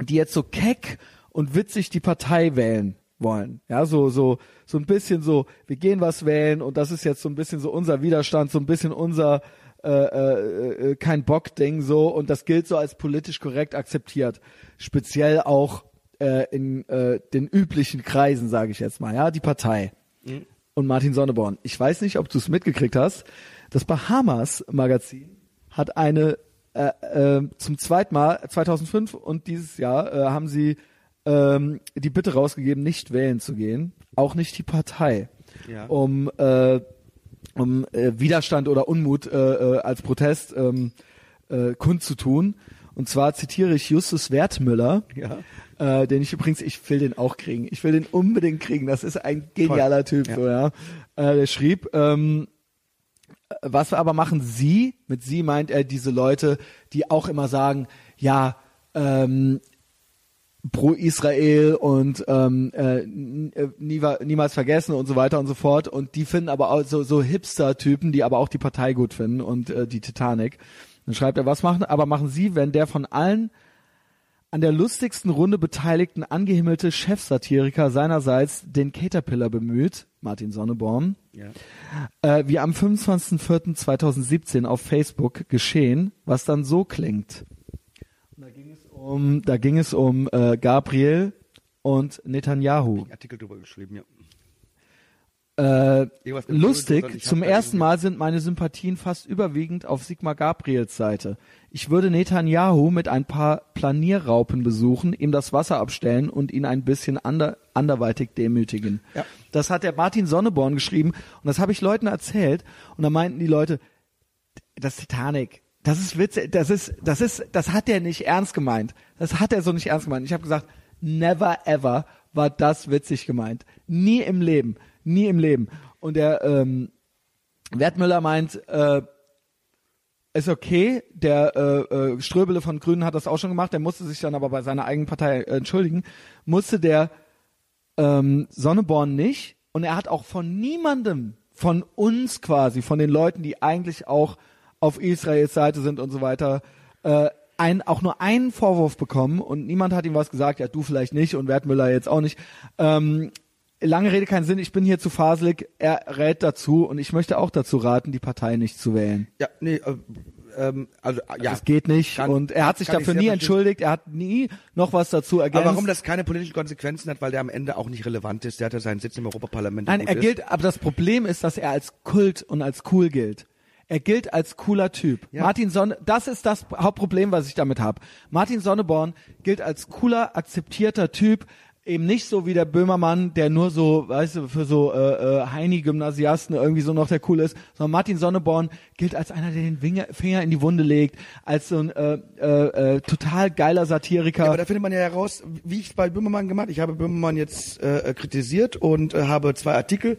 die jetzt so keck und witzig die Partei wählen wollen. Ja, so, so, so ein bisschen so, wir gehen was wählen und das ist jetzt so ein bisschen so unser Widerstand, so ein bisschen unser äh, äh, äh, kein Bock-Ding so und das gilt so als politisch korrekt akzeptiert. Speziell auch äh, in äh, den üblichen Kreisen, sage ich jetzt mal, ja, die Partei. Und Martin Sonneborn. Ich weiß nicht, ob du es mitgekriegt hast. Das Bahamas Magazin hat eine äh, äh, zum zweiten Mal 2005 und dieses Jahr äh, haben sie ähm, die Bitte rausgegeben, nicht wählen zu gehen, auch nicht die Partei, Ja. um äh, um äh, Widerstand oder Unmut äh, äh, als Protest ähm, äh, kundzutun. Und zwar zitiere ich Justus Wertmüller, Ja. äh, den ich übrigens, ich will den auch kriegen. Ich will den unbedingt kriegen. Das ist ein genialer Typ, Ja. so ja. Der schrieb, ähm, was aber machen Sie? Mit Sie meint er diese Leute, die auch immer sagen, ja, ähm, pro Israel und ähm, äh, äh, nie, niemals vergessen und so weiter und so fort. Und die finden aber auch so, so Hipster-Typen, die aber auch die Partei gut finden und äh, die Titanic. Dann schreibt er, was machen, aber machen Sie, wenn der von allen an der lustigsten Runde beteiligten angehimmelte Chefsatiriker seinerseits den Caterpillar bemüht, Martin Sonneborn, Ja. äh, wie am 25.04.2017 auf Facebook geschehen, was dann so klingt. Und da ging es um, da ging es um äh, Gabriel und Netanyahu. Artikel drüber geschrieben, ja. Äh, lustig, ich hab zum ersten Mal sind meine Sympathien fast überwiegend auf Sigmar Gabriels Seite. Ich würde Netanyahu mit ein paar Planierraupen besuchen, ihm das Wasser abstellen und ihn ein bisschen ander, anderweitig demütigen. Ja. Das hat der Martin Sonneborn geschrieben und das habe ich Leuten erzählt und da meinten die Leute, das Titanic, das ist witzig, das ist, das ist, das hat er nicht ernst gemeint. Das hat er so nicht ernst gemeint. Ich habe gesagt, never ever war das witzig gemeint. Nie im Leben, nie im Leben. Und der, ähm, Wertmüller meint, äh, ist okay, der äh, äh, Ströbele von Grünen hat das auch schon gemacht, der musste sich dann aber bei seiner eigenen Partei äh, entschuldigen, musste der ähm, Sonneborn nicht und er hat auch von niemandem von uns quasi, von den Leuten, die eigentlich auch auf Israels Seite sind und so weiter, äh, ein, auch nur einen Vorwurf bekommen und niemand hat ihm was gesagt, ja du vielleicht nicht und Wertmüller jetzt auch nicht. Ähm, lange Rede keinen Sinn, ich bin hier zu faselig, er rät dazu und ich möchte auch dazu raten, die Partei nicht zu wählen. Ja, nee, äh, ähm, also äh, ja. Das geht nicht Kann- und er hat sich dafür nie entschuldigt, er hat nie noch was dazu ergänzt. Aber warum das keine politischen Konsequenzen hat, weil der am Ende auch nicht relevant ist. Der hat ja seinen Sitz im Europaparlament. Nein, er ist. gilt, aber das Problem ist, dass er als Kult und als cool gilt. Er gilt als cooler Typ. Ja. Martin Sonne, das ist das Hauptproblem, was ich damit habe. Martin Sonneborn gilt als cooler, akzeptierter Typ, eben nicht so wie der Böhmermann, der nur so, weißt du, für so äh, äh, Heini-Gymnasiasten irgendwie so noch der cool ist, sondern Martin Sonneborn gilt als einer, der den Finger, in die Wunde legt, als so ein äh, äh, äh, total geiler Satiriker. Ja, aber da findet man ja heraus, wie ich es bei Böhmermann gemacht. Ich habe Böhmermann jetzt äh, kritisiert und äh, habe zwei Artikel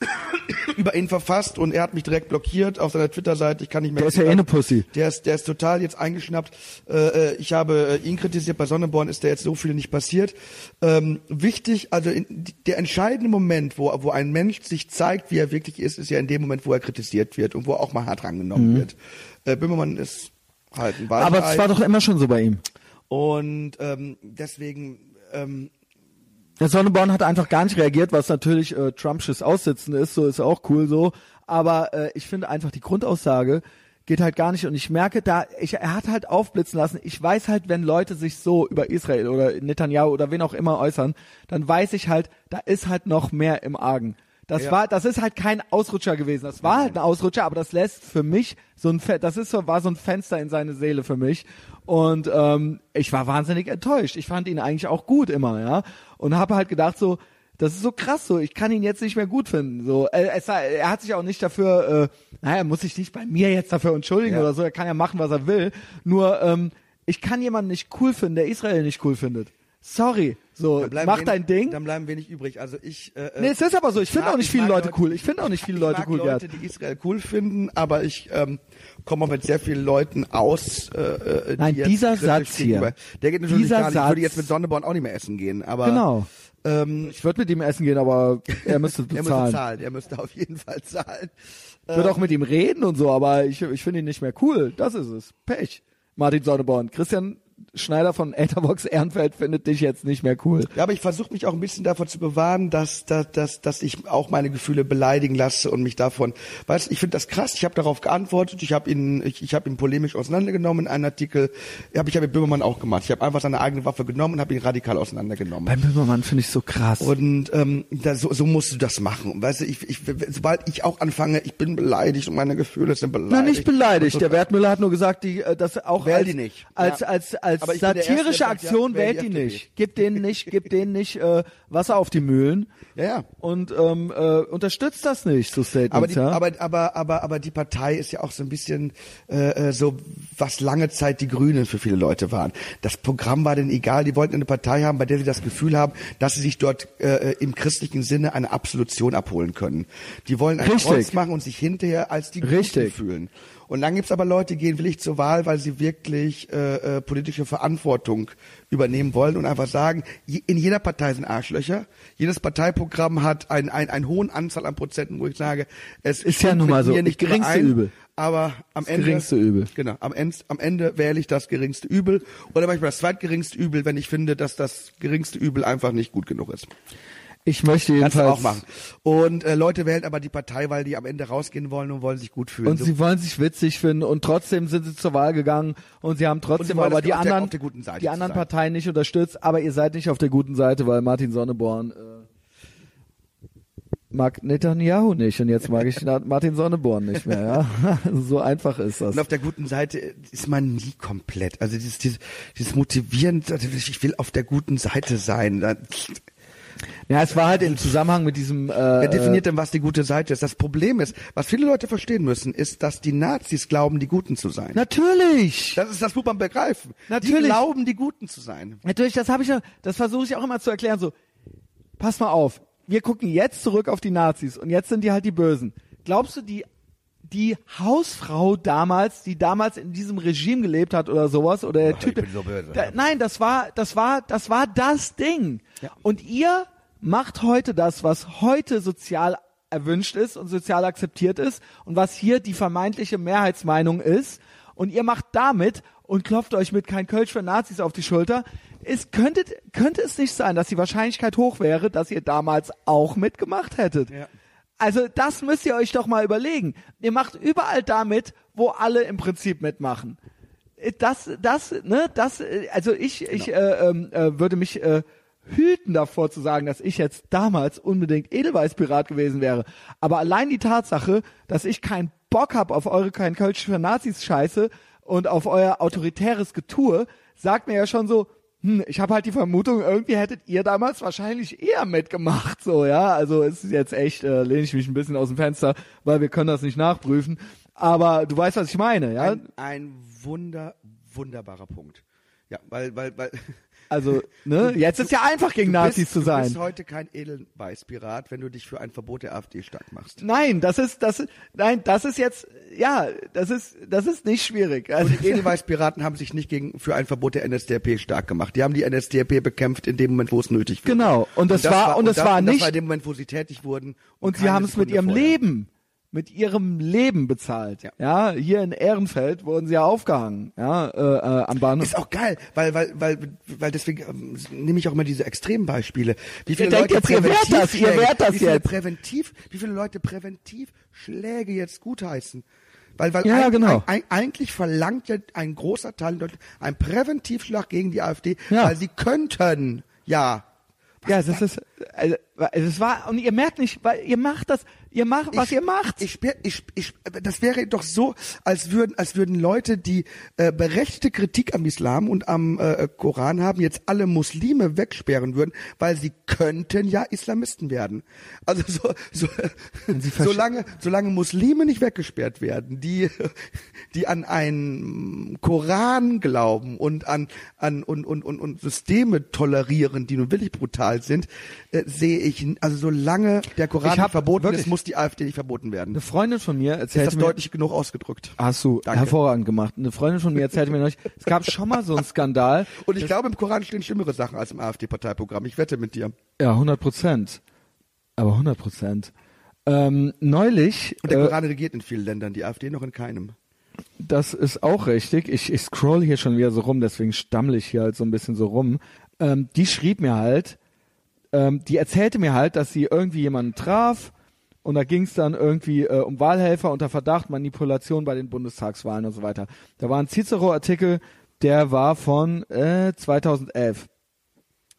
über ihn verfasst und er hat mich direkt blockiert auf seiner Twitter-Seite. Ich kann nicht mehr. Der ist ja eh eine Pussy. Der ist, der ist total jetzt eingeschnappt. Äh, äh, ich habe äh, ihn kritisiert. Bei Sonneborn ist da jetzt so viel nicht passiert. Ähm, wichtig, also in, der entscheidende Moment, wo, wo ein Mensch sich zeigt, wie er wirklich ist, ist ja in dem Moment, wo er kritisiert wird und wo auch mal hart rangenommen wird. Äh, Böhmermann ist halt ein Mhm. aber Weichei. es war doch immer schon so bei ihm. Und ähm, deswegen, ähm, Der Sonneborn hat einfach gar nicht reagiert, was natürlich äh, Trumpsches Aussitzen ist, so ist auch cool so. Aber äh, ich finde einfach die Grundaussage geht halt gar nicht und ich merke da, ich, er hat halt aufblitzen lassen. Ich weiß halt, wenn Leute sich so über Israel oder Netanyahu oder wen auch immer äußern, dann weiß ich halt, da ist halt noch mehr im Argen. Das Ja. war, das ist halt kein Ausrutscher gewesen. Das war halt ein Ausrutscher, aber das lässt für mich so ein, das ist so, war so ein Fenster in seine Seele für mich. Und ähm, ich war wahnsinnig enttäuscht. Ich fand ihn eigentlich auch gut immer, ja. Und habe halt gedacht so, das ist so krass so, ich kann ihn jetzt nicht mehr gut finden. So, äh, es, er hat sich auch nicht dafür, äh, naja, er muss sich nicht bei mir jetzt dafür entschuldigen Ja. oder so, er kann ja machen, was er will. Nur, ähm, ich kann jemanden nicht cool finden, der Israel nicht cool findet. Sorry. So, mach wenig, dein Ding. Dann bleiben wenig übrig. Also ich. Äh, Nee, es ist aber so. Ich finde auch nicht ich viele Leute cool. Ich finde auch nicht viele ich Leute cool, Leute, Gerd. die Israel cool finden, aber ich ähm, komme auch mit sehr vielen Leuten aus. Äh, äh, die Nein, jetzt dieser Satz hier. Der geht natürlich Dieser gar nicht. Ich würde jetzt mit Sonneborn auch nicht mehr essen gehen. Aber Genau. ähm, Ich würde mit ihm essen gehen, aber er müsste er müsste bezahlen. zahlen. Er müsste auf jeden Fall zahlen. Ich würde auch mit ihm reden und so, aber ich, ich finde ihn nicht mehr cool. Das ist es. Pech. Martin Sonneborn. Christian Schneider von Etherbox Ehrenfeld findet dich jetzt nicht mehr cool. Ja, aber ich versuche mich auch ein bisschen davon zu bewahren, dass, dass, dass, dass ich auch meine Gefühle beleidigen lasse und mich davon, weißt, ich finde das krass. Ich habe darauf geantwortet. Ich habe ihn, ich, ich habe ihn polemisch auseinandergenommen in einem Artikel. Hab, ich habe Böhmermann auch gemacht. Ich habe einfach seine eigene Waffe genommen und habe ihn radikal auseinandergenommen. Beim Böhmermann finde ich so krass. Und ähm, da, so, so musst du das machen. Weißt du, ich, ich, sobald ich auch anfange, ich bin beleidigt und meine Gefühle sind beleidigt. Na, nicht beleidigt. Und Der so- Wertmüller hat nur gesagt, die, äh, das auch Wähl als, die nicht. als, Ja. als, als Erste, satirische ja, Aktion wähl wählt die die nicht. Gib denen nicht, gib denen nicht äh, Wasser auf die Mühlen. Ja, ja. Und ähm, äh, unterstützt das nicht, so Statements, Aber die, ja. aber, aber, aber, aber die Partei ist ja auch so ein bisschen äh, äh, so, was lange Zeit die Grünen für viele Leute waren. Das Programm war denen egal. Die wollten eine Partei haben, bei der sie das Gefühl haben, dass sie sich dort äh, im christlichen Sinne eine Absolution abholen können. Die wollen ein. Kreuz machen und sich hinterher als die Richtig. fühlen. Und dann gibt's aber Leute, die gehen willig zur Wahl, weil sie wirklich äh, äh, politische Verantwortung übernehmen wollen und einfach sagen, je- in jeder Partei sind Arschlöcher. Jedes Parteiprogramm hat ein, ein, einen hohen Anzahl an Prozenten, wo ich sage, es Ist ja nun mal so. nicht geringste überein, Übel. Aber am Das Ende geringste Übel. Genau, am Ende, am Ende wähle ich das geringste Übel oder manchmal das zweitgeringste Übel, wenn ich finde, dass das geringste Übel einfach nicht gut genug ist. Ich möchte Kannst du jedenfalls auch machen. Und äh, Leute wählen aber die Partei, weil die am Ende rausgehen wollen und wollen sich gut fühlen. Und So- sie wollen sich witzig finden und trotzdem sind sie zur Wahl gegangen und sie haben trotzdem wollen aber die anderen, der die anderen. Parteien nicht unterstützt, aber ihr seid nicht auf der guten Seite, weil Martin Sonneborn äh, mag Netanyahu nicht und jetzt mag ich Martin Sonneborn nicht mehr, ja. so einfach ist das. Und auf der guten Seite ist man nie komplett. Also dieses, dieses, dieses motivierend, also ich will auf der guten Seite sein. Ja, es war halt im Zusammenhang mit diesem äh, Wer definiert denn, was die gute Seite ist? Das Problem ist, was viele Leute verstehen müssen, ist, dass die Nazis glauben, die Guten zu sein. Natürlich. Das ist das, muss man begreifen. Die Natürlich. glauben, die Guten zu sein. Natürlich, das habe ich ja, das versuche ich auch immer zu erklären. So, pass mal auf, wir gucken jetzt zurück auf die Nazis und jetzt sind die halt die Bösen. Glaubst du, die die Hausfrau damals, die damals in diesem Regime gelebt hat oder sowas oder der Ach, Typ. ich bin so böse. Da, nein, das war, das war, das war das Ding. Und ihr macht heute das, was heute sozial erwünscht ist und sozial akzeptiert ist und was hier die vermeintliche Mehrheitsmeinung ist. Und ihr macht damit und klopft euch mit kein Kölsch für Nazis auf die Schulter. Es könnte, könnte es nicht sein, dass die Wahrscheinlichkeit hoch wäre, dass ihr damals auch mitgemacht hättet. Ja. Also das müsst ihr euch doch mal überlegen. Ihr macht überall damit, wo alle im Prinzip mitmachen. Äh, Das, das, ne, das, äh, also ich, ich äh, ähm, äh, würde mich äh, hüten davor zu sagen, dass ich jetzt damals unbedingt Edelweißpirat gewesen wäre. Aber allein die Tatsache, dass ich keinen Bock hab auf eure kein Kölsch für Nazis Scheiße und auf euer autoritäres Getue, sagt mir ja schon so, hm, ich habe halt die Vermutung, irgendwie hättet ihr damals wahrscheinlich eher mitgemacht, so, ja. Also es ist jetzt echt, äh, lehne ich mich ein bisschen aus dem Fenster, weil wir können das nicht nachprüfen. Aber du weißt, was ich meine, ja. Ein, ein wunder, wunderbarer Punkt. Ja, weil, weil, weil. Also, ne, jetzt ist ja einfach gegen du Nazis bist, zu Du sein. bist heute kein Edelweißpirat, wenn du dich für ein Verbot der AfD stark machst. Nein, das ist, das, nein, das ist jetzt, ja, das ist, das ist nicht schwierig. Also, Und die Edelweißpiraten haben sich nicht gegen, für ein Verbot der NSDAP stark gemacht. Die haben die NSDAP bekämpft in dem Moment, wo es nötig war. Genau. Und das war- und das war und das nicht- war in dem Moment, wo sie tätig wurden. und sie keine haben es mit ihrem vorher. Leben, mit ihrem Leben bezahlt. Ja. Ja. hier in Ehrenfeld wurden sie ja aufgehangen, ja, äh, äh, am Bahnhof. Ist auch geil, weil, weil, weil, weil deswegen ähm, nehme ich auch immer diese Extrembeispiele. Wie viele Leute jetzt, ihr wärt das, ihr Präventivschläge- wärt das wie viele jetzt. Präventiv, wie viele Leute Präventivschläge jetzt gutheißen? Weil, weil Ja, ein, genau. ein, ein, eigentlich verlangt ja ein großer Teil in Deutschland einen Präventivschlag gegen die AfD, Ja. weil sie könnten, ja. ja, das ist, also, es war, und ihr merkt nicht, weil ihr macht das, ihr macht, was ich, ihr macht. Ich, ich, ich, das wäre doch so, als würden, als würden Leute, die äh, berechtigte Kritik am Islam und am äh, Koran haben, jetzt alle Muslime wegsperren würden, weil sie könnten ja Islamisten werden. Also so, so solange, solange Muslime nicht weggesperrt werden, die, die an einen Koran glauben und an, an und, und, und, und Systeme tolerieren, die nun wirklich brutal sind, äh, sehe ich, also solange der Koran hab verboten wirklich- ist, muss die AfD nicht verboten werden. Eine Freundin von mir Ist erzählte das mir, deutlich genug ausgedrückt? hast du Danke. hervorragend gemacht. Eine Freundin von mir erzählte mir neulich, es gab schon mal so einen Skandal. Und ich glaube, im Koran stehen schlimmere Sachen als im AfD-Parteiprogramm. Ich wette mit dir. Ja, 100 Prozent. Aber 100 Prozent. Ähm, neulich, Und der äh, Koran regiert in vielen Ländern, die AfD noch in keinem. das ist auch richtig. Ich, ich scroll hier schon wieder so rum, deswegen stammle ich hier halt so ein bisschen so rum. Ähm, die schrieb mir halt, ähm, die erzählte mir halt, dass sie irgendwie jemanden traf und da ging es dann irgendwie äh, um Wahlhelfer unter Verdacht, Manipulation bei den Bundestagswahlen und so weiter. Da war ein Cicero-Artikel, der war von äh, 2011.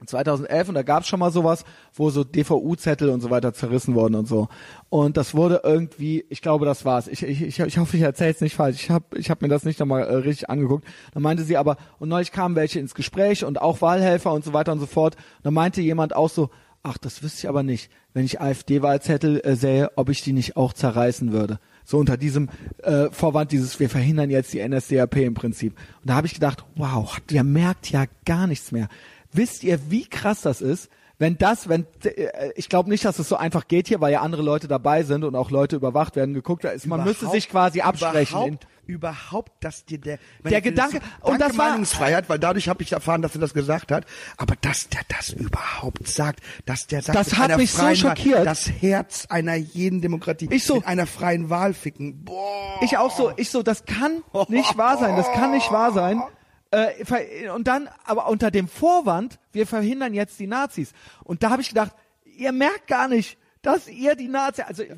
2011 und da gab es schon mal sowas, wo so DVU-Zettel und so weiter zerrissen wurden und so. Und das wurde irgendwie, ich glaube, das war's. Ich, ich, ich, ich hoffe, ich erzähle es nicht falsch. Ich habe ich hab mir das nicht nochmal äh, richtig angeguckt. Dann meinte sie aber, und neulich kamen welche ins Gespräch und auch Wahlhelfer und so weiter und so fort. Und dann meinte jemand auch so, ach, das wüsste ich aber nicht, wenn ich AfD-Wahlzettel äh, sähe, ob ich die nicht auch zerreißen würde. So unter diesem äh, Vorwand dieses, wir verhindern jetzt die NSDAP im Prinzip. Und da habe ich gedacht, wow, der merkt ja gar nichts mehr. Wisst ihr, wie krass das ist? Wenn das, wenn äh, ich glaube nicht, dass es so einfach geht hier, weil ja andere Leute dabei sind und auch Leute überwacht werden, geguckt werden. Man müsste sich quasi absprechen. Überhaupt, überhaupt, dass dir der, Der Gedanke- und danke das war- Meinungsfreiheit, weil dadurch habe ich erfahren, dass er das gesagt hat. Aber dass der das überhaupt sagt, dass der sagt, Das hat mich so schockiert. Wahl, das Herz einer jeden Demokratie, Ich so- in einer freien Wahl ficken. Boah. ich auch so, ich so, das kann nicht wahr sein, das kann nicht wahr sein. Äh, und dann, aber unter dem Vorwand, wir verhindern jetzt die Nazis. Und da habe ich gedacht, ihr merkt gar nicht, dass ihr die Nazis, also äh,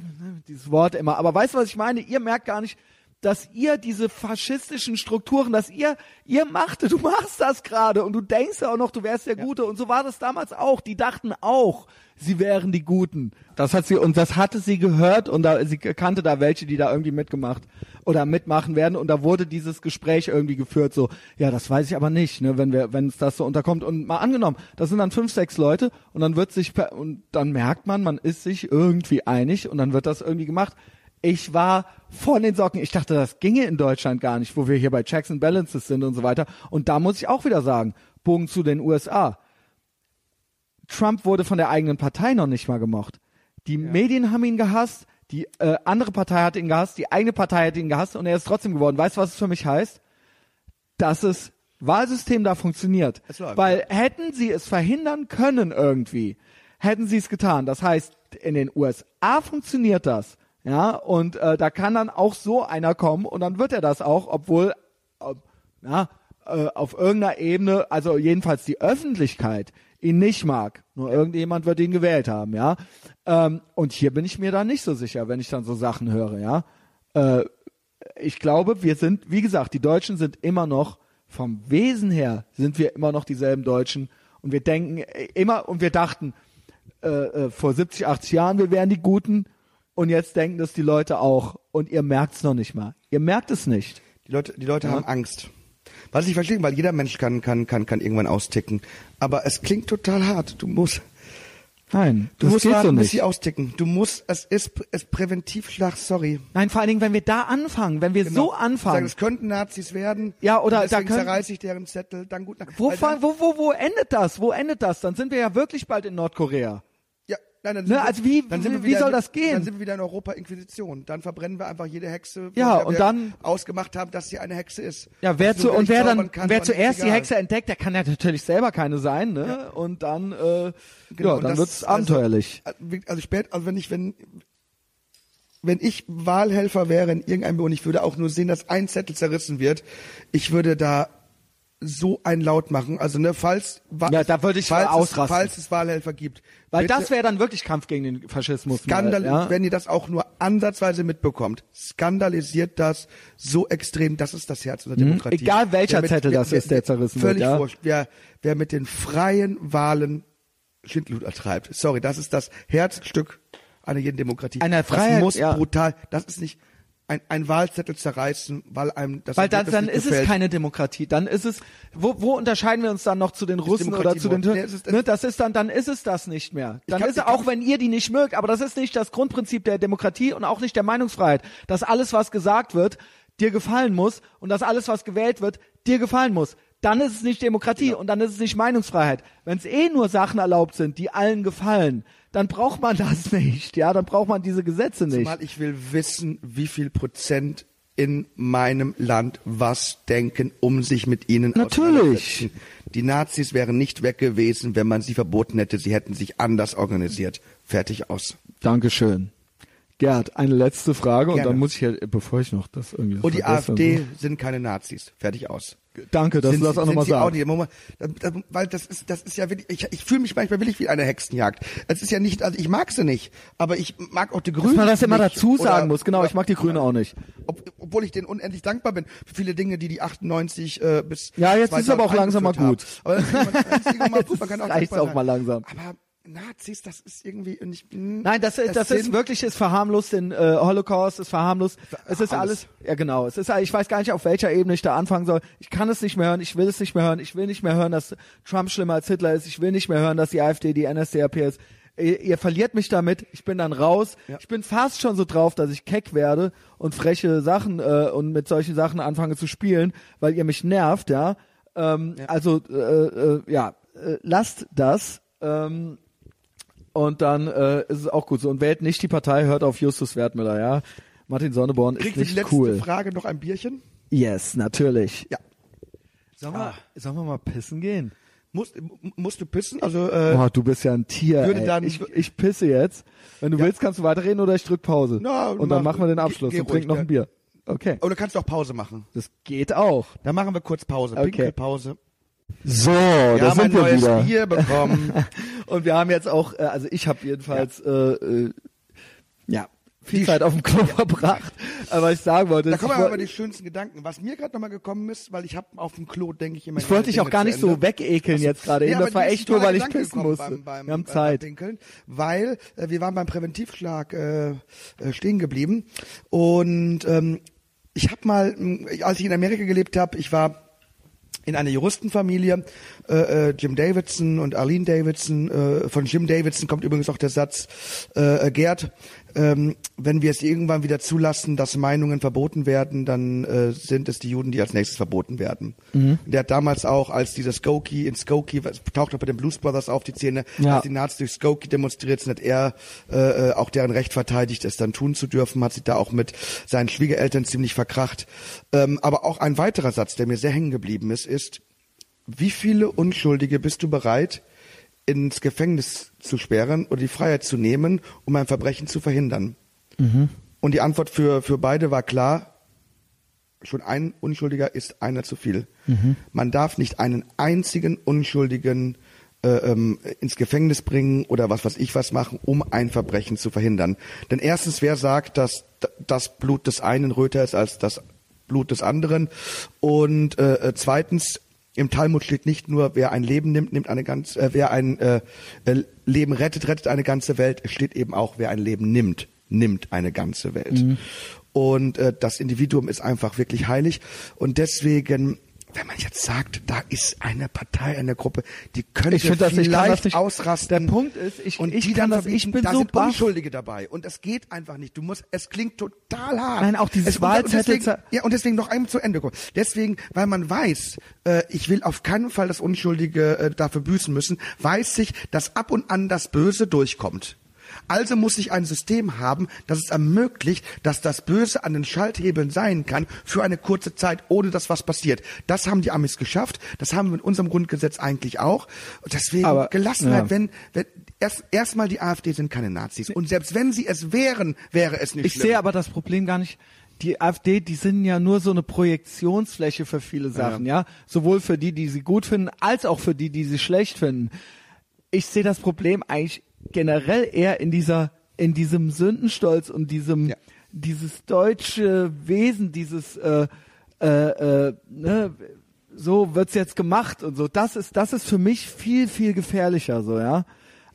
dieses Wort immer, aber weißt du, was ich meine? Ihr merkt gar nicht, dass ihr diese faschistischen Strukturen, dass ihr, ihr macht, du machst das gerade und du denkst ja auch noch, du wärst der Gute. Und so war das damals auch. Die dachten auch, sie wären die Guten. Das hat sie, und das hatte sie gehört und da, sie kannte da welche, die da irgendwie mitgemacht oder mitmachen werden und da wurde dieses Gespräch irgendwie geführt, so, ja, das weiß ich aber nicht, ne, wenn wir, wenn es das so unterkommt und mal angenommen, das sind dann fünf, sechs Leute und dann wird sich, und dann merkt man, man ist sich irgendwie einig und dann wird das irgendwie gemacht. Ich war von den Socken. Ich dachte, das ginge in Deutschland gar nicht, wo wir hier bei Checks and Balances sind und so weiter. Und da muss ich auch wieder sagen, Bogen zu den USA. Trump wurde von der eigenen Partei noch nicht mal gemocht. Die Medien haben ihn gehasst, Die äh, andere Partei hat ihn gehasst, die eigene Partei hat ihn gehasst und er ist trotzdem geworden. Weißt du, was es für mich heißt? Dass es Wahlsystem da funktioniert. Weil hätten sie es verhindern können irgendwie, hätten sie es getan. Das heißt, in den USA funktioniert das. Ja, und äh, da kann dann auch so einer kommen und dann wird er das auch, obwohl äh, ja, äh, auf irgendeiner Ebene, also jedenfalls die Öffentlichkeit ihn nicht mag. Nur irgendjemand wird ihn gewählt haben, ja. Ähm, und hier bin ich mir dann nicht so sicher, wenn ich dann so Sachen höre, ja. Äh, ich glaube, wir sind, wie gesagt, die Deutschen sind immer noch vom Wesen her sind wir immer noch dieselben Deutschen und wir denken äh, immer und wir dachten äh, äh, vor 70, 80 Jahren, wir wären die Guten und jetzt denken das die Leute auch und ihr merkt's noch nicht mal. Ihr merkt es nicht. Die Leute, die Leute haben Angst. Was ich verstehe, weil jeder Mensch kann, kann, kann, kann irgendwann austicken. Aber es klingt total hart. Du musst, Nein, du musst warten, so bis nicht. sie austicken. Du musst, es ist, es Präventivschlag, sorry. Nein, vor allen Dingen, wenn wir da anfangen, wenn wir so Genau. Sagen, anfangen. es könnten Nazis werden. Ja, oder deswegen da können- zerreiße ich deren Zettel, dann gut. Wo, Weil fa- dann, wo, wo, wo endet das? Wo endet das? Dann sind wir ja wirklich bald in Nordkorea. Ja, nein, dann Ne, sind wir, also wie- dann sind wir wie soll das gehen? Dann sind wir wieder in Europa Inquisition. Dann verbrennen wir einfach jede Hexe, Ja, und wir dann- ausgemacht haben, dass sie eine Hexe ist. Ja, wer zu, und wer dann, kann, wer zuerst die. Hexe entdeckt, der kann ja natürlich selber keine sein, ne? Und dann, äh, Genau, ja, dann das- wird's abenteuerlich. Also, also spät, also wenn ich, wenn, wenn ich Wahlhelfer wäre in irgendeinem Büro und ich würde auch nur sehen, dass ein Zettel zerrissen wird, ich würde da so ein Laut machen. Also ne, falls Ja, da würde ich falls ausrasten. Es, falls es Wahlhelfer gibt, Weil bitte das wäre dann wirklich Kampf gegen den Faschismus. Skandal, mal, ja? wenn ihr das auch nur ansatzweise mitbekommt, skandalisiert das so extrem, das ist das Herz unserer Demokratie. Mhm. Egal welcher Wer Zettel das ist, der zerrissen völlig wird, ja. wurscht. Wer, wer mit den freien Wahlen Schindluder treibt. Sorry, das ist das Herzstück einer jeden Demokratie. Einer Freiheit, das muss ja. brutal, das ist nicht ein, ein Wahlzettel zerreißen, weil einem das Weil dann, Ergebnis dann ist gefällt. es keine Demokratie. Dann ist es, wo, wo unterscheiden wir uns dann noch zu den Russen oder zu den, Demokratiewort. Nee, ne, das ist dann, dann ist es das nicht mehr. Dann kann- ist auch, wenn ihr die nicht mögt, aber das ist nicht das Grundprinzip der Demokratie und auch nicht der Meinungsfreiheit, dass alles, was gesagt wird, dir gefallen muss und dass alles, was gewählt wird, dir gefallen muss. Dann ist es nicht Demokratie und dann ist es nicht Meinungsfreiheit. Wenn es eh nur Sachen erlaubt sind, die allen gefallen, dann braucht man das nicht, ja, dann braucht man diese Gesetze nicht. Zumal ich will wissen, wie viel Prozent in meinem Land was denken, um sich mit ihnen Natürlich. Die Nazis wären nicht weg gewesen, wenn man sie verboten hätte. Sie hätten sich anders organisiert. Fertig aus. Dankeschön. Gerd, eine letzte Frage und Gerne. dann muss ich ja, bevor ich noch das irgendwie Und die vergesse, AfD sind keine Nazis. Fertig aus. Danke, dass sind, du das auch nochmal sagst. das- das- Weil das ist, das ist ja wirklich, ich, ich fühle mich manchmal wirklich wie eine Hexenjagd. Es ist ja nicht, also ich mag sie nicht, aber ich mag auch die Grünen Dass man das immer nicht. dazu sagen Oder- muss. Genau, oder- ich mag die Grünen auch nicht. Ob, obwohl ich denen unendlich dankbar bin für viele Dinge, die die 98 äh, bis Ja, jetzt ist aber auch 2000 langsam mal gut. Aber das irgendwann- das irgendwann mal Jetzt gut, man kann auch mal langsam. Aber Nazis, das ist irgendwie ich, Nein, das, ist das ist wirklich, es verharmlost den äh, Holocaust, es verharmlost, es ist alles. alles. ja genau, es ist, ich weiß gar nicht, auf welcher Ebene ich da anfangen soll. Ich kann es nicht mehr hören, ich will es nicht mehr hören, ich will nicht mehr hören, dass Trump schlimmer als Hitler ist, ich will nicht mehr hören, dass die AfD die NSDAP ist. Ihr, ihr verliert mich damit, ich bin dann raus. Ja. Ich bin fast schon so drauf, dass ich keck werde und freche Sachen äh, und mit solchen Sachen anfange zu spielen, weil ihr mich nervt, ja. Ähm, Also äh, äh, ja, äh, lasst das. Ähm, und dann äh, ist es auch gut so. Und wählt nicht die Partei, hört auf Justus Wertmüller, ja. Martin Sonneborn ist Kriegt für die nicht letzte cool. Frage noch ein Bierchen? Yes, natürlich. Ja. Sollen wir, sollen wir mal pissen gehen? Musst, musst du pissen? Also äh, Boah, du bist ja ein Tier. würde ey. dann- ich, ich pisse jetzt. Wenn du willst, kannst du weiterreden oder ich drück Pause. Na, und dann mach- machen wir den Abschluss geh und trink ruhig, noch ja. ein Bier. Okay. oder kannst du auch Pause machen? Das geht auch. Dann machen wir kurz Pause. Okay. Pinkelpause. So, Wir da haben ein sind wir neues wieder. Bier bekommen. Und wir haben jetzt auch, äh, also ich habe jedenfalls äh, äh, ja viel Die- Zeit auf dem Klo verbracht. Aber was ich sagen wollte, Da kommen aber die schönsten Gedanken. Was mir gerade nochmal gekommen ist, weil ich habe auf dem Klo, denke ich immer. ich wollte dich auch gar nicht so wegekeln jetzt gerade. Nee, aber das war echt ein nur, weil ich pissen musste. Beim, beim, wir haben Zeit. Pinkeln, weil äh, wir waren beim Präventivschlag äh, äh, stehen geblieben und ähm, ich habe mal, als ich in Amerika gelebt habe, ich war in einer Juristenfamilie, äh, äh, Jim Davidson und Arlene Davidson. Äh, von Jim Davidson kommt übrigens auch der Satz, äh, äh, Gerd, ähm, wenn wir es irgendwann wieder zulassen, dass Meinungen verboten werden, dann äh, sind es die Juden, die als nächstes verboten werden. Mhm. Der hat damals auch, als dieser Skokie in Skokie, taucht auch bei den Blues Brothers auf, die Szene, Ja. als die Nazis durch Skokie demonstriert sind, hat er äh, äh, auch deren Recht verteidigt, es dann tun zu dürfen, hat sich da auch mit seinen Schwiegereltern ziemlich verkracht. Ähm, aber auch ein weiterer Satz, der mir sehr hängen geblieben ist, ist, wie viele Unschuldige bist du bereit, ins Gefängnis zu sperren oder die Freiheit zu nehmen, um ein Verbrechen zu verhindern? Und die Antwort für, für beide war klar, schon ein Unschuldiger ist einer zu viel. Man darf nicht einen einzigen Unschuldigen äh, ähm, ins Gefängnis bringen oder was weiß ich was machen, um ein Verbrechen zu verhindern. Denn erstens, wer sagt, dass das Blut des einen röter ist als das Blut des anderen? Und äh, äh, zweitens, im Talmud steht nicht nur, wer ein Leben nimmt, nimmt eine ganze, äh, wer ein äh, äh, Leben rettet, rettet eine ganze Welt. Es steht eben auch, wer ein Leben nimmt, nimmt eine ganze Welt. Und äh, das Individuum ist einfach wirklich heilig. Und deswegen, wenn man jetzt sagt, da ist eine Partei, eine Gruppe, die könnte Ich das- ich vielleicht das nicht- ausrasten. Der Punkt ist, ich- und ich die dann das- ich bin da so sind baff. Unschuldige dabei. Und es geht einfach nicht. Du musst, es klingt total hart. Nein, auch dieses Wahlzettel- deswegen, Ja, und deswegen noch einmal zu Ende kommen. Deswegen, weil man weiß, äh, ich will auf keinen Fall, dass Unschuldige äh, dafür büßen müssen, weiß ich, dass ab und an das Böse durchkommt. Also muss ich ein System haben, das es ermöglicht, dass das Böse an den Schalthebeln sein kann für eine kurze Zeit, ohne dass was passiert. Das haben die Amis geschafft. Das haben wir in unserem Grundgesetz eigentlich auch. Und deswegen Aber, Gelassenheit, ja. wenn, wenn erst erstmal die AfD sind keine Nazis. Und selbst wenn sie es wären, wäre es nicht Ich schlimm. sehe aber das Problem gar nicht. Die AfD, die sind ja nur so eine Projektionsfläche für viele Sachen, ja. Sowohl für die, die sie gut finden, als auch für die, die sie schlecht finden. Ich sehe das Problem eigentlich generell eher in dieser, in diesem Sündenstolz und diesem, Ja. dieses deutsche Wesen, dieses, äh, äh, äh, ne, so wird's jetzt gemacht und so. Das ist, das ist für mich viel, viel gefährlicher, so, ja.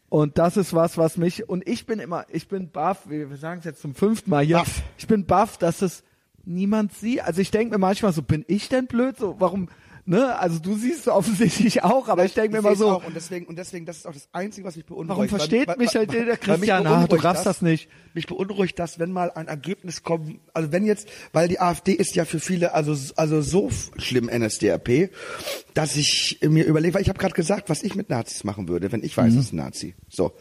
Und das ist was, was mich, und ich bin immer, ich bin baff, wir, sagen es jetzt zum fünften Mal hier, Baff. ich bin baff, dass es niemand sieht. Also ich denke mir manchmal so, bin ich denn blöd? So, warum, ne? Also du siehst offensichtlich auch, aber ich denke mir immer so, auch und deswegen und deswegen das ist auch das einzige was mich beunruhigt. warum versteht weil- mich halt der mich Christian? Ah, du raffst das nicht. Mich beunruhigt das, wenn mal ein Ergebnis kommt, also wenn jetzt, weil die AfD ist ja für viele also also so schlimm NSDAP, dass ich mir überlege, weil ich habe gerade gesagt, was ich mit Nazis machen würde, wenn ich weiß, Mhm. es ist ein Nazi. So.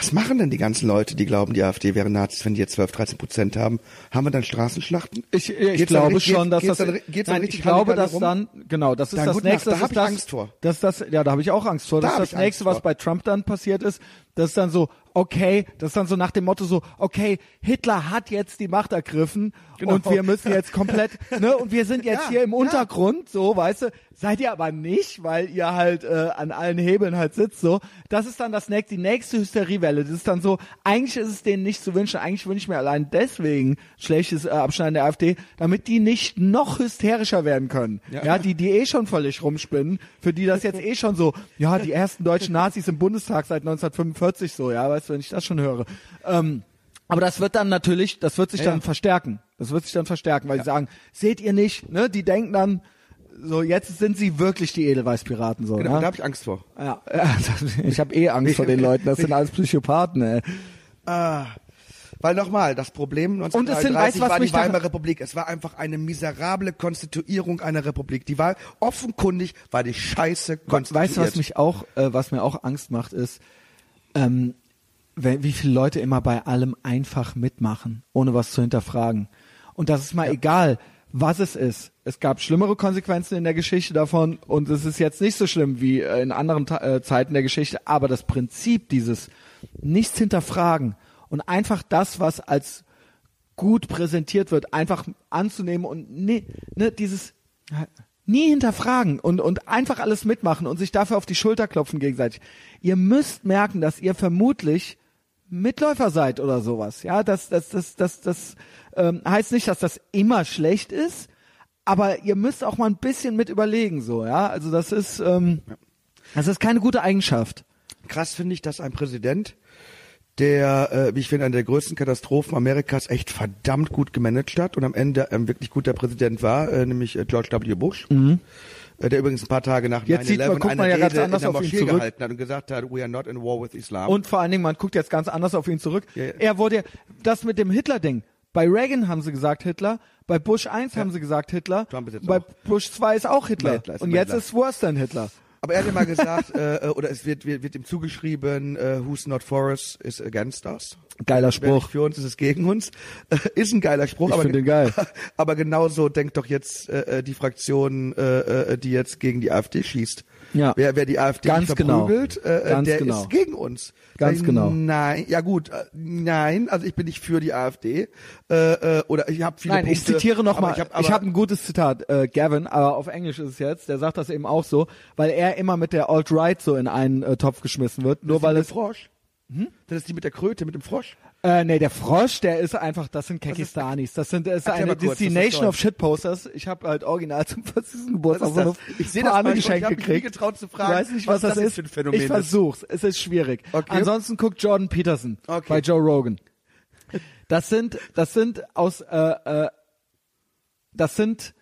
Was machen denn die ganzen Leute, die glauben, die AfD wären Nazis, wenn die jetzt 12, 13 Prozent haben? Haben wir dann Straßenschlachten? Ich, ich Geht's dann glaube richtig- schon, dass geht's das. dann, geht's nein, dann ich glaube, dass rum? dann genau, das ist Dann das gute Nacht, nächste. da das hab ist ich das, Angst vor. Das das. Ja, da habe ich auch Angst vor. Da Das ist das nächste, was bei Trump dann passiert ist. Das ist dann so, okay, das ist dann so nach dem Motto so, okay, Hitler hat jetzt die Macht ergriffen Genau. und wir müssen jetzt komplett, ne, und wir sind jetzt Ja, hier im ja. Untergrund, so, weißt du, seid ihr aber nicht, weil ihr halt äh, an allen Hebeln halt sitzt, so. Das ist dann das nächste, die nächste Hysteriewelle. Das ist dann so, eigentlich ist es denen nicht zu wünschen, eigentlich wünsche ich mir allein deswegen schlechtes äh, Abschneiden der AfD, damit die nicht noch hysterischer werden können. Ja. Ja. die, die eh schon völlig rumspinnen, für die das jetzt eh schon so, ja, die ersten deutschen Nazis im Bundestag seit 1945 so, ja, weißt du, wenn ich das schon höre. Ähm, aber das wird dann natürlich, das wird sich Ja. dann verstärken. Das wird sich dann verstärken, weil die sagen, seht ihr nicht, ne? Die denken dann, so jetzt sind sie wirklich die Edelweißpiraten so. Genau, da ja? habe ich Angst vor. Ja, ja, ich habe eh Angst vor den Leuten, das sind alles Psychopathen, ey. Ah, weil nochmal, das Problem Und es sind- 1933 weißt du, was war die da- Weimarer Republik. Es war einfach eine miserable Konstituierung einer Republik. Die war offenkundig, war die Scheiße konstituiert. Weißt du, was mich auch, äh, was mir auch Angst macht, ist, ähm, wie viele Leute immer bei allem einfach mitmachen, ohne was zu hinterfragen. Und das ist mal egal, was es ist. Es gab schlimmere Konsequenzen in der Geschichte davon und es ist jetzt nicht so schlimm wie äh, in anderen äh, Zeiten der Geschichte, aber das Prinzip dieses nichts hinterfragen und einfach das, was als gut präsentiert wird, einfach anzunehmen und ne, ne, dieses nie hinterfragen und, und einfach alles mitmachen und sich dafür auf die Schulter klopfen gegenseitig. Ihr müsst merken, dass ihr vermutlich Mitläufer seid oder sowas. Ja, das, das, das, das, das ähm, heißt nicht, dass das immer schlecht ist, aber ihr müsst auch mal ein bisschen mit überlegen, so, ja. Also das ist, ähm, das ist keine gute Eigenschaft. Krass finde ich, dass ein Präsident, der, äh, wie ich finde, eine der größten Katastrophen Amerikas echt verdammt gut gemanagt hat und am Ende ein wirklich guter Präsident war, äh, nämlich äh, George W. Bush. äh, der übrigens ein paar Tage nach Jetzt sieht man- 9/11 guckt eine man ja ganz Rede anders in der auf ihn Moschee gehalten hat und gesagt hat, we are not in war with Islam. Und vor allen Dingen, man guckt jetzt ganz anders auf ihn zurück. Ja, ja. Er wurde, das mit dem Hitler-Ding. Bei Reagan haben sie gesagt Hitler, bei Bush 1 haben sie gesagt Hitler, Trump ist jetzt bei auch. Bush 2 ist auch Hitler. Hitler ist und jetzt Hitler. ist Worst dann Hitler. Aber er hat immer gesagt, äh, äh, oder es wird, wird, wird ihm zugeschrieben, äh, who's not for us is against us. Geiler Spruch. für uns ist es gegen uns. Äh, ist ein geiler Spruch. Ich aber den geil. Aber genauso denkt doch jetzt äh, äh, die Fraktion, äh, äh, die jetzt gegen die AfD schießt. Ja. Wer, wer die AfD Ganz genau. verprügelt, äh, äh, Ganz der genau. ist gegen uns. Ganz genau. Nein, ja gut, äh, nein, also ich bin nicht für die AfD. Äh, äh, oder ich habe viele Nein, Punkte. ich zitiere nochmal. Ich habe habe ein gutes Zitat, äh, Gavin, aber auf Englisch ist es jetzt. Der sagt das eben auch so, weil er immer mit der Alt-Right so in einen äh, Topf geschmissen wird, nur weil es Frosch. Hm? Das ist die mit der Kröte, mit dem Frosch. Äh, nee, der Frosch, der ist einfach, das sind Kekistanis. Das sind, das ist eine kurz, Destination of. Shitposters. Ich habe halt original zum 40. Geburtstag so eine? Ich seh das geschenkt ich hab mich nie gekriegt. getraut zu fragen, Ich weiß nicht, was was, das das ist. für ein Phänomen ich versuch's. Es ist schwierig. Okay. Ansonsten guckt Jordan Peterson Okay. bei Joe Rogan. Das sind, das sind aus, äh, äh, das sind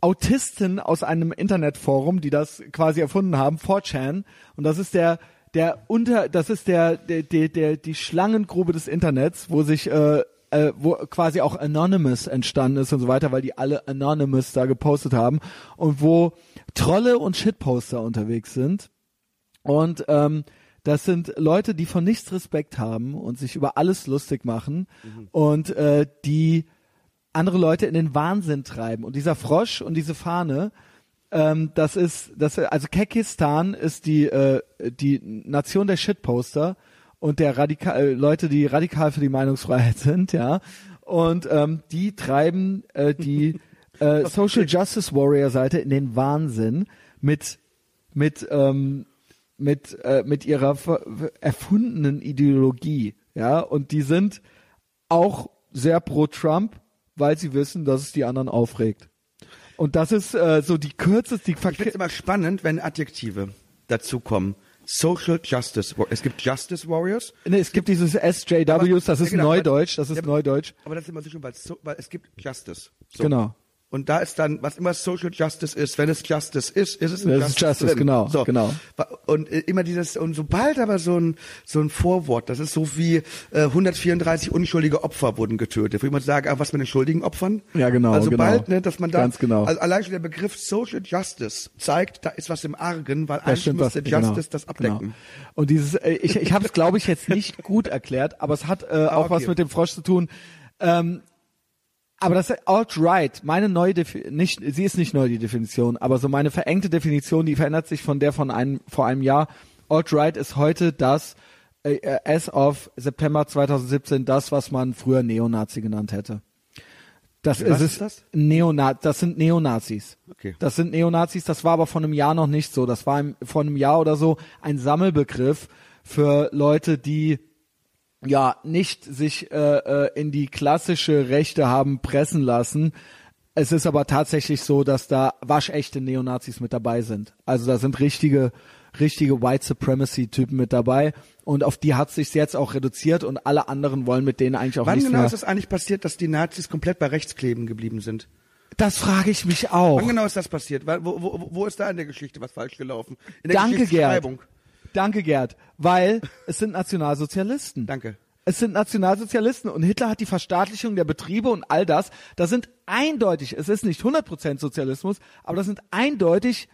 Autisten aus einem Internetforum, die das quasi erfunden haben, 4chan. Und das ist der, der unter, das ist der, der, der, der die Schlangengrube des Internets, wo sich, äh, äh, wo quasi auch Anonymous entstanden ist und so weiter, weil die alle Anonymous da gepostet haben und wo Trolle und Shitposter unterwegs sind. Und ähm, das sind Leute, die von nichts Respekt haben und sich über alles lustig machen und äh, die andere Leute in den Wahnsinn treiben. Und dieser Frosch und diese Fahne, ähm, das ist, das, also Kekistan ist die, äh, die Nation der Shitposter und der radikal, äh, Leute, die radikal für die Meinungsfreiheit sind, ja. Und ähm, die treiben äh, die äh, Social Justice Warrior Seite in den Wahnsinn mit mit ähm, mit äh, mit ihrer erfundenen Ideologie, ja. Und die sind auch sehr pro Trump, weil sie wissen, dass es die anderen aufregt. Und das ist äh, so die kürzeste, die Ich finde es immer spannend, wenn Adjektive dazu kommen. Social Justice. Es gibt Justice Warriors, nee, es gibt dieses SJWs, das ja, ist genau, Neudeutsch, das aber- ist ja, Neudeutsch. aber das ist immer so schön, weil, es so, weil es gibt Justice. So. Genau. Und da ist dann, was immer Social Justice ist, wenn es Justice ist, ist es ein Das ist Justice, drin. genau, so. genau. Und äh, immer dieses, und sobald aber so ein, so ein Vorwort, das ist so wie äh, 134 unschuldige Opfer wurden getötet, wo jemand sagt, ah, was mit den schuldigen Opfern? Ja, genau, Also sobald, genau. ne, dass man da, Ganz genau. also allein schon der Begriff Social Justice zeigt, da ist was im Argen, weil Da eigentlich müsste was, Justice genau, das abdecken. Genau. Und dieses, äh, ich, ich habe es, glaube ich, jetzt nicht gut erklärt, aber es hat äh, auch okay. was mit dem Frosch zu tun. Ähm, aber das alt-right, meine neue Defi nicht, sie ist nicht neu die Definition, aber so meine verengte Definition, die verändert sich von der von einem vor einem Jahr. Alt-right ist heute das äh, as of September 2017 das, was man früher Neonazi genannt hätte. Das Was ist, ist das? Neona das sind Neonazis. Okay. Das sind Neonazis, das war aber vor einem Jahr noch nicht so. Das war im, vor einem Jahr oder so ein Sammelbegriff für Leute, die ja nicht sich äh, äh, in die klassische Rechte haben pressen lassen. Es ist aber tatsächlich so, dass da waschechte Neonazis mit dabei sind. Also da sind richtige, richtige White Supremacy-Typen mit dabei. Und auf die hat sich jetzt auch reduziert und alle anderen wollen mit denen eigentlich auch Wann nichts genau mehr. ist es eigentlich passiert, dass die Nazis komplett bei rechts kleben geblieben sind? Das frage ich mich auch. Wann genau ist das passiert? Wo, wo, wo ist da in der Geschichte was falsch gelaufen? In der Danke, Gerd. Danke, Gerd. Weil es sind Nationalsozialisten. Danke. Es sind Nationalsozialisten und Hitler hat die Verstaatlichung der Betriebe und all das. Das sind eindeutig, es ist nicht 100% Sozialismus, aber das sind eindeutig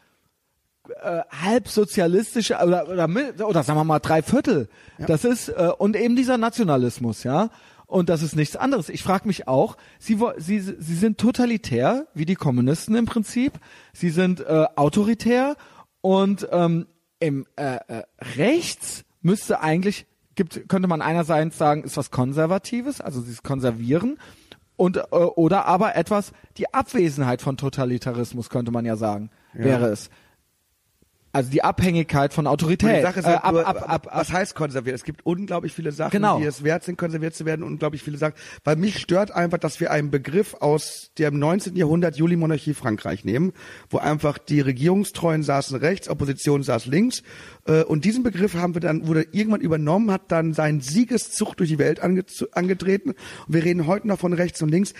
äh, halbsozialistische oder, oder, oder sagen wir mal drei Viertel. Das ist, äh, und eben dieser Nationalismus, ja. Und das ist nichts anderes. Ich frage mich auch, sie, sie, sie sind totalitär, wie die Kommunisten im Prinzip. Sie sind äh, autoritär und ähm, im äh, äh, rechts müsste eigentlich gibt könnte man einerseits sagen ist was konservatives also sie konservieren. Und äh, oder aber etwas die Abwesenheit von Totalitarismus könnte man ja sagen wäre es also die Abhängigkeit von Autorität äh, halt ab, nur, ab, ab, was heißt konserviert? Es gibt unglaublich viele Sachen, Genau. die es wert sind, konserviert zu werden, unglaublich viele Sachen. Weil mich stört einfach, dass wir einen Begriff aus dem 19. Jahrhundert Juli-Monarchie Frankreich nehmen, wo einfach die Regierungstreuen saßen rechts, Opposition saß links. Äh, Und diesen Begriff haben wir dann, wurde irgendwann übernommen, hat dann seinen Siegeszug durch die Welt ange angetreten. Und wir reden heute noch von rechts und links.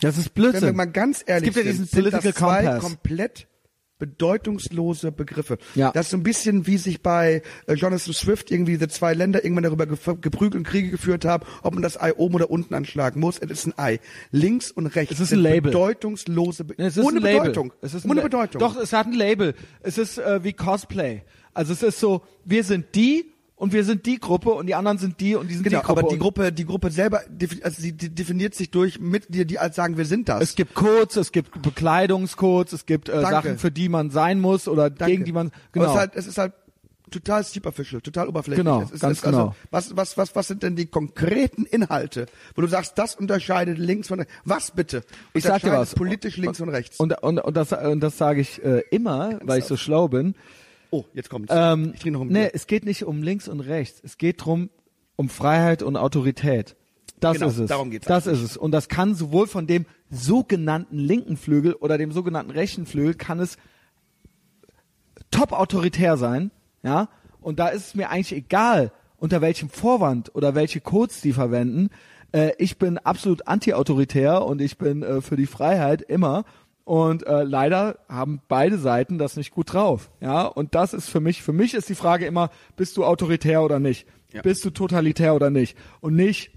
das ist Wenn wir Blödsinn mal ganz ehrlich es gibt ja sind, diesen sind Political das zwei Compass komplett bedeutungslose Begriffe. Ja. Das ist so ein bisschen wie sich bei äh, Jonathan Swift irgendwie diese zwei Länder irgendwann darüber geprügelt und Kriege geführt haben, ob man das Ei oben oder unten anschlagen muss. Es ist ein Ei. Links und rechts Es ist ein Label. bedeutungslose Be Es ist ohne ein Label. Bedeutung. Es ist ohne Bedeutung. Doch, es hat ein Label. Es ist äh, wie Cosplay. Also es ist so, wir sind die und wir sind die Gruppe und die anderen sind die und die sind Genau, die Gruppe. aber die Und Gruppe, die Gruppe selber, also sie de- definiert sich durch Mitglieder, die als sagen, wir sind das. Es gibt Codes, es gibt Bekleidungscodes, es gibt äh, Danke. Sachen, für die man sein muss oder Danke. gegen die man genau. Es ist halt, es ist halt total superficial, total oberflächlich. Genau, es ist, ganz es also, genau. Was, was, was, was sind denn die konkreten Inhalte, wo du sagst, das unterscheidet links von rechts? Was bitte? Ich sag dir was. Politisch links und rechts. und, und, und das, und das sage ich äh, immer, weil ich so schlau bin. Oh, jetzt kommt's. Ähm, ich noch ein nee, Bier. es geht nicht um links und rechts. Es geht drum um Freiheit und Autorität. Das Genau, ist es. darum geht's Das ist es. Und das kann sowohl von dem sogenannten linken Flügel oder dem sogenannten rechten Flügel kann es top autoritär sein, ja. Und da ist es mir eigentlich egal, unter welchem Vorwand oder welche Codes die verwenden. Äh, ich bin absolut anti-autoritär und ich bin äh, für die Freiheit immer. Und äh, leider haben beide Seiten das nicht gut drauf. Ja, und das ist für mich, für mich ist die Frage immer, bist du autoritär oder nicht? Ja. Bist du totalitär oder nicht? Und nicht,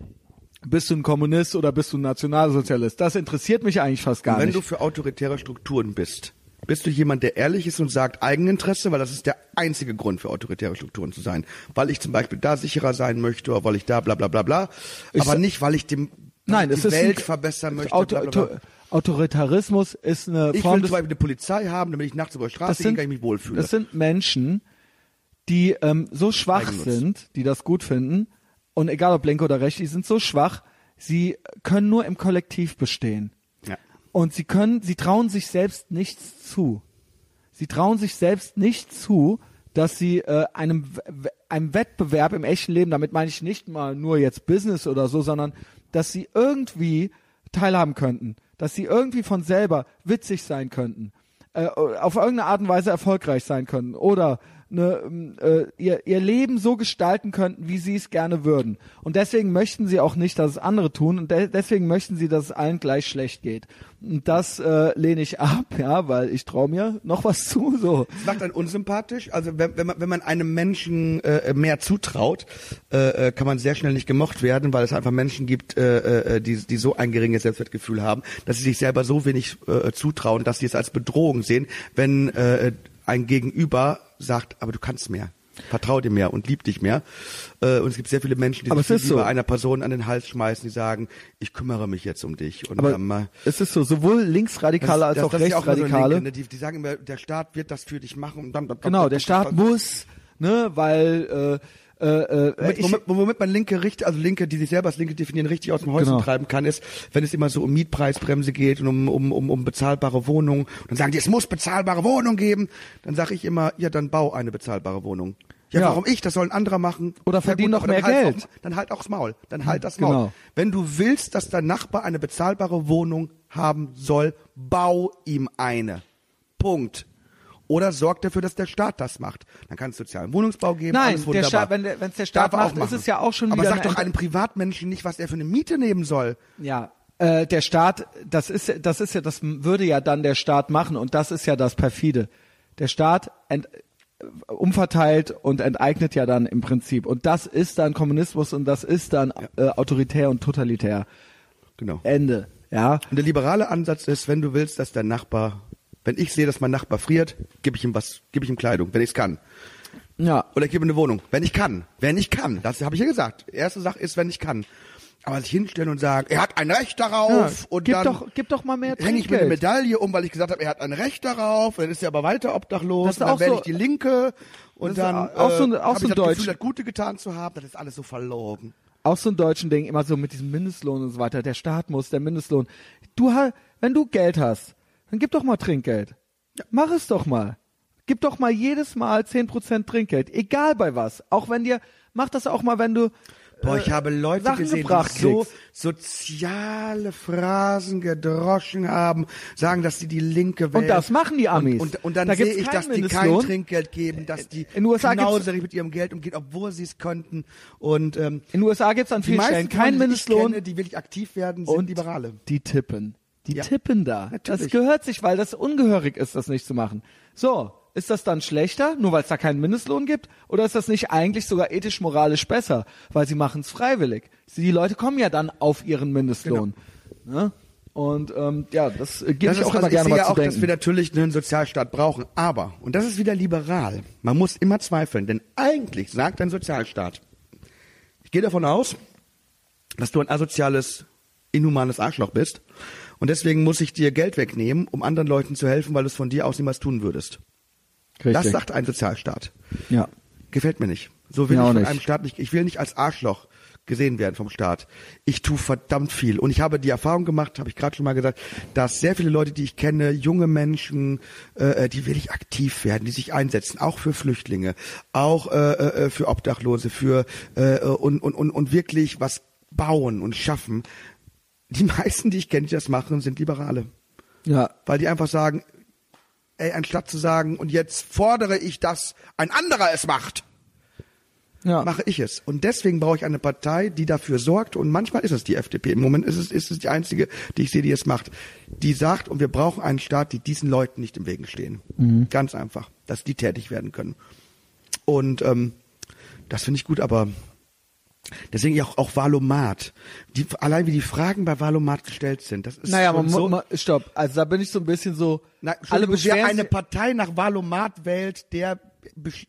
bist du ein Kommunist oder bist du ein Nationalsozialist? Das interessiert mich eigentlich fast gar Wenn nicht. du für autoritäre Strukturen bist, bist du jemand, der ehrlich ist und sagt Eigeninteresse, weil das ist der einzige Grund für autoritäre Strukturen zu sein. Weil ich zum Beispiel da sicherer sein möchte oder weil ich da bla bla bla bla. Ich aber nicht, weil ich dem Nein, die es ist Welt ein, verbessern möchte. Auto, bla, bla, bla. Auto, Autoritarismus ist eine Ich Form will des zum Beispiel eine Polizei haben, damit ich nachts über die Straße das gehen sind, kann, ich mich wohlfühle. das sind Menschen, die ähm, so schwach Eigennutz. sind, die das gut finden und egal ob linke oder rechts, die sind so schwach, sie können nur im Kollektiv bestehen. ja. Und sie können, sie trauen sich selbst nichts zu. Sie trauen sich selbst nicht zu, dass sie äh, einem, einem Wettbewerb im echten Leben, damit meine ich nicht mal nur jetzt Business oder so, sondern dass sie irgendwie teilhaben könnten, dass sie irgendwie von selber witzig sein könnten, äh, auf irgendeine Art und Weise erfolgreich sein könnten oder ne, ähm, äh, ihr, ihr Leben so gestalten könnten, wie sie es gerne würden. Und deswegen möchten sie auch nicht, dass es andere tun und de deswegen möchten sie, dass es allen gleich schlecht geht. Und das äh, lehne ich ab, ja, weil ich traue mir noch was zu. So. Das macht einen unsympathisch. Also wenn, wenn, man, wenn man einem Menschen äh, mehr zutraut, äh, äh, kann man sehr schnell nicht gemocht werden, weil es einfach Menschen gibt, äh, äh, die, die so ein geringes Selbstwertgefühl haben, dass sie sich selber so wenig äh, zutrauen, dass sie es als Bedrohung sehen, wenn äh, ein Gegenüber sagt, aber du kannst mehr. Vertrau dir mehr und lieb dich mehr. Äh, und es gibt sehr viele Menschen, die Aber sich so. einer Person an den Hals schmeißen, die sagen, ich kümmere mich jetzt um dich. Und Aber ähm, es ist so, sowohl Linksradikale als das- auch das ja immer so Rechtsradikale. Linke, ne? die, die sagen immer, der Staat wird das für dich machen. Und dann, dann, Genau, dann- der Staat muss, ne, weil äh, äh, äh, Womit, ich, womit, womit man Linke richtig, also Linke, die sich selber als Linke definieren, richtig aus dem Häuschen Genau. treiben kann, ist, wenn es immer so um Mietpreisbremse geht und um, um, um, um bezahlbare Wohnungen. Dann sagen die, es muss bezahlbare Wohnungen geben. Dann sage ich immer, ja, dann bau eine bezahlbare Wohnung. Ja, Ja. warum ich? Das soll ein anderer machen. Oder verdien noch mehr halt Geld. Auch, dann halt auch das Maul. Dann halt das Maul. Genau. Wenn du willst, dass dein Nachbar eine bezahlbare Wohnung haben soll, bau ihm eine. Punkt. Oder sorg dafür, dass der Staat das macht. Dann kann es sozialen Wohnungsbau geben. Nein, der. Staat- wenn der- wenn's der Staat macht, ist es ja auch schon Aber wieder sag eine doch einem Privatmenschen nicht, was er für eine Miete nehmen soll. ja, äh, der Staat, das ist, das ist ja, das würde ja dann der Staat machen und das ist ja das perfide. Der Staat ent, umverteilt und enteignet ja dann im Prinzip und das ist dann Kommunismus und das ist dann äh, autoritär und totalitär. Genau. Ende. Ja, Und der liberale Ansatz ist, wenn du willst, dass dein Nachbar, wenn ich sehe, dass mein Nachbar friert, gebe ich ihm was, gebe ich ihm Kleidung, wenn ich es kann. ja, Oder ich gebe ihm eine Wohnung, wenn ich kann. Wenn ich kann. Das habe ich ja gesagt. Erste Sache ist, wenn ich kann. Aber sich hinstellen und sagen, er hat ein Recht darauf Ja, und gib dann doch, gib doch mal mehr hänge ich mir eine. Medaille um, weil ich gesagt habe, er hat ein Recht darauf, dann ist er aber weiter obdachlos, Das ist und dann wähle so- ich die Linke und dann auch so ein- äh, auch so ich ein das. Gefühl, das Gute getan zu haben, das ist alles so verlogen. auch so in deutschen Dingen immer so mit diesem Mindestlohn und so weiter. Der Staat muss, der Mindestlohn. Du wenn du Geld hast, dann gib doch mal Trinkgeld. Mach es doch mal. Gib doch mal jedes Mal 10% Trinkgeld, egal bei was. Auch wenn dir, mach das auch mal, wenn du Boah, äh, ich habe Leute Sachen gesehen, gebracht die so soziale Phrasen gedroschen haben, sagen, dass sie die Linke wählen. das machen die Amis. Und, und, und dann Da sehe ich, dass die kein Mindestlohn. Trinkgeld geben, dass die In USA knauserig mit ihrem Geld umgehen, obwohl sie es könnten. Und ähm, in den USA gibt's an die vielen Stellen keinen die ich Mindestlohn kenne, die wirklich aktiv werden, sind und Liberale. die tippen. Die Ja. tippen da. Das Natürlich. gehört sich, weil das ungehörig ist, das nicht zu machen. So, ist das dann schlechter, nur weil es da keinen Mindestlohn gibt? Oder ist das nicht eigentlich sogar ethisch-moralisch besser, weil sie machen es freiwillig? Die Leute kommen ja dann auf ihren Mindestlohn. Ne? Und ähm, ja, das äh, gebe Das ich auch also immer ich gerne sehe mal ja zu auch, dass denken. wir natürlich einen Sozialstaat brauchen. Aber, und das ist wieder liberal, man muss immer zweifeln, denn eigentlich sagt ein Sozialstaat, ich gehe davon aus, dass du ein asoziales, inhumanes Arschloch bist und deswegen muss ich dir Geld wegnehmen, um anderen Leuten zu helfen, weil du es von dir aus niemals tun würdest. Das Richtig. sagt ein Sozialstaat. ja. Gefällt mir nicht. So will Mir ich von nicht. einem Staat nicht, ich will nicht als Arschloch gesehen werden vom Staat. Ich tue verdammt viel. Und ich habe die Erfahrung gemacht, habe ich gerade schon mal gesagt, dass sehr viele Leute, die ich kenne, junge Menschen, äh, die wirklich aktiv werden, die sich einsetzen, auch für Flüchtlinge, auch äh, äh, für Obdachlose, für äh, und, und, und, und wirklich was bauen und schaffen. Die meisten, die ich kenne, die das machen, sind Liberale. Ja. Weil die einfach sagen, ey, anstatt zu sagen, und jetzt fordere ich, dass ein anderer es macht, Ja. mache ich es. Und deswegen brauche ich eine Partei, die dafür sorgt. Und manchmal ist es die FDP. Im Moment ist es, ist es die einzige, die ich sehe, die es macht. Die sagt, und wir brauchen einen Staat, die diesen Leuten nicht im Wege stehen. Ganz einfach. Dass die tätig werden können. Und ähm, das finde ich gut, aber deswegen auch, auch Valomat. Die, allein wie die Fragen bei Valomat gestellt sind, das ist Naja, man, so, man, stopp. Also da bin ich so ein bisschen so. na, alle wer eine Partei nach Valomat wählt, der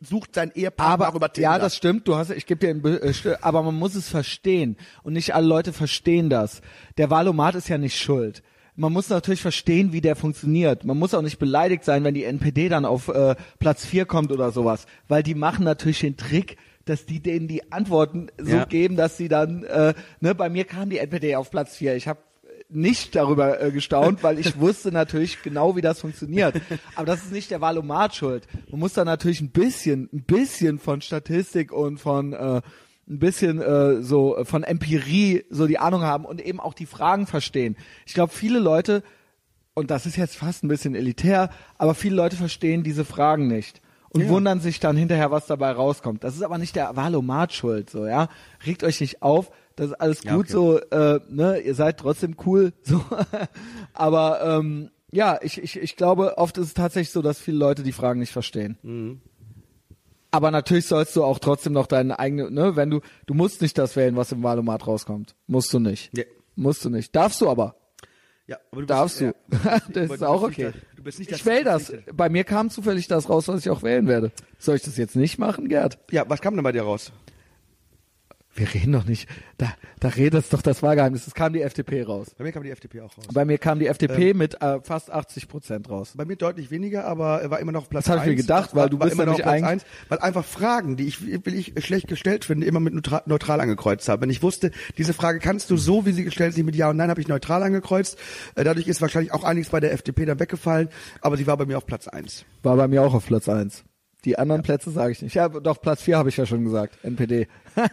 sucht sein Ehepartner aber auch über Tinder. ja, das stimmt. Du hast, ich gebe dir, ein, Be- äh, aber man muss es verstehen und nicht alle Leute verstehen das. Der Valomat ist ja nicht schuld. Man muss natürlich verstehen, wie der funktioniert. Man muss auch nicht beleidigt sein, wenn die NPD dann auf äh, Platz 4 kommt oder sowas, weil die machen natürlich den Trick, dass die denen die Antworten so Ja. geben, dass sie dann, äh, ne, bei mir kam die NPD auf Platz 4. Ich habe nicht darüber äh, gestaunt, weil ich wusste natürlich genau, wie das funktioniert. Aber das ist nicht der Valomat schuld. Man muss da natürlich ein bisschen, ein bisschen von Statistik und von äh, ein bisschen äh, so äh, von Empirie so die Ahnung haben und eben auch die Fragen verstehen. Ich glaube, viele Leute und das ist jetzt fast ein bisschen elitär, aber viele Leute verstehen diese Fragen nicht und Ja. wundern sich dann hinterher, was dabei rauskommt. Das ist aber nicht der Valomat schuld, so ja. Regt euch nicht auf, das ist alles Ja, gut okay. so, äh, ne, ihr seid trotzdem cool, so. aber ähm, ja, ich, ich, ich glaube, oft ist es tatsächlich so, dass viele Leute die Fragen nicht verstehen. Mhm. Aber natürlich sollst du auch trotzdem noch deine eigene, ne, wenn du, du musst nicht das wählen, was im Valomat rauskommt. Musst du nicht. Nee. Musst du nicht. Darfst du aber. Ja, aber du Darfst du. Ja. das ist auch bist okay. da- Du bist nicht ich wähle das. Bei mir kam zufällig das raus, was ich auch wählen werde. Soll ich das jetzt nicht machen, Gerd? Ja, was kam denn bei dir raus? Wir reden doch nicht. Da, da redet doch das Wahlgeheimnis. Es kam die FDP raus. Bei mir kam die FDP auch raus. Bei mir kam die FDP Ähm. mit äh, fast 80 Prozent raus. Bei mir deutlich weniger, aber er war immer noch Platz Das hab ich mir 1. gedacht, weil du war bist immer noch Platz eigentlich- 1, weil einfach Fragen, die ich, will ich schlecht gestellt finde, immer mit neutral, neutral angekreuzt habe. Wenn ich wusste, diese Frage kannst du so, wie sie gestellt ist, nicht mit Ja und Nein, habe ich neutral angekreuzt. Äh, Dadurch ist wahrscheinlich auch einiges bei der FDP dann weggefallen, aber sie war bei mir auf Platz 1. War bei mir auch auf Platz 1. Die anderen Plätze sage ich nicht. Ja, doch, Platz 4 habe ich ja schon gesagt. NPD.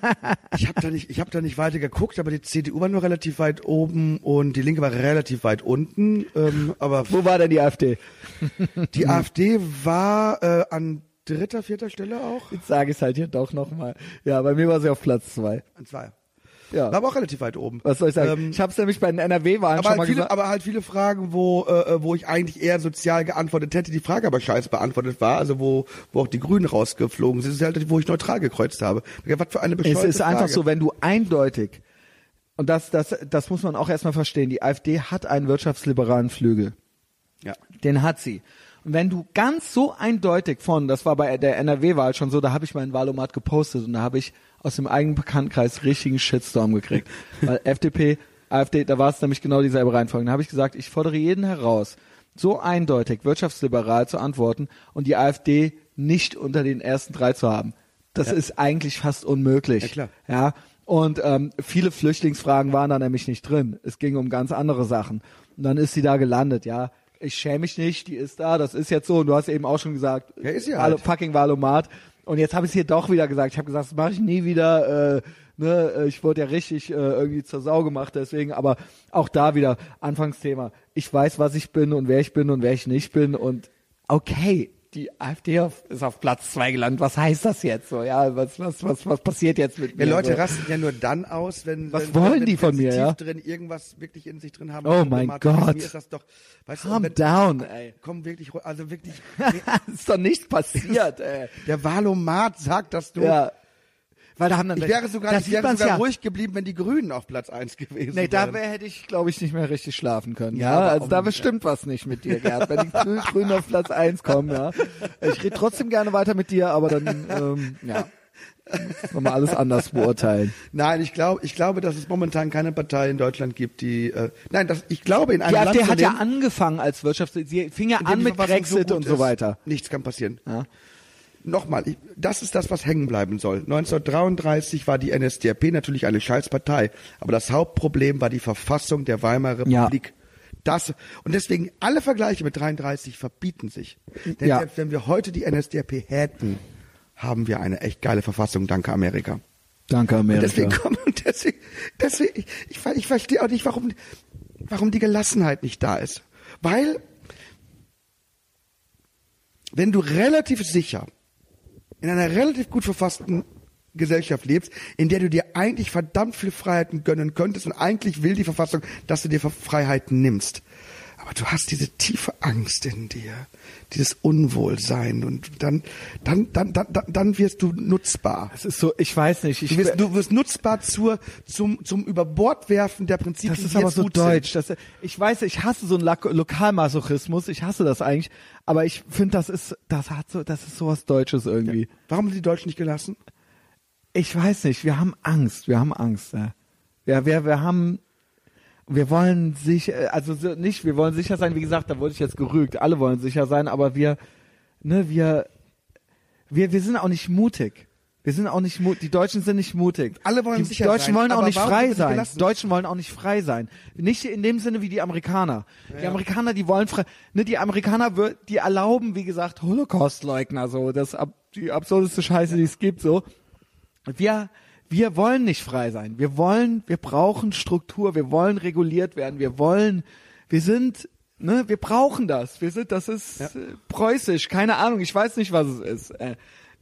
Ich habe da nicht, ich habe da nicht weiter geguckt, aber die CDU war nur relativ weit oben und die Linke war relativ weit unten. Ähm, aber Wo war denn die AfD? die AfD war äh, an dritter, vierter Stelle auch. Jetzt sage ich es halt hier doch nochmal. Ja, bei mir war sie auf Platz 2. An zwei. Ja. War aber auch relativ weit oben. Was soll ich sagen? Ähm, ich habe es nämlich bei den NRW-Wahlen schon mal halt, viele, gesagt. aber halt viele Fragen, wo, äh, wo ich eigentlich eher sozial geantwortet hätte, die Frage aber scheiße beantwortet war, also wo, wo auch die Grünen rausgeflogen sind, ist halt, wo ich neutral gekreuzt habe. Was für eine Es bescheuerte ist einfach Frage. so, wenn du eindeutig, und das, das, das muss man auch erstmal verstehen, die AfD hat einen wirtschaftsliberalen Flügel. Ja. Den hat sie. Und wenn du ganz so eindeutig von, das war bei der NRW-Wahl schon so, da habe ich meinen Wahlomat gepostet und da habe ich aus dem eigenen Bekanntenkreis richtigen Shitstorm gekriegt. Weil FDP, AfD, da war es nämlich genau dieselbe Reihenfolge. Da habe ich gesagt, ich fordere jeden heraus, so eindeutig wirtschaftsliberal zu antworten und die AfD nicht unter den ersten drei zu haben. Das Ja. ist eigentlich fast unmöglich. Ja, klar. Ja, und ähm, viele Flüchtlingsfragen waren da nämlich nicht drin. Es ging um ganz andere Sachen. Und dann ist sie da gelandet, ja. Ich schäme mich nicht, die ist da, das ist jetzt so. Und du hast eben auch schon gesagt, Ja, ist Valo- halt. fucking Valomat. Und jetzt habe ich es hier doch wieder gesagt. Ich habe gesagt, das mache ich nie wieder. Äh, ne, äh, ich wurde ja richtig äh, irgendwie zur Sau gemacht, deswegen. Aber auch da wieder Anfangsthema. Ich weiß, was ich bin und wer ich bin und wer ich nicht bin. Und okay, die AfD auf, ist auf Platz zwei gelandet. Was heißt das jetzt so? Ja, was, was, was, was passiert jetzt mit Ja, mir? Leute so? rasten ja nur dann aus, wenn Was wenn, wollen wenn, die von mir, ja? drin irgendwas wirklich in sich drin haben. Oh mein ist. Gott. Ist das doch, weißt du, Calm wenn, down, ey. komm wirklich, also wirklich, ist doch nichts passiert, ey. der Valomat sagt, dass du, Ja. Weil da haben dann ich wäre sogar, da ich wäre sogar ja. ruhig geblieben, wenn die Grünen auf Platz eins gewesen Nee, da wären. wär, hätte ich, glaube ich, nicht mehr richtig schlafen können. Ja, Ja, also da bestimmt was nicht mit dir, Gerd. Wenn die Grü- Grünen auf Platz eins kommen, ja. Ich rede trotzdem gerne weiter mit dir, aber dann, ähm, ja, nochmal alles anders beurteilen. Nein, ich glaube, ich glaube, dass es momentan keine Partei in Deutschland gibt, die, äh, nein, das, ich glaube in einem Die Land AfD zu hat ja angefangen als Wirtschafts... Sie fing ja an die mit Brexit gut und so weiter. Nichts kann passieren. Ja. Nochmal, das ist das, was hängen bleiben soll. 1933 war die NSDAP natürlich eine Scheißpartei, aber das Hauptproblem war die Verfassung der Weimarer Ja. Republik. Das, und deswegen alle Vergleiche mit 33 verbieten sich. Denn Ja. selbst wenn wir heute die NSDAP hätten, haben wir eine echt geile Verfassung, danke Amerika. Danke, Und Amerika. deswegen kommen, und deswegen, deswegen, ich, ich, ich verstehe auch nicht, warum, warum die Gelassenheit nicht da ist. Weil, wenn du relativ sicher in einer relativ gut verfassten Gesellschaft lebst, in der du dir eigentlich verdammt viel Freiheiten gönnen könntest und eigentlich will die Verfassung, dass du dir Freiheiten nimmst. Aber du hast diese tiefe Angst in dir, dieses Unwohlsein und dann, dann, dann, dann, dann, wirst du nutzbar. Es ist so, ich weiß nicht. Ich, Du wirst, du wirst nutzbar zur, zum, zum Überbordwerfen der Prinzipien. das ist die aber so deutsch. Das, ich weiß, ich hasse so einen Lokalmasochismus. Ich hasse das eigentlich. Aber ich finde, das ist, das hat so, das ist sowas Deutsches irgendwie. Sind. Warum sind die Deutschen nicht gelassen? Ich weiß nicht. Wir haben Angst. Wir haben Angst. Ja, wir, wir, wir haben, wir wollen sich, also so nicht, wir wollen sicher sein. Wie gesagt, da wurde ich jetzt gerügt. Alle wollen sicher sein, aber wir, ne, wir, wir, wir sind auch nicht mutig. Wir sind auch nicht mutig. Die Deutschen sind nicht mutig. Alle wollen die sicher Deutschen sein, wollen auch nicht frei sein. Die Deutschen wollen auch nicht frei sein. Nicht in dem Sinne wie die Amerikaner. Die Amerikaner, die wollen frei. Ne, die Amerikaner, die erlauben, wie gesagt, Holocaust-Leugner, so das die absurdeste Scheiße, die es gibt, so. Wir, wir wollen nicht frei sein. Wir wollen, wir brauchen Struktur. Wir wollen reguliert werden. Wir wollen, wir sind, ne, wir brauchen das. Wir sind, das ist äh, preußisch. Keine Ahnung. Ich weiß nicht, was es ist. Äh,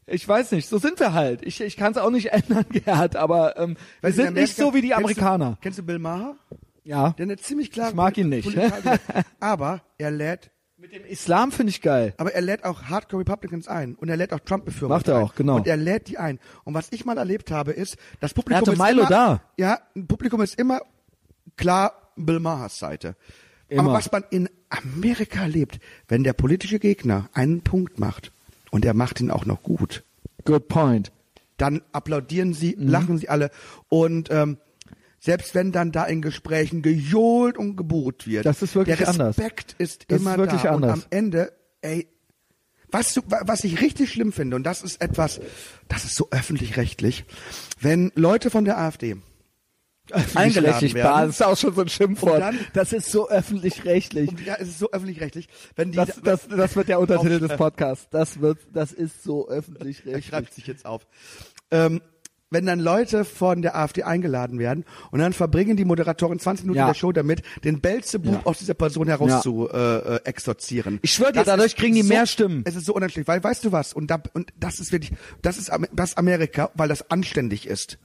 ich weiß nicht. So sind wir halt. Ich, ich kann es auch nicht ändern, Gerhard. Aber ähm, wir sind nicht so wie die Amerikaner. Du, kennst du Bill Maher? Ja. Der hat ziemlich klare Ich mag ihn nicht. Aber er lädt, Mit dem Islam finde ich geil. aber er lädt auch Hardcore Republicans ein und er lädt auch Trump befürworter Macht er ein. auch, genau. Und er lädt die ein. Und was ich mal erlebt habe, ist, das Publikum hatte ist Milo immer, da. Ja, ein Publikum ist immer klar Bill Mahers Seite. Immer. Aber was man in Amerika erlebt, wenn der politische Gegner einen Punkt macht und er macht ihn auch noch gut, Good point. dann applaudieren sie, Mhm. lachen sie alle und ähm, selbst wenn dann da in Gesprächen gejohlt und gebuht wird, Das ist wirklich der anders. Respekt ist Das ist wirklich da anders. und am Ende, ey, was, du, was ich richtig schlimm finde und das ist etwas, das ist so öffentlich-rechtlich, wenn Leute von der AfD Öffentlich-rechtlich, werden. Das ist auch schon so ein Schimpfwort. Dann- das ist so öffentlich-rechtlich. ja, es ist so öffentlich-rechtlich, wenn die Das, das, das wird der Untertitel des Aufschreiben. Podcasts. Das wird, das ist so Er öffentlich-rechtlich. schreibt sich jetzt auf. Ähm, wenn dann Leute von der AfD eingeladen werden und dann verbringen die Moderatoren 20 Minuten Ja. der Show damit, den Belzebub Ja. aus dieser Person heraus zu äh, äh, exorzieren. Ich schwör dir, dadurch kriegen die so, mehr Stimmen. Es ist so unanständig, weil weißt du was? Und, da, und das ist wirklich, das ist das Amerika, weil das anständig ist.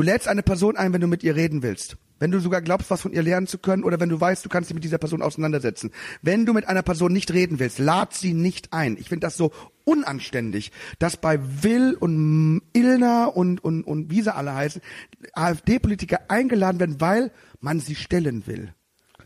Du lädst eine Person ein, wenn du mit ihr reden willst. Wenn du sogar glaubst, was von ihr lernen zu können oder wenn du weißt, du kannst dich mit dieser Person auseinandersetzen. Wenn du mit einer Person nicht reden willst, lad sie nicht ein. Ich finde das so unanständig, dass bei Will und Illner und, und, und wie sie alle heißen, AfD-Politiker eingeladen werden, weil man sie stellen will.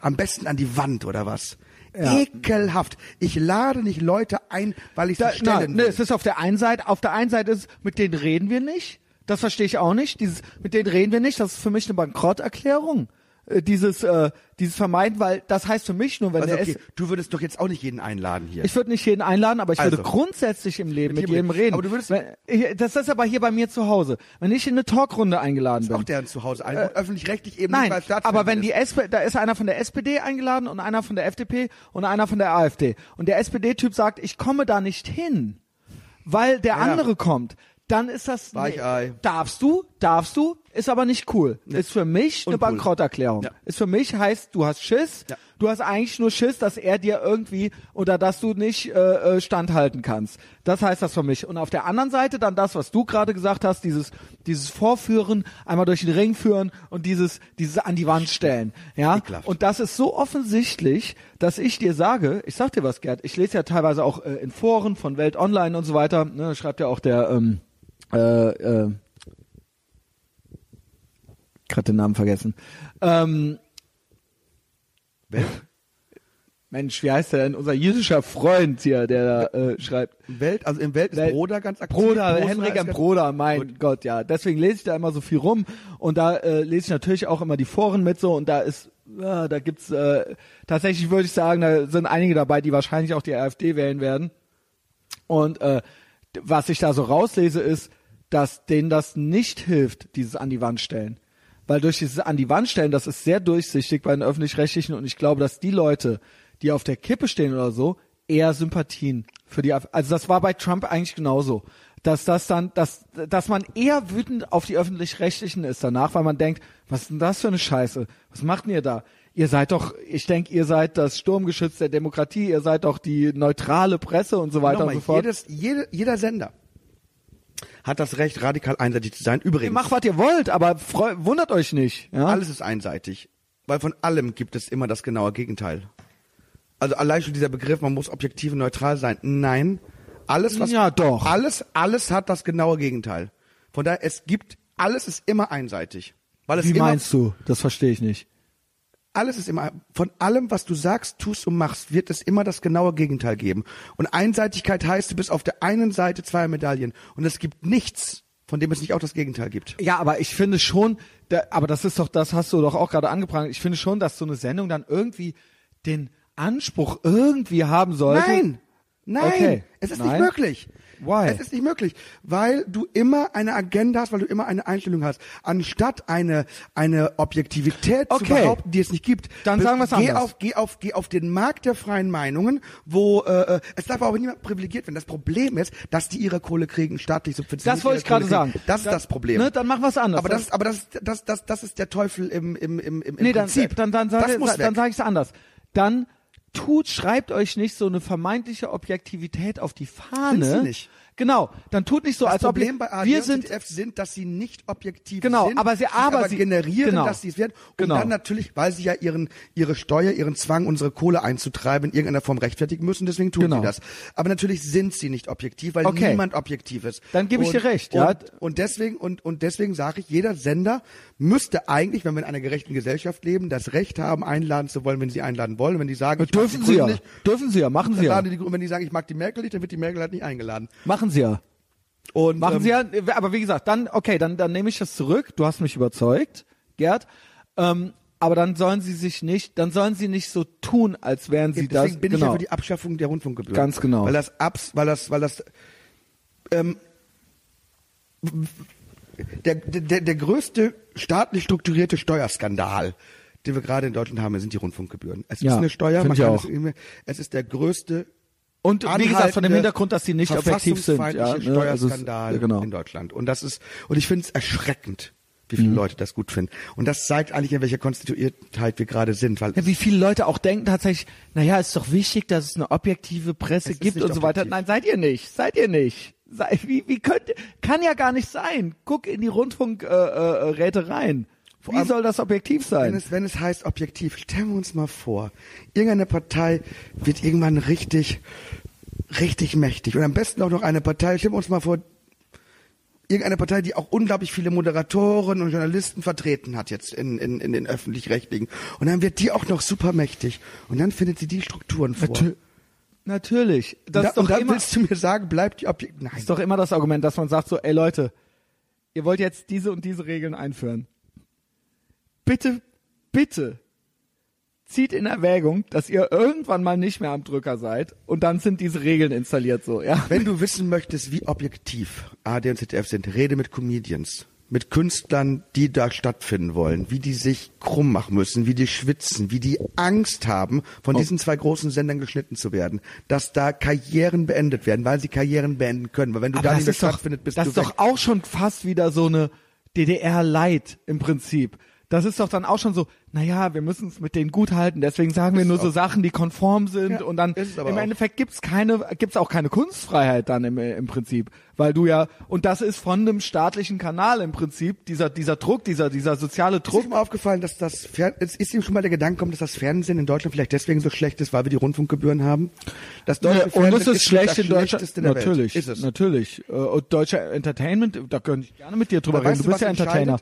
Am besten an die Wand oder was. Ja. Ekelhaft. Ich lade nicht Leute ein, weil ich sie Da, na, stellen ne, will. es ist auf der einen Seite, auf der einen Seite ist, mit denen reden wir nicht. Das verstehe ich auch nicht. Dieses, mit denen reden wir nicht. Das ist für mich eine Bankrotterklärung. Äh, Dieses, äh, dieses Vermeiden, weil das heißt für mich nur, wenn also der okay, ist, du würdest doch jetzt auch nicht jeden einladen hier. ich würde nicht jeden einladen, aber ich Also. würde grundsätzlich im Leben Mit mit jedem reden. Aber du würdest- Wenn, ich, das ist aber hier bei mir zu Hause. Wenn ich in eine Talkrunde eingeladen bin. auch deren Zuhause ein. und öffentlich-rechtlich eben Nein, nicht, weil Staatsfernsehen aber wenn die ist. SP, da ist einer von der SPD eingeladen und einer von der FDP und einer von der AfD. Und der SPD-Typ sagt, ich komme da nicht hin, weil der andere kommt. Dann ist das, Weichei. darfst du, darfst du, ist aber nicht cool. Ist für mich eine Uncool. Bankrotterklärung. Ja. Ist für mich heißt, du hast Schiss. Ja. Du hast eigentlich nur Schiss, dass er dir irgendwie oder dass du nicht äh, äh, standhalten kannst. Das heißt das für mich. Und auf der anderen Seite dann das, was du gerade gesagt hast, dieses dieses Vorführen, einmal durch den Ring führen und dieses dieses an die Wand stellen. Ja. Ekelhaft. Und das ist so offensichtlich, dass ich dir sage, ich sag dir was, Gerd, ich lese ja teilweise auch äh, in Foren von Welt Online und so weiter, ne, schreibt ja auch der ähm, äh, äh, gerade den Namen vergessen. Ähm, Mensch, wie heißt der denn? Unser jüdischer Freund hier, der da äh, schreibt. Welt, also im Welt ist Welt- Broder ganz aktiv. Broder, Henrik M. Broder, mein Gott, ja. Deswegen lese ich da immer so viel rum und da äh, lese ich natürlich auch immer die Foren mit so und da ist, ja, da gibt's äh, tatsächlich würde ich sagen, da sind einige dabei, die wahrscheinlich auch die AfD wählen werden. Und äh, was ich da so rauslese ist, dass denen das nicht hilft, dieses an die Wand stellen. Weil durch dieses an die Wand stellen, das ist sehr durchsichtig bei den öffentlich-rechtlichen und ich glaube, dass die Leute, die auf der Kippe stehen oder so, eher Sympathien für die, also das war bei Trump eigentlich genauso. Dass das dann, dass, dass man eher wütend auf die öffentlich-rechtlichen ist danach, weil man denkt, was ist denn das für eine Scheiße? Was macht denn ihr da? Ihr seid doch, ich denke, ihr seid das Sturmgeschütz der Demokratie, ihr seid doch die neutrale Presse und so weiter Nochmal, und so fort. jedes, jede, jeder Sender hat das Recht, radikal einseitig zu sein. Ihr Übrigens, macht, was ihr wollt, aber freu, wundert euch nicht. Ja? alles ist einseitig. Weil von allem gibt es immer das genaue Gegenteil. Also allein schon dieser Begriff, man muss objektiv und neutral sein. Nein, alles was Ja, doch. alles alles hat das genaue Gegenteil. Von daher es gibt alles ist immer einseitig, weil es Wie immer meinst du? Das verstehe ich nicht. Alles ist immer von allem was du sagst, tust und machst, wird es immer das genaue Gegenteil geben. Und Einseitigkeit heißt, du bist auf der einen Seite zwei Medaillen und es gibt nichts, von dem es nicht auch das Gegenteil gibt. Ja, aber ich finde schon, da, aber das ist doch, das hast du doch auch gerade angeprangert. Ich finde schon, dass so eine Sendung dann irgendwie den Anspruch irgendwie haben sollte. Nein, nein, Okay. es ist Nein? nicht möglich. Why? Es ist nicht möglich, weil du immer eine Agenda hast, weil du immer eine Einstellung hast. Anstatt eine eine Objektivität zu Okay. behaupten, die es nicht gibt, Dann sagen wir's geh anders. auf geh auf geh auf den Markt der freien Meinungen, wo äh, äh, es darf aber niemand privilegiert werden. Das Problem ist, dass die ihre Kohle kriegen, staatlich subventioniert. Das wollte ich gerade sagen. Das ist Dann- das Problem. Ne, dann machen wir's anders. Aber das, aber das, das, das, das ist der Teufel im im im im Nee, dann, Prinzip. dann, dann, das muss dann weg. sage ich es anders. Dann tut, schreibt euch nicht so eine vermeintliche Objektivität auf die Fahne. Sind sie nicht. Genau, dann tut nicht so, Das als ob Problem ihr- bei ARD wir und sind ZDF sind, dass sie nicht objektiv Genau, sind. aber sie- aber sie- generieren, genau. dass sie es werden. Und Genau. dann natürlich, weil sie ja ihren, ihre Steuer, ihren Zwang, unsere Kohle einzutreiben, in irgendeiner Form rechtfertigen müssen, deswegen tun Genau. sie das. Aber natürlich sind sie nicht objektiv, weil Okay. niemand objektiv ist. Dann gebe ich Und- dir recht, ja. Und, und deswegen, und, und deswegen sage ich, jeder Sender müsste eigentlich, wenn wir in einer gerechten Gesellschaft leben, das Recht haben, einladen zu wollen, wenn sie einladen wollen. Wenn die sagen, ich mag dürfen die sie ja, nicht, dürfen sie ja, machen sie ja, die, Grünen- wenn die sagen, ich mag die Merkel nicht, dann wird die Merkel halt nicht eingeladen. machen sie ja. Und, Machen ähm, Sie ja, aber wie gesagt, dann, okay, dann, dann nehme ich das zurück. Du hast mich überzeugt, Gerd. Ähm, aber dann sollen Sie sich nicht, dann sollen Sie nicht so tun, als wären Sie Deswegen das. bin ich genau. ja für die Abschaffung der Rundfunkgebühren. Ganz genau. Weil das abs, weil das, weil das ähm, der, der, der größte staatlich strukturierte Steuerskandal, den wir gerade in Deutschland haben, sind die Rundfunkgebühren. Es Ja, ist eine Steuer, man ich kann auch. es, es ist der größte Und wie gesagt, von dem Hintergrund, dass sie nicht objektiv sind. Ja, ne, also Steuerskandal ja, genau. in Deutschland. Und das ist, und ich finde es erschreckend, wie viele Leute das gut finden. Und das zeigt eigentlich, in welcher Konstituiertheit wir gerade sind, weil Ja, wie viele Leute auch denken tatsächlich, naja, ist doch wichtig, dass es eine objektive Presse gibt und so weiter. objektiv. Nein, seid ihr nicht. Seid ihr nicht. Sei, wie, wie könnt, kann ja gar nicht sein. Guck in die Rundfunkräte äh, äh, Räte rein. Wie allem- soll das objektiv Wenn sein? es, wenn es heißt objektiv, stellen wir uns mal vor, irgendeine Partei wird irgendwann richtig, richtig mächtig. Und am besten auch noch eine Partei, stellen wir uns mal vor, irgendeine Partei, die auch unglaublich viele Moderatoren und Journalisten vertreten hat jetzt in, in, in den öffentlich-rechtlichen. Und dann wird die auch noch super mächtig. Und dann findet sie die Strukturen vor. Natür- Natürlich. Das und, da, ist doch und dann immer, willst du mir sagen, bleibt die objektiv. Nein. ist doch immer das Argument, dass man sagt so, ey Leute, ihr wollt jetzt diese und diese Regeln einführen. Bitte, bitte zieht in Erwägung, dass ihr irgendwann mal nicht mehr am Drücker seid und dann sind diese Regeln installiert so, ja. Wenn du wissen möchtest, wie objektiv AD und ZDF sind, rede mit Comedians, mit Künstlern, die da stattfinden wollen, wie die sich krumm machen müssen, wie die schwitzen, wie die Angst haben, von Oh. diesen zwei großen Sendern geschnitten zu werden, dass da Karrieren beendet werden, weil sie Karrieren beenden können. Weil wenn du Aber da das nicht mehr stattfindet, bist das du ist weg. doch auch schon fast wieder so eine DDR Light im Prinzip. Das ist doch dann auch schon so, naja, wir müssen es mit denen gut halten, deswegen sagen wir Ist nur so auch. Sachen, die konform sind Ja, und dann ist im auch. Endeffekt gibt's keine, gibt's auch keine Kunstfreiheit dann im, im Prinzip, weil du ja, und das ist von einem staatlichen Kanal im Prinzip, dieser, dieser Druck, dieser, dieser soziale Ist Druck. ihm aufgefallen, dass das Fer es ist ihm schon mal der Gedanke gekommen, dass das Fernsehen in Deutschland vielleicht deswegen so schlecht ist, weil wir die Rundfunkgebühren haben? Das deutsche Ja, und Fernsehen es ist schlecht das in Deutschland. der Natürlich, Welt. Ist es. natürlich. Äh, Und deutscher Entertainment, da könnte ich gerne mit dir drüber Aber reden. weißt Du bist was ja Entertainer.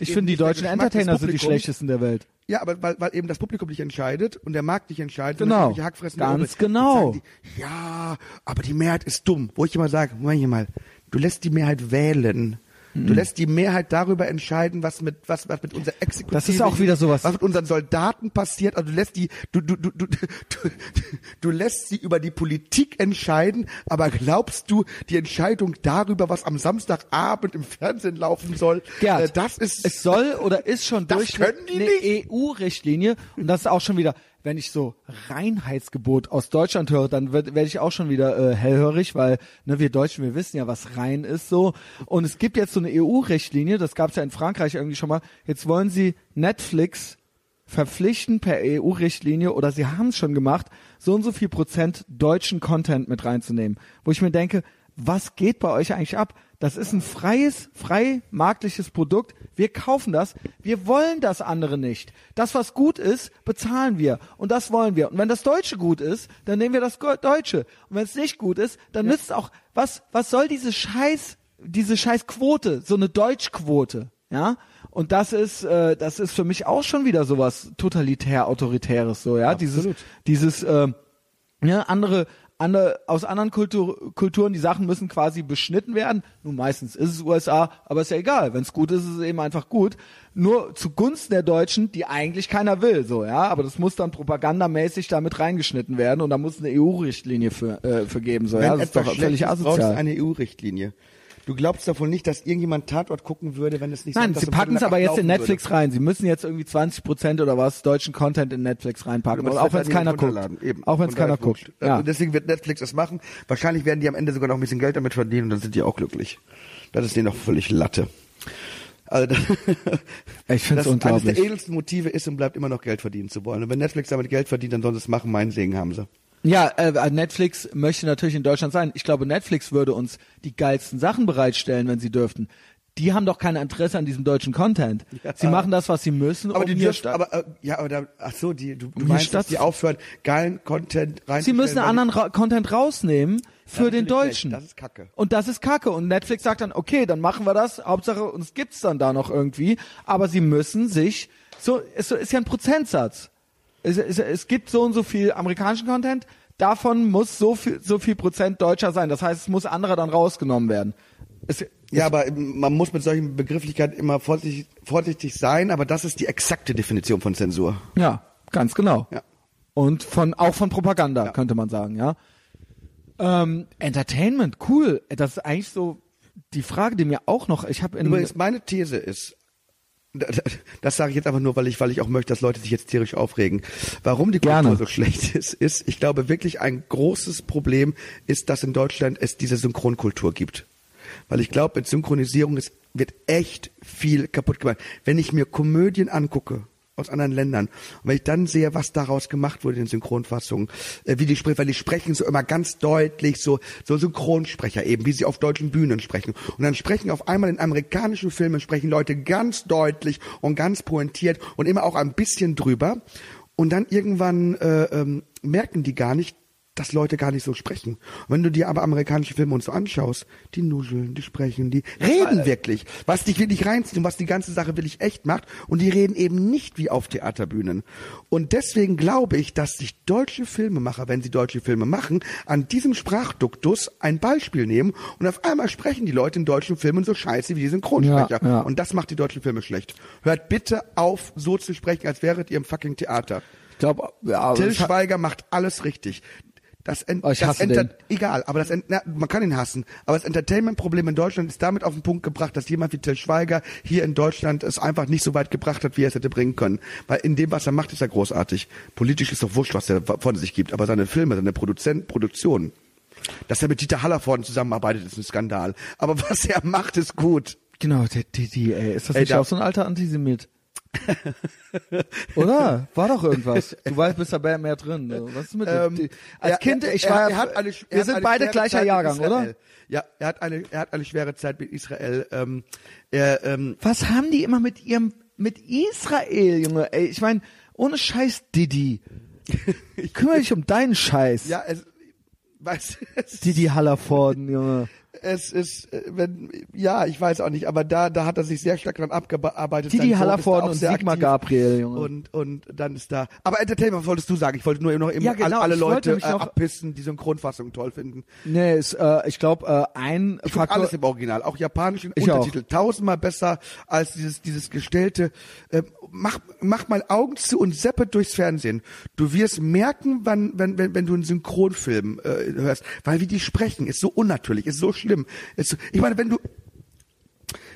Ich finde, die deutschen Entertainer sind die schlechtesten der Welt. Ja, aber weil, weil eben das Publikum nicht entscheidet und der Markt nicht entscheidet. Genau. hackfressende Ganz genau. Die, ja, aber die Mehrheit ist dumm. Wo ich immer sage, Moment mal, du lässt die Mehrheit wählen. Du lässt die Mehrheit darüber entscheiden, was mit was, was mit unserer Exekutive, Das ist auch wieder sowas. was mit unseren Soldaten passiert. Also du lässt die, du du du du du, du, lässt sie über die Politik entscheiden, aber glaubst du, die Entscheidung darüber, was am Samstagabend im Fernsehen laufen soll, Gerd, äh, das ist es soll oder ist schon Das durch eine EU-Richtlinie und das ist auch schon wieder, wenn ich so Reinheitsgebot aus Deutschland höre, dann werde werd ich auch schon wieder äh, hellhörig, weil ne, wir Deutschen, wir wissen ja, was rein ist so. Und es gibt jetzt so eine EU-Richtlinie, das gab es ja in Frankreich irgendwie schon mal. Jetzt wollen sie Netflix verpflichten per EU-Richtlinie oder sie haben es schon gemacht, so und so viel Prozent deutschen Content mit reinzunehmen. Wo ich mir denke, was geht bei euch eigentlich ab? Das ist ein freies, frei marktliches Produkt. Wir kaufen das. Wir wollen das andere nicht. Das, was gut ist, bezahlen wir. Und das wollen wir. Und wenn das Deutsche gut ist, dann nehmen wir das Deutsche. Und wenn es nicht gut ist, dann nützt auch, was, was soll diese Scheiß, diese Scheiß Quote, so eine Deutschquote, ja? Und das ist, äh, das ist für mich auch schon wieder sowas totalitär autoritäres, so, ja? Dieses, dieses, äh, ja, andere, andere, aus anderen Kultur, Kulturen, die Sachen müssen quasi beschnitten werden. Nun, meistens ist es USA, aber ist ja egal. Wenn es gut ist, ist es eben einfach gut. Nur zugunsten der Deutschen, die eigentlich keiner will, so, ja. Aber das muss dann propagandamäßig damit reingeschnitten werden und da muss eine EU-Richtlinie für, äh, für geben, so, ja. Wenn Das ist doch völlig ist, brauchst du asozial. eine EU-Richtlinie. Du glaubst doch wohl nicht, dass irgendjemand Tatort gucken würde, wenn es nicht Nein, sonntags sie um packen es aber jetzt in Netflix würde. rein. Sie müssen jetzt irgendwie 20 Prozent oder was deutschen Content in Netflix reinpacken. Auch wenn es keiner guckt. Eben. Auch wenn es keiner ist guckt. Ja. Und deswegen wird Netflix das machen. Wahrscheinlich werden die am Ende sogar noch ein bisschen Geld damit verdienen und dann sind die auch glücklich. Das ist denen doch völlig Latte. Also, das, Ich find's das eines unglaublich. der edelsten Motive ist und bleibt immer noch Geld verdienen zu wollen. Und wenn Netflix damit Geld verdient, dann sollen sie es machen. Meinen Segen haben sie. Ja, äh, Netflix möchte natürlich in Deutschland sein. Ich glaube, Netflix würde uns die geilsten Sachen bereitstellen, wenn sie dürften. Die haben doch kein Interesse an diesem deutschen Content. Sie machen das, was sie müssen, Aber um die dürfen, aber äh, ja, aber da, ach so, die, du, du meinst, dass die aufhören, geilen Content rein. Sie müssen anderen Ra Content rausnehmen für ist den Deutschen. schlecht. Das ist Kacke. Und das ist Kacke. Und Netflix sagt dann, okay, dann machen wir das. Hauptsache, uns gibt's dann da noch irgendwie. Aber sie müssen sich, so, es ist ja ein Prozentsatz. Es, es, es gibt so und so viel amerikanischen Content. Davon muss so viel, so viel Prozent deutscher sein. Das heißt, es muss anderer dann rausgenommen werden. Es, Ja, aber man muss mit solchen Begrifflichkeiten immer vorsichtig, vorsichtig sein, aber das ist die exakte Definition von Zensur. Ja, ganz genau. Ja. Und von auch von Propaganda Ja. könnte man sagen, ja. Ähm, Entertainment, cool. Das ist eigentlich so die Frage, die mir auch noch. Ich habe in Übrigens, meine These ist, das sage ich jetzt einfach nur, weil ich, weil ich auch möchte, dass Leute sich jetzt tierisch aufregen. Warum die Kultur Gerne. so schlecht ist, ist, ich glaube wirklich ein großes Problem ist, dass in Deutschland es diese Synchronkultur gibt. Weil ich glaube, mit Synchronisierung ist, wird echt viel kaputt gemacht. Wenn ich mir Komödien angucke aus anderen Ländern und wenn ich dann sehe, was daraus gemacht wurde in Synchronfassungen, äh, wie die sprechen, weil die sprechen so immer ganz deutlich, so, so Synchronsprecher eben, wie sie auf deutschen Bühnen sprechen. Und dann sprechen auf einmal in amerikanischen Filmen sprechen Leute ganz deutlich und ganz pointiert und immer auch ein bisschen drüber. Und dann irgendwann äh, ähm, merken die gar nicht, dass Leute gar nicht so sprechen. Wenn du dir aber amerikanische Filme und so anschaust, die nuscheln, die sprechen, die reden wirklich, was dich wirklich reinzieht und was die ganze Sache wirklich echt macht. Und die reden eben nicht wie auf Theaterbühnen. Und deswegen glaube ich, dass sich deutsche Filmemacher, wenn sie deutsche Filme machen, an diesem Sprachduktus ein Beispiel nehmen und auf einmal sprechen die Leute in deutschen Filmen so scheiße wie die Synchronsprecher. Ja, ja. Und das macht die deutschen Filme schlecht. Hört bitte auf, so zu sprechen, als wäret ihr im fucking Theater. ich glaube, ja, Till Schweiger macht alles richtig. Das, Ent Oh, das Enter den. egal, aber das Ent na, man kann ihn hassen, aber das Entertainment-Problem in Deutschland ist damit auf den Punkt gebracht, dass jemand wie Till Schweiger hier in Deutschland es einfach nicht so weit gebracht hat, wie er es hätte bringen können. Weil in dem, was er macht, ist er großartig. Politisch ist doch wurscht, was er von sich gibt, aber seine Filme, seine Produzent Produktion, dass er mit Dieter Hallervorden zusammenarbeitet, ist ein Skandal. Aber was er macht, ist gut. Genau, der Didi, ey. Ist das Ey, nicht da- auch so ein alter Antisemit? Oder? War doch irgendwas. Du weißt, bist da mehr drin. ne? Was ist mit Ähm? Als er- Kind, ich er- war, er hat eine, wir sind beide gleicher Zeit Jahrgang, oder? Ja, er hat eine, er hat eine schwere Zeit mit Israel. Ähm, er, ähm, Was haben die immer mit ihrem, mit Israel, Junge? Ey, ich meine, ohne Scheiß, Didi. Ich kümmere dich um deinen Scheiß. ja, es, weiß, es, Didi Hallervorden, Junge. Es ist, äh, wenn, ja, ich weiß auch nicht, aber da, da hat er sich sehr stark dran abgearbeitet. Didi Hallervorden auch und Sigmar aktiv. Gabriel, Junge. Und, und dann ist da. Aber Entertainment, was wolltest du sagen? Ich wollte nur eben noch eben Ja, genau, alle, ich Leute äh, abpissen, die Synchronfassung toll finden. Nee, ist, äh, ich glaube, äh, ein Ich Faktor. alles im Original, auch japanischen Ich auch. Untertitel. Tausendmal besser als dieses, dieses gestellte. Äh, mach, mach mal Augen zu und seppe durchs Fernsehen. Du wirst merken, wann, wenn, wenn, wenn du einen Synchronfilm äh, hörst, weil wie die sprechen, ist so unnatürlich, ist so schlimm. Ist so, ich meine, wenn du,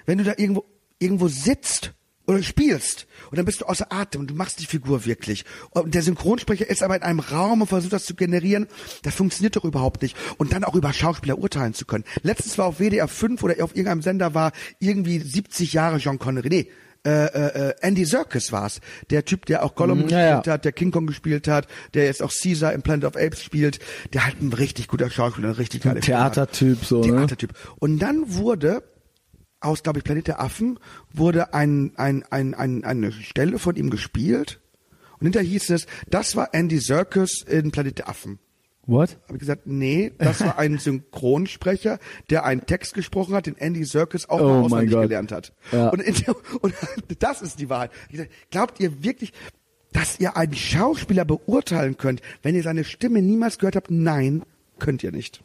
wenn du da irgendwo, irgendwo sitzt oder spielst und dann bist du außer Atem und du machst die Figur wirklich. Und der Synchronsprecher ist aber in einem Raum und versucht das zu generieren. Das funktioniert doch überhaupt nicht. Und dann auch über Schauspieler urteilen zu können. Letztens war auf WDR 5 oder auf irgendeinem Sender war irgendwie 70 Jahre Jean Connery. Nee, äh, äh, Andy Serkis war's. Der Typ, der auch Gollum Mm, ja, gespielt ja. hat, der King Kong gespielt hat, der jetzt auch Caesar im Planet of Apes spielt. Der halt ein richtig guter Schauspieler, ein richtig geiler Theatertyp, so, ne? Theatertyp. Und dann wurde aus, glaube ich, Planet der Affen wurde ein, ein, ein, ein, eine Stelle von ihm gespielt. Und hinterher hieß es, das war Andy Serkis in Planet der Affen. What? Habe ich gesagt, nee, das war ein Synchronsprecher, der einen Text gesprochen hat, den Andy Serkis auch Oh auswendig gelernt hat. Ja. Und, in der, und das ist die Wahrheit. Ich gesagt, glaubt ihr wirklich, dass ihr einen Schauspieler beurteilen könnt, wenn ihr seine Stimme niemals gehört habt? Nein, könnt ihr nicht.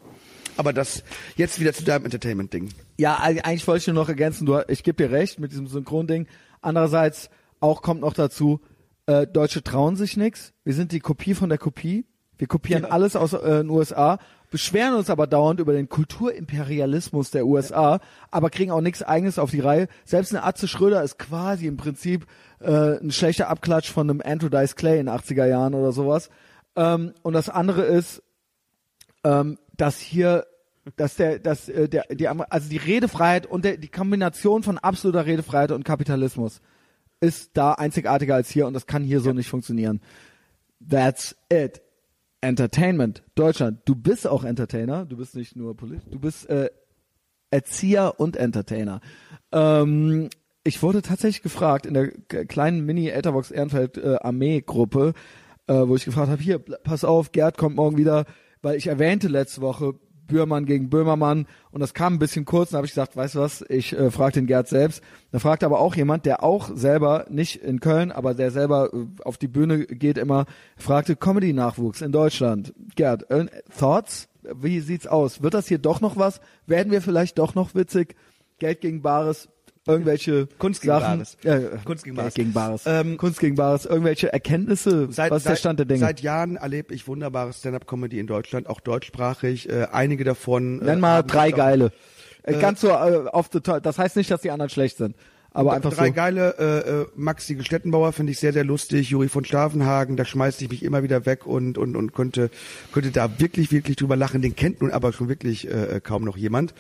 Aber das jetzt wieder zu deinem Entertainment-Ding. Ja, eig- eigentlich wollte ich nur noch ergänzen, du, ich gebe dir recht mit diesem Synchronding. Andererseits auch kommt noch dazu, äh, Deutsche trauen sich nix. Wir sind die Kopie von der Kopie. Wir kopieren Ja. alles aus äh, den USA, beschweren uns aber dauernd über den Kulturimperialismus der USA, aber kriegen auch nichts eigenes auf die Reihe. Selbst eine Atze Schröder ist quasi im Prinzip äh, ein schlechter Abklatsch von einem Andrew Dice Clay in den 80er Jahren oder sowas. Ähm, und das andere ist, ähm, dass hier, dass der, dass äh, der, die, also die Redefreiheit und der, die Kombination von absoluter Redefreiheit und Kapitalismus ist da einzigartiger als hier und das kann hier so nicht funktionieren. That's it. Entertainment. Deutschland. Du bist auch Entertainer. Du bist nicht nur Politiker. Du bist äh, Erzieher und Entertainer. Ähm, ich wurde tatsächlich gefragt in der kleinen Mini-Etherbox Ehrenfeld äh, Armee-Gruppe, äh, wo ich gefragt habe, hier, pass auf, Gerd kommt morgen wieder, weil ich erwähnte letzte Woche Bührmann gegen Böhmermann und das kam ein bisschen kurz, dann habe ich gesagt, weißt du was, ich äh, frage den Gerd selbst. Da fragt aber auch jemand, der auch selber, nicht in Köln, aber der selber äh, auf die Bühne geht immer, fragte Comedy-Nachwuchs in Deutschland. Gerd, äh, Thoughts? Wie sieht's aus? Wird das hier doch noch was? Werden wir vielleicht doch noch witzig? Geld gegen Bares? Irgendwelche Kunst gegen Sachen? Bares. Ja, Kunst gegen Bares. gegen Bares. Ähm, Kunst gegen Bares. Irgendwelche Erkenntnisse? Seit, was ist der Stand der Dinge? Seit Jahren erlebe ich wunderbare Stand-up-Comedy in Deutschland, auch deutschsprachig. Äh, einige davon. Nenn äh, mal drei geile. Äh, Ganz so äh, auf the top. Das heißt nicht, dass die anderen schlecht sind. Aber einfach drei so. geile äh, äh, Maxi Gestettenbauer finde ich sehr sehr lustig Juri von Stavenhagen da schmeiße ich mich immer wieder weg und und und könnte könnte da wirklich wirklich drüber lachen den kennt nun aber schon wirklich äh, kaum noch jemand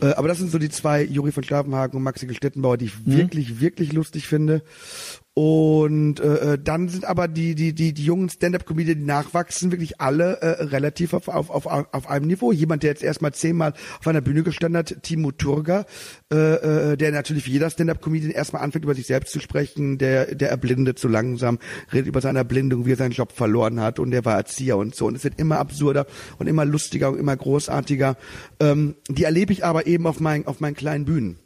äh, aber das sind so die zwei Juri von Stavenhagen und Maxi Gestettenbauer die ich Mhm. wirklich wirklich lustig finde und äh, äh, dann sind aber die die die die jungen Stand-up-Comedian, die nachwachsen, wirklich alle äh, relativ auf, auf auf auf einem Niveau. Jemand, der jetzt erstmal zehnmal auf einer Bühne gestanden hat, Timo Turger, äh, äh, der natürlich wie jeder Stand-up-Comedian erstmal anfängt über sich selbst zu sprechen, der der erblindet so langsam, redet über seine Erblindung, wie er seinen Job verloren hat und der war Erzieher und so. Und es wird immer absurder und immer lustiger und immer großartiger. Ähm, die erlebe ich aber eben auf meinen auf meinen kleinen Bühnen.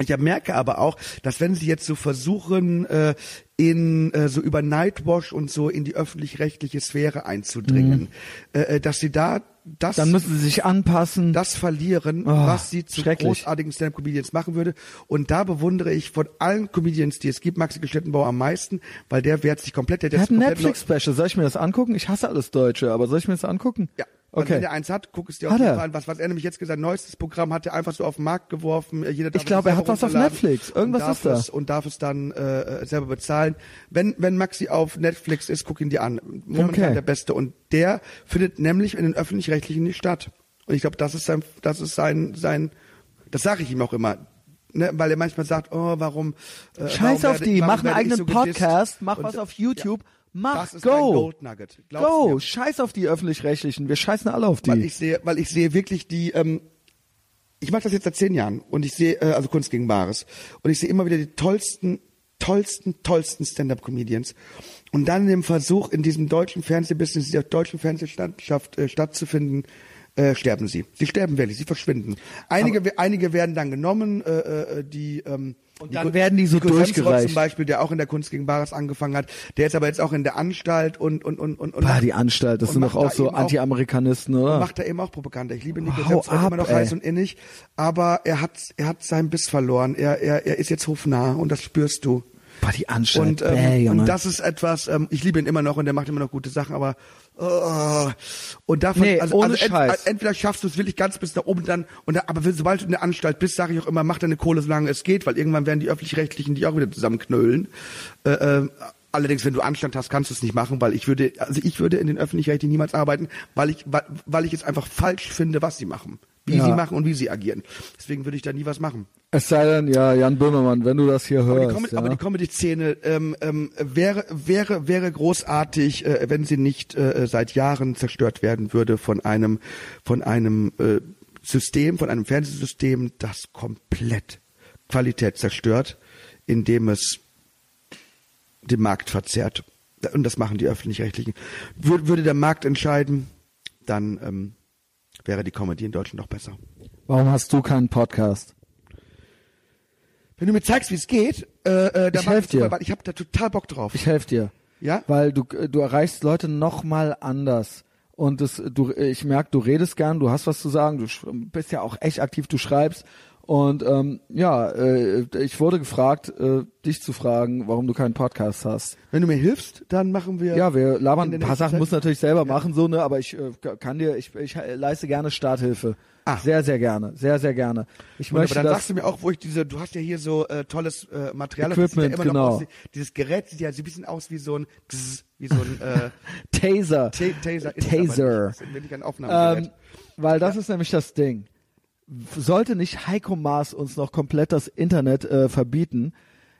Ich merke aber auch, dass wenn sie jetzt so versuchen, äh, in äh, so über Nightwash und so in die öffentlich-rechtliche Sphäre einzudringen, äh, äh, dass sie da das Dann müssen sie sich anpassen. das verlieren, Oh, was sie zu großartigen Stand-Up-Comedians machen würde. Und da bewundere ich von allen Comedians, die es gibt, Maxi Gestettenbauer am meisten, weil der wehrt sich komplett. Der, Der hat ein komplett Netflix-Special. Soll ich mir das angucken? Ich hasse alles Deutsche, aber soll ich mir das angucken? Ja. Also Okay. wenn der eins hat, guck es dir er? Fall an. Was, was er nämlich jetzt gesagt, neuestes Programm hat er einfach so auf den Markt geworfen. Jeder darf Ich glaube, er hat was auf Netflix. Irgendwas ist da. Es, und darf es dann äh, selber bezahlen. Wenn, wenn Maxi auf Netflix ist, guck ihn dir an. Momentan Okay. der Beste. Und der findet nämlich in den Öffentlich-Rechtlichen nicht statt. Und ich glaube, das ist sein, das ist sein, sein, das sage ich ihm auch immer. ne, weil er manchmal sagt, oh, warum äh, Scheiß warum auf die, mach einen eigenen so gedisst? Podcast, mach Und, was auf ja, YouTube, mach, das ist dein go. Gold Nugget. Glaub's Go, mir. scheiß auf die öffentlich-rechtlichen. Wir scheißen alle auf die. Weil ich sehe, weil ich sehe wirklich die, ähm, ich mache das jetzt seit zehn Jahren und ich sehe, äh, also Kunst gegen Bares. Und ich sehe immer wieder die tollsten, tollsten, tollsten Stand-up-Comedians. Und dann in dem Versuch, in diesem deutschen Fernsehbusiness, dieser deutschen Fernsehlandschaft äh, stattzufinden, äh, sterben sie. Sie sterben wirklich, sie verschwinden. Einige, we- einige werden dann genommen, äh, äh, die ähm, Und Nico- dann werden die so Nico durchgereicht. zum Beispiel, der auch in der Kunst gegen Bares angefangen hat, der ist aber jetzt auch in der Anstalt und und und und, und Bah, die Anstalt, das sind doch auch da so Anti-Amerikanisten, oder? macht er eben auch Propaganda. Ich liebe Nico Hau ab, immer noch ey. heiß und innig, aber er hat er hat seinen Biss verloren. Er er er ist jetzt hofnah und das spürst du. Bah, die Anstalt, Und, ähm, Junge. und das ist etwas, ähm, ich liebe ihn immer noch und der macht immer noch gute Sachen, aber äh, und davon, Nee, also, also ent, Scheiß. entweder schaffst du es wirklich ganz bis da oben dann, und da, aber sobald du in der Anstalt bist, sage ich auch immer, mach deine Kohle, solange es geht, weil irgendwann werden die öffentlich-rechtlichen die auch wieder zusammenknüllen. Äh, äh, allerdings, wenn du Anstand hast, kannst du es nicht machen, weil ich würde, also ich würde in den öffentlich-rechtlichen niemals arbeiten, weil ich, weil, weil ich es einfach falsch finde, was sie machen, wie Ja. sie machen und wie sie agieren. Deswegen würde ich da nie was machen. es sei denn, ja, Jan Böhmermann, wenn du das hier Aber die, hörst. Comedy, ja. aber die Comedy-Szene ähm, ähm, wäre, wäre, wäre großartig, äh, wenn sie nicht äh, seit Jahren zerstört werden würde von einem, von einem äh, System, von einem Fernsehsystem, das komplett Qualität zerstört, indem es den Markt verzerrt. Und das machen die Öffentlich-Rechtlichen. Würde, würde der Markt entscheiden, dann ähm, wäre die Comedy in Deutschland noch besser. Warum hast du keinen Podcast? Wenn du mir zeigst, wie es geht, äh, äh, dann Ich helf dir. super, ich habe da total Bock drauf. Ich helfe dir. Ja? Weil du, du erreichst Leute noch mal anders. Und das, du, ich merke, du redest gern, du hast was zu sagen, du bist ja auch echt aktiv, du schreibst. Und ähm, ja, äh, ich wurde gefragt, äh, dich zu fragen, warum du keinen Podcast hast. Wenn du mir hilfst, dann machen wir. Ja, wir labern ein paar Sachen, muss natürlich selber machen, so ne, aber ich äh, kann dir, ich, ich leiste gerne Starthilfe. Ah. Sehr, sehr gerne, sehr, sehr gerne. Ich Und, aber möchte dann das. sagst du mir auch, wo ich diese, du hast ja hier so äh, tolles äh, Material, Equipment, das sieht ja immer genau. noch aus, dieses Gerät sieht ja so ein bisschen aus wie so ein, Gzz, wie so ein äh, Taser. Ta Taser. Ist Taser. nicht. Das ist wirklich ein Aufnahmegerät. Ähm, weil das ist nämlich das Ding. Sollte nicht Heiko Maas uns noch komplett das Internet äh, verbieten,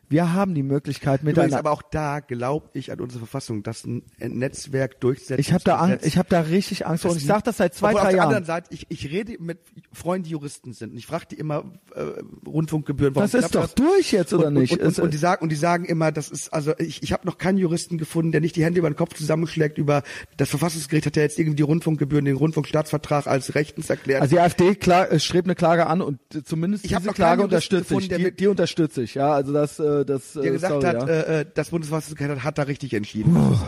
wir haben die Möglichkeit mit Übrigens, aber auch da glaube ich an unsere Verfassung, dass ein Netzwerk durchsetzt. Ich habe da Angst, ich habe da richtig Angst vor und ich sage das seit zwei, drei auf der Jahren. anderen Seite, ich, ich rede mit Freunden, die Juristen sind. Und ich frage die immer äh, Rundfunkgebühren. warum Das ist doch durch jetzt, oder und, nicht? Und, und, und, die sagen und die sagen immer, das ist also ich, ich habe noch keinen Juristen gefunden, der nicht die Hände über den Kopf zusammenschlägt über das Verfassungsgericht hat ja jetzt irgendwie die Rundfunkgebühren, den Rundfunkstaatsvertrag als rechtens erklärt. Also die AfD klar, äh, strebt eine Klage an und äh, zumindest Ich diese noch Klage unterstütze ich. Die, die unterstütze ich, ja. Also das, äh, das, der äh, gesagt sorry, hat, ja. äh, äh, das Bundesverfassungsgericht hat, hat da richtig entschieden.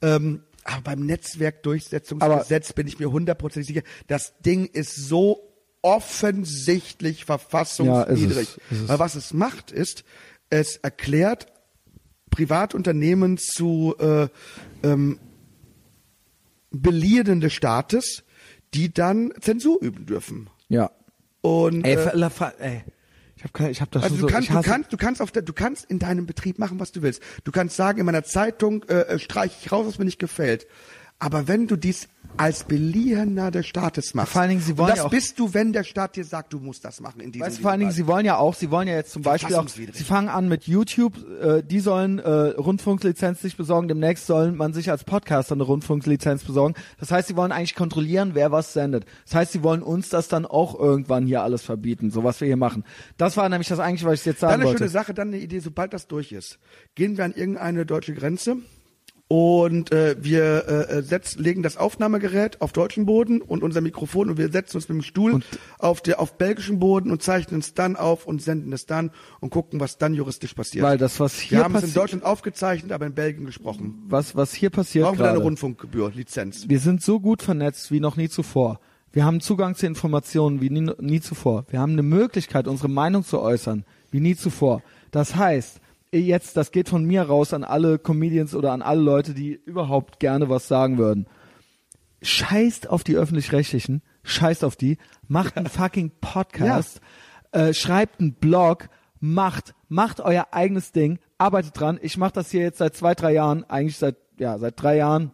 Ähm, aber beim Netzwerkdurchsetzungsgesetz bin ich mir hundertprozentig sicher, das Ding ist so offensichtlich verfassungswidrig. Ja, ist es, ist es. Weil was es macht, ist, es erklärt Privatunternehmen zu äh, ähm, Beliehenen des Staates, die dann Zensur üben dürfen. ja. Und Ey, äh, ey. Ich hab, kein- ich hab das also schon du so, kannst, du kannst, du kannst auf der, du kannst in deinem Betrieb machen, was du willst. Du kannst sagen, in meiner Zeitung äh, äh, streiche ich raus, was mir nicht gefällt. Aber wenn du dies als Beliehener des Staates machst, Vor allen Dingen, sie wollen das ja auch- bist du, wenn der Staat dir sagt, du musst das machen in diesem Weißt vor allen Dingen, sie wollen ja auch, sie wollen ja jetzt zum Beispiel auch, sie fangen an mit YouTube, äh, die sollen äh, Rundfunklizenz sich besorgen, demnächst sollen man sich als Podcaster eine Rundfunklizenz besorgen. Das heißt, sie wollen eigentlich kontrollieren, wer was sendet. Das heißt, sie wollen uns das dann auch irgendwann hier alles verbieten, so was wir hier machen. Das war nämlich das eigentlich, was ich jetzt Dann sagen eine wollte. schöne Sache, dann eine Idee, sobald das durch ist, gehen wir an irgendeine deutsche Grenze und äh, wir äh, setz, legen das Aufnahmegerät auf deutschen Boden und unser Mikrofon und wir setzen uns mit dem Stuhl auf der auf belgischen Boden und zeichnen es dann auf und senden es dann und gucken, was dann juristisch passiert. Weil das, was hier wir haben es in Deutschland aufgezeichnet, aber in Belgien gesprochen. was, was hier passiert Brauchen wir eine. Rundfunkgebühr, Lizenz. Wir sind so gut vernetzt wie noch nie zuvor. Wir haben Zugang zu Informationen wie nie, nie zuvor. Wir haben eine Möglichkeit, unsere Meinung zu äußern wie nie zuvor. Das heißt, jetzt, das geht von mir raus an alle Comedians oder an alle Leute, die überhaupt gerne was sagen würden. Scheißt auf die öffentlich-rechtlichen, scheißt auf die, macht einen fucking Podcast, äh, schreibt einen Blog, macht, macht euer eigenes Ding, arbeitet dran. Ich mache das hier jetzt seit zwei, drei Jahren, eigentlich seit, ja, seit drei Jahren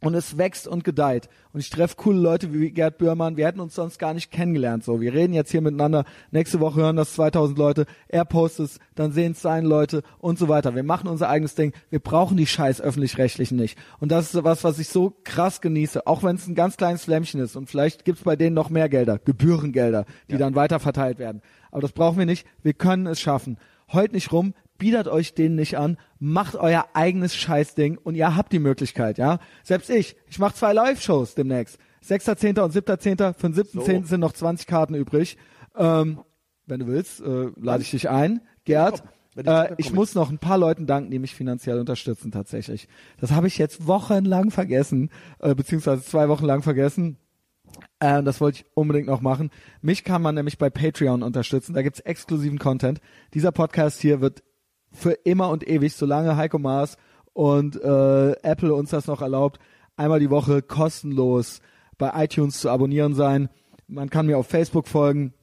und es wächst und gedeiht. Und ich treffe coole Leute wie Gerd Bührmann. Wir hätten uns sonst gar nicht kennengelernt. So, wir reden jetzt hier miteinander. Nächste Woche hören das 2000 Leute. Er postet es, dann sehen es seine Leute und so weiter. Wir machen unser eigenes Ding. Wir brauchen die scheiß öffentlich-rechtlichen nicht. Und das ist was, was ich so krass genieße. Auch wenn es ein ganz kleines Flämmchen ist. Und vielleicht gibt's bei denen noch mehr Gelder, Gebührengelder, die dann weiter verteilt werden. Aber das brauchen wir nicht. Wir können es schaffen. Heult nicht rum, biedert euch denen nicht an, macht euer eigenes Scheißding und ihr habt die Möglichkeit, ja. Selbst ich, ich mache zwei Live-Shows demnächst. 6.10. und 7.10. Für den 7.10. sind noch 20 Karten übrig. Ähm, wenn du willst, äh, lade ich dich ein. Gerd, Wenn ich äh, ich muss noch ein paar Leuten danken, die mich finanziell unterstützen tatsächlich. Das habe ich jetzt wochenlang vergessen, äh, beziehungsweise zwei Wochen lang vergessen. Äh, das wollte ich unbedingt noch machen. Mich kann man nämlich bei Patreon unterstützen. Da gibt's exklusiven Content. Dieser Podcast hier wird für immer und ewig, solange Heiko Maas und äh, Apple uns das noch erlaubt, einmal die Woche kostenlos bei iTunes zu abonnieren sein. Man kann mir auf Facebook folgen,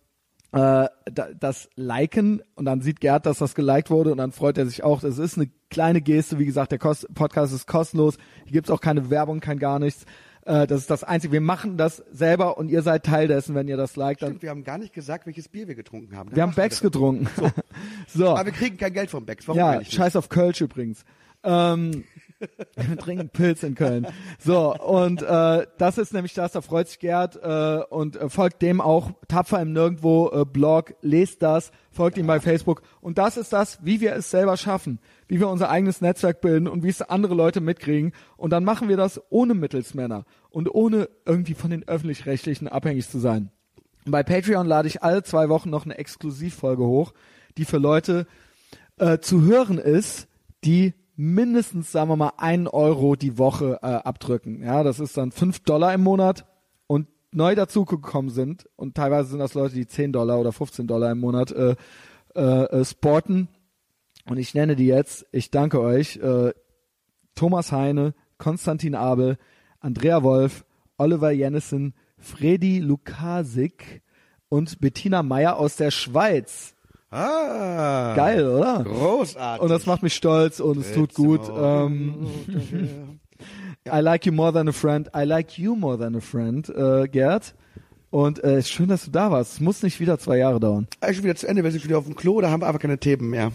äh, da, das liken und dann sieht Gerd, dass das geliked wurde und dann freut er sich auch. Das ist eine kleine Geste, wie gesagt, der Podcast ist kostenlos. Hier gibt's auch keine Werbung, kein gar nichts. Äh, das ist das Einzige. Wir machen das selber und ihr seid Teil dessen, wenn ihr das liked. Dann, Stimmt, wir haben gar nicht gesagt, welches Bier wir getrunken haben. wir haben Becks getrunken. So. Aber wir kriegen kein Geld vom Becks. Warum Ja, scheiß auf Kölsch übrigens. Ähm, wir trinken Pilz in Köln. So, und äh, das ist nämlich das, da freut sich Gerd äh, und äh, folgt dem auch tapfer im Nirgendwo äh, Blog, lest das, folgt ihm bei Facebook. Und das ist das, wie wir es selber schaffen, wie wir unser eigenes Netzwerk bilden und wie es andere Leute mitkriegen. Und dann machen wir das ohne Mittelsmänner und ohne irgendwie von den Öffentlich-Rechtlichen abhängig zu sein. Bei Patreon lade ich alle zwei Wochen noch eine Exklusivfolge hoch, die für Leute äh, zu hören ist, die mindestens, sagen wir mal, einen Euro die Woche äh, abdrücken. Ja, das ist dann fünf Dollar im Monat und neu dazugekommen sind und teilweise sind das Leute, die 10 Dollar oder 15 Dollar im Monat äh, äh, äh, sporten. Und ich nenne die jetzt, ich danke euch, äh, Thomas Heine, Konstantin Abel, Andrea Wolf, Oliver Jennison, Fredi Lukasik und Bettina Meyer aus der Schweiz. Ah. Geil, oder? Großartig. Und das macht mich stolz und es tut gut. Ähm, I like you more than a friend. I like you more than a friend, äh, Gerd. Und äh, ist schön, dass du da warst. Es muss nicht wieder zwei Jahre dauern. Ah, schon wieder zu Ende, wir sind wieder auf dem Klo, da haben wir einfach keine Themen mehr.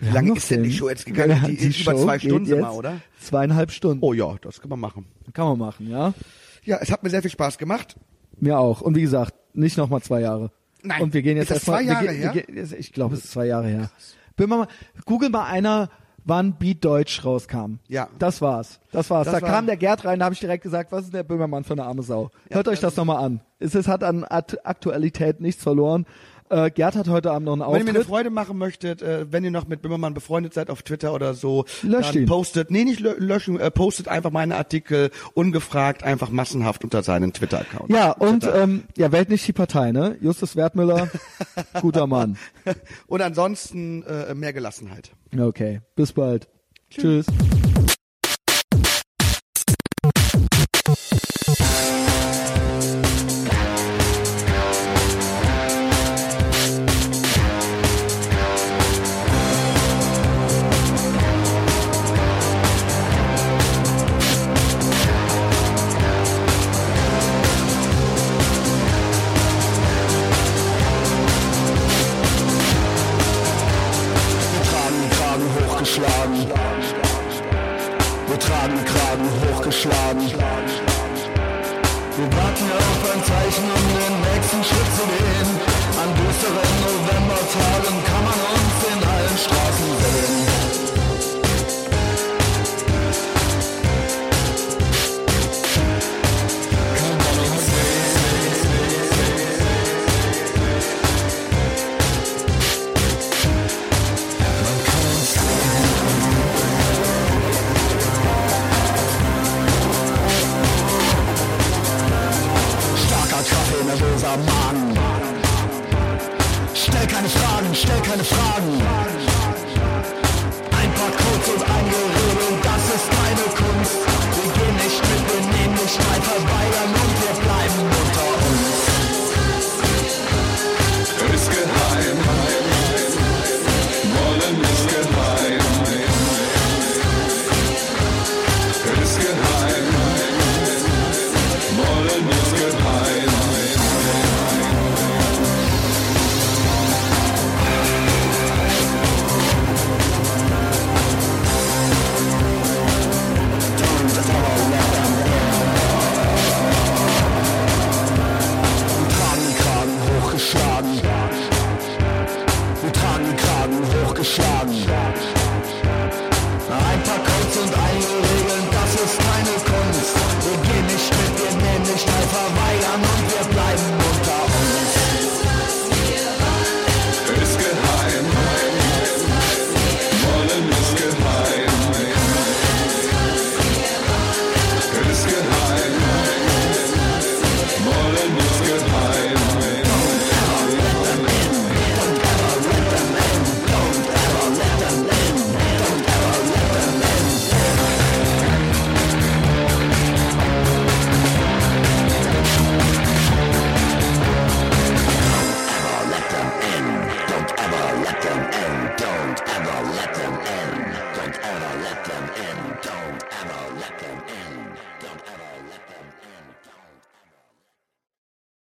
Wie lange ist denn die. Show jetzt gegangen? Ja, die, ist über Show zwei geht Stunden mal, oder? Zweieinhalb Stunden. Oh ja, das kann man machen. Kann man machen, ja. Ja, es hat mir sehr viel Spaß gemacht. Mir auch. Und wie gesagt, nicht nochmal zwei Jahre. Nein. Und wir gehen jetzt Ist das erstmal. zwei Jahre her? gehen- Ich glaube, es ist zwei Jahre her. Bin mal, Google mal einer, wann Beat Deutsch rauskam. Ja. Das war's. Das war's. Das da war- kam der Gerd rein, da habe ich direkt gesagt, was ist der Böhmermann für eine arme Sau? Hört euch das nochmal an. Es, es hat an At Aktualität nichts verloren. Äh, Gerd hat heute Abend noch einen Wenn ihr mir eine Auftritt. Freude machen möchtet, äh, wenn ihr noch mit Bimmermann befreundet seid auf Twitter oder so, Löscht dann ihn. postet, nee, nicht lö löschen, äh, postet einfach meine Artikel ungefragt, einfach massenhaft unter seinen Twitter-Account. Ja, und ähm, ja, wählt nicht die Partei, ne? Justus Wertmüller, guter Mann. Und ansonsten äh, mehr Gelassenheit. Okay, bis bald. Tschüss. Wir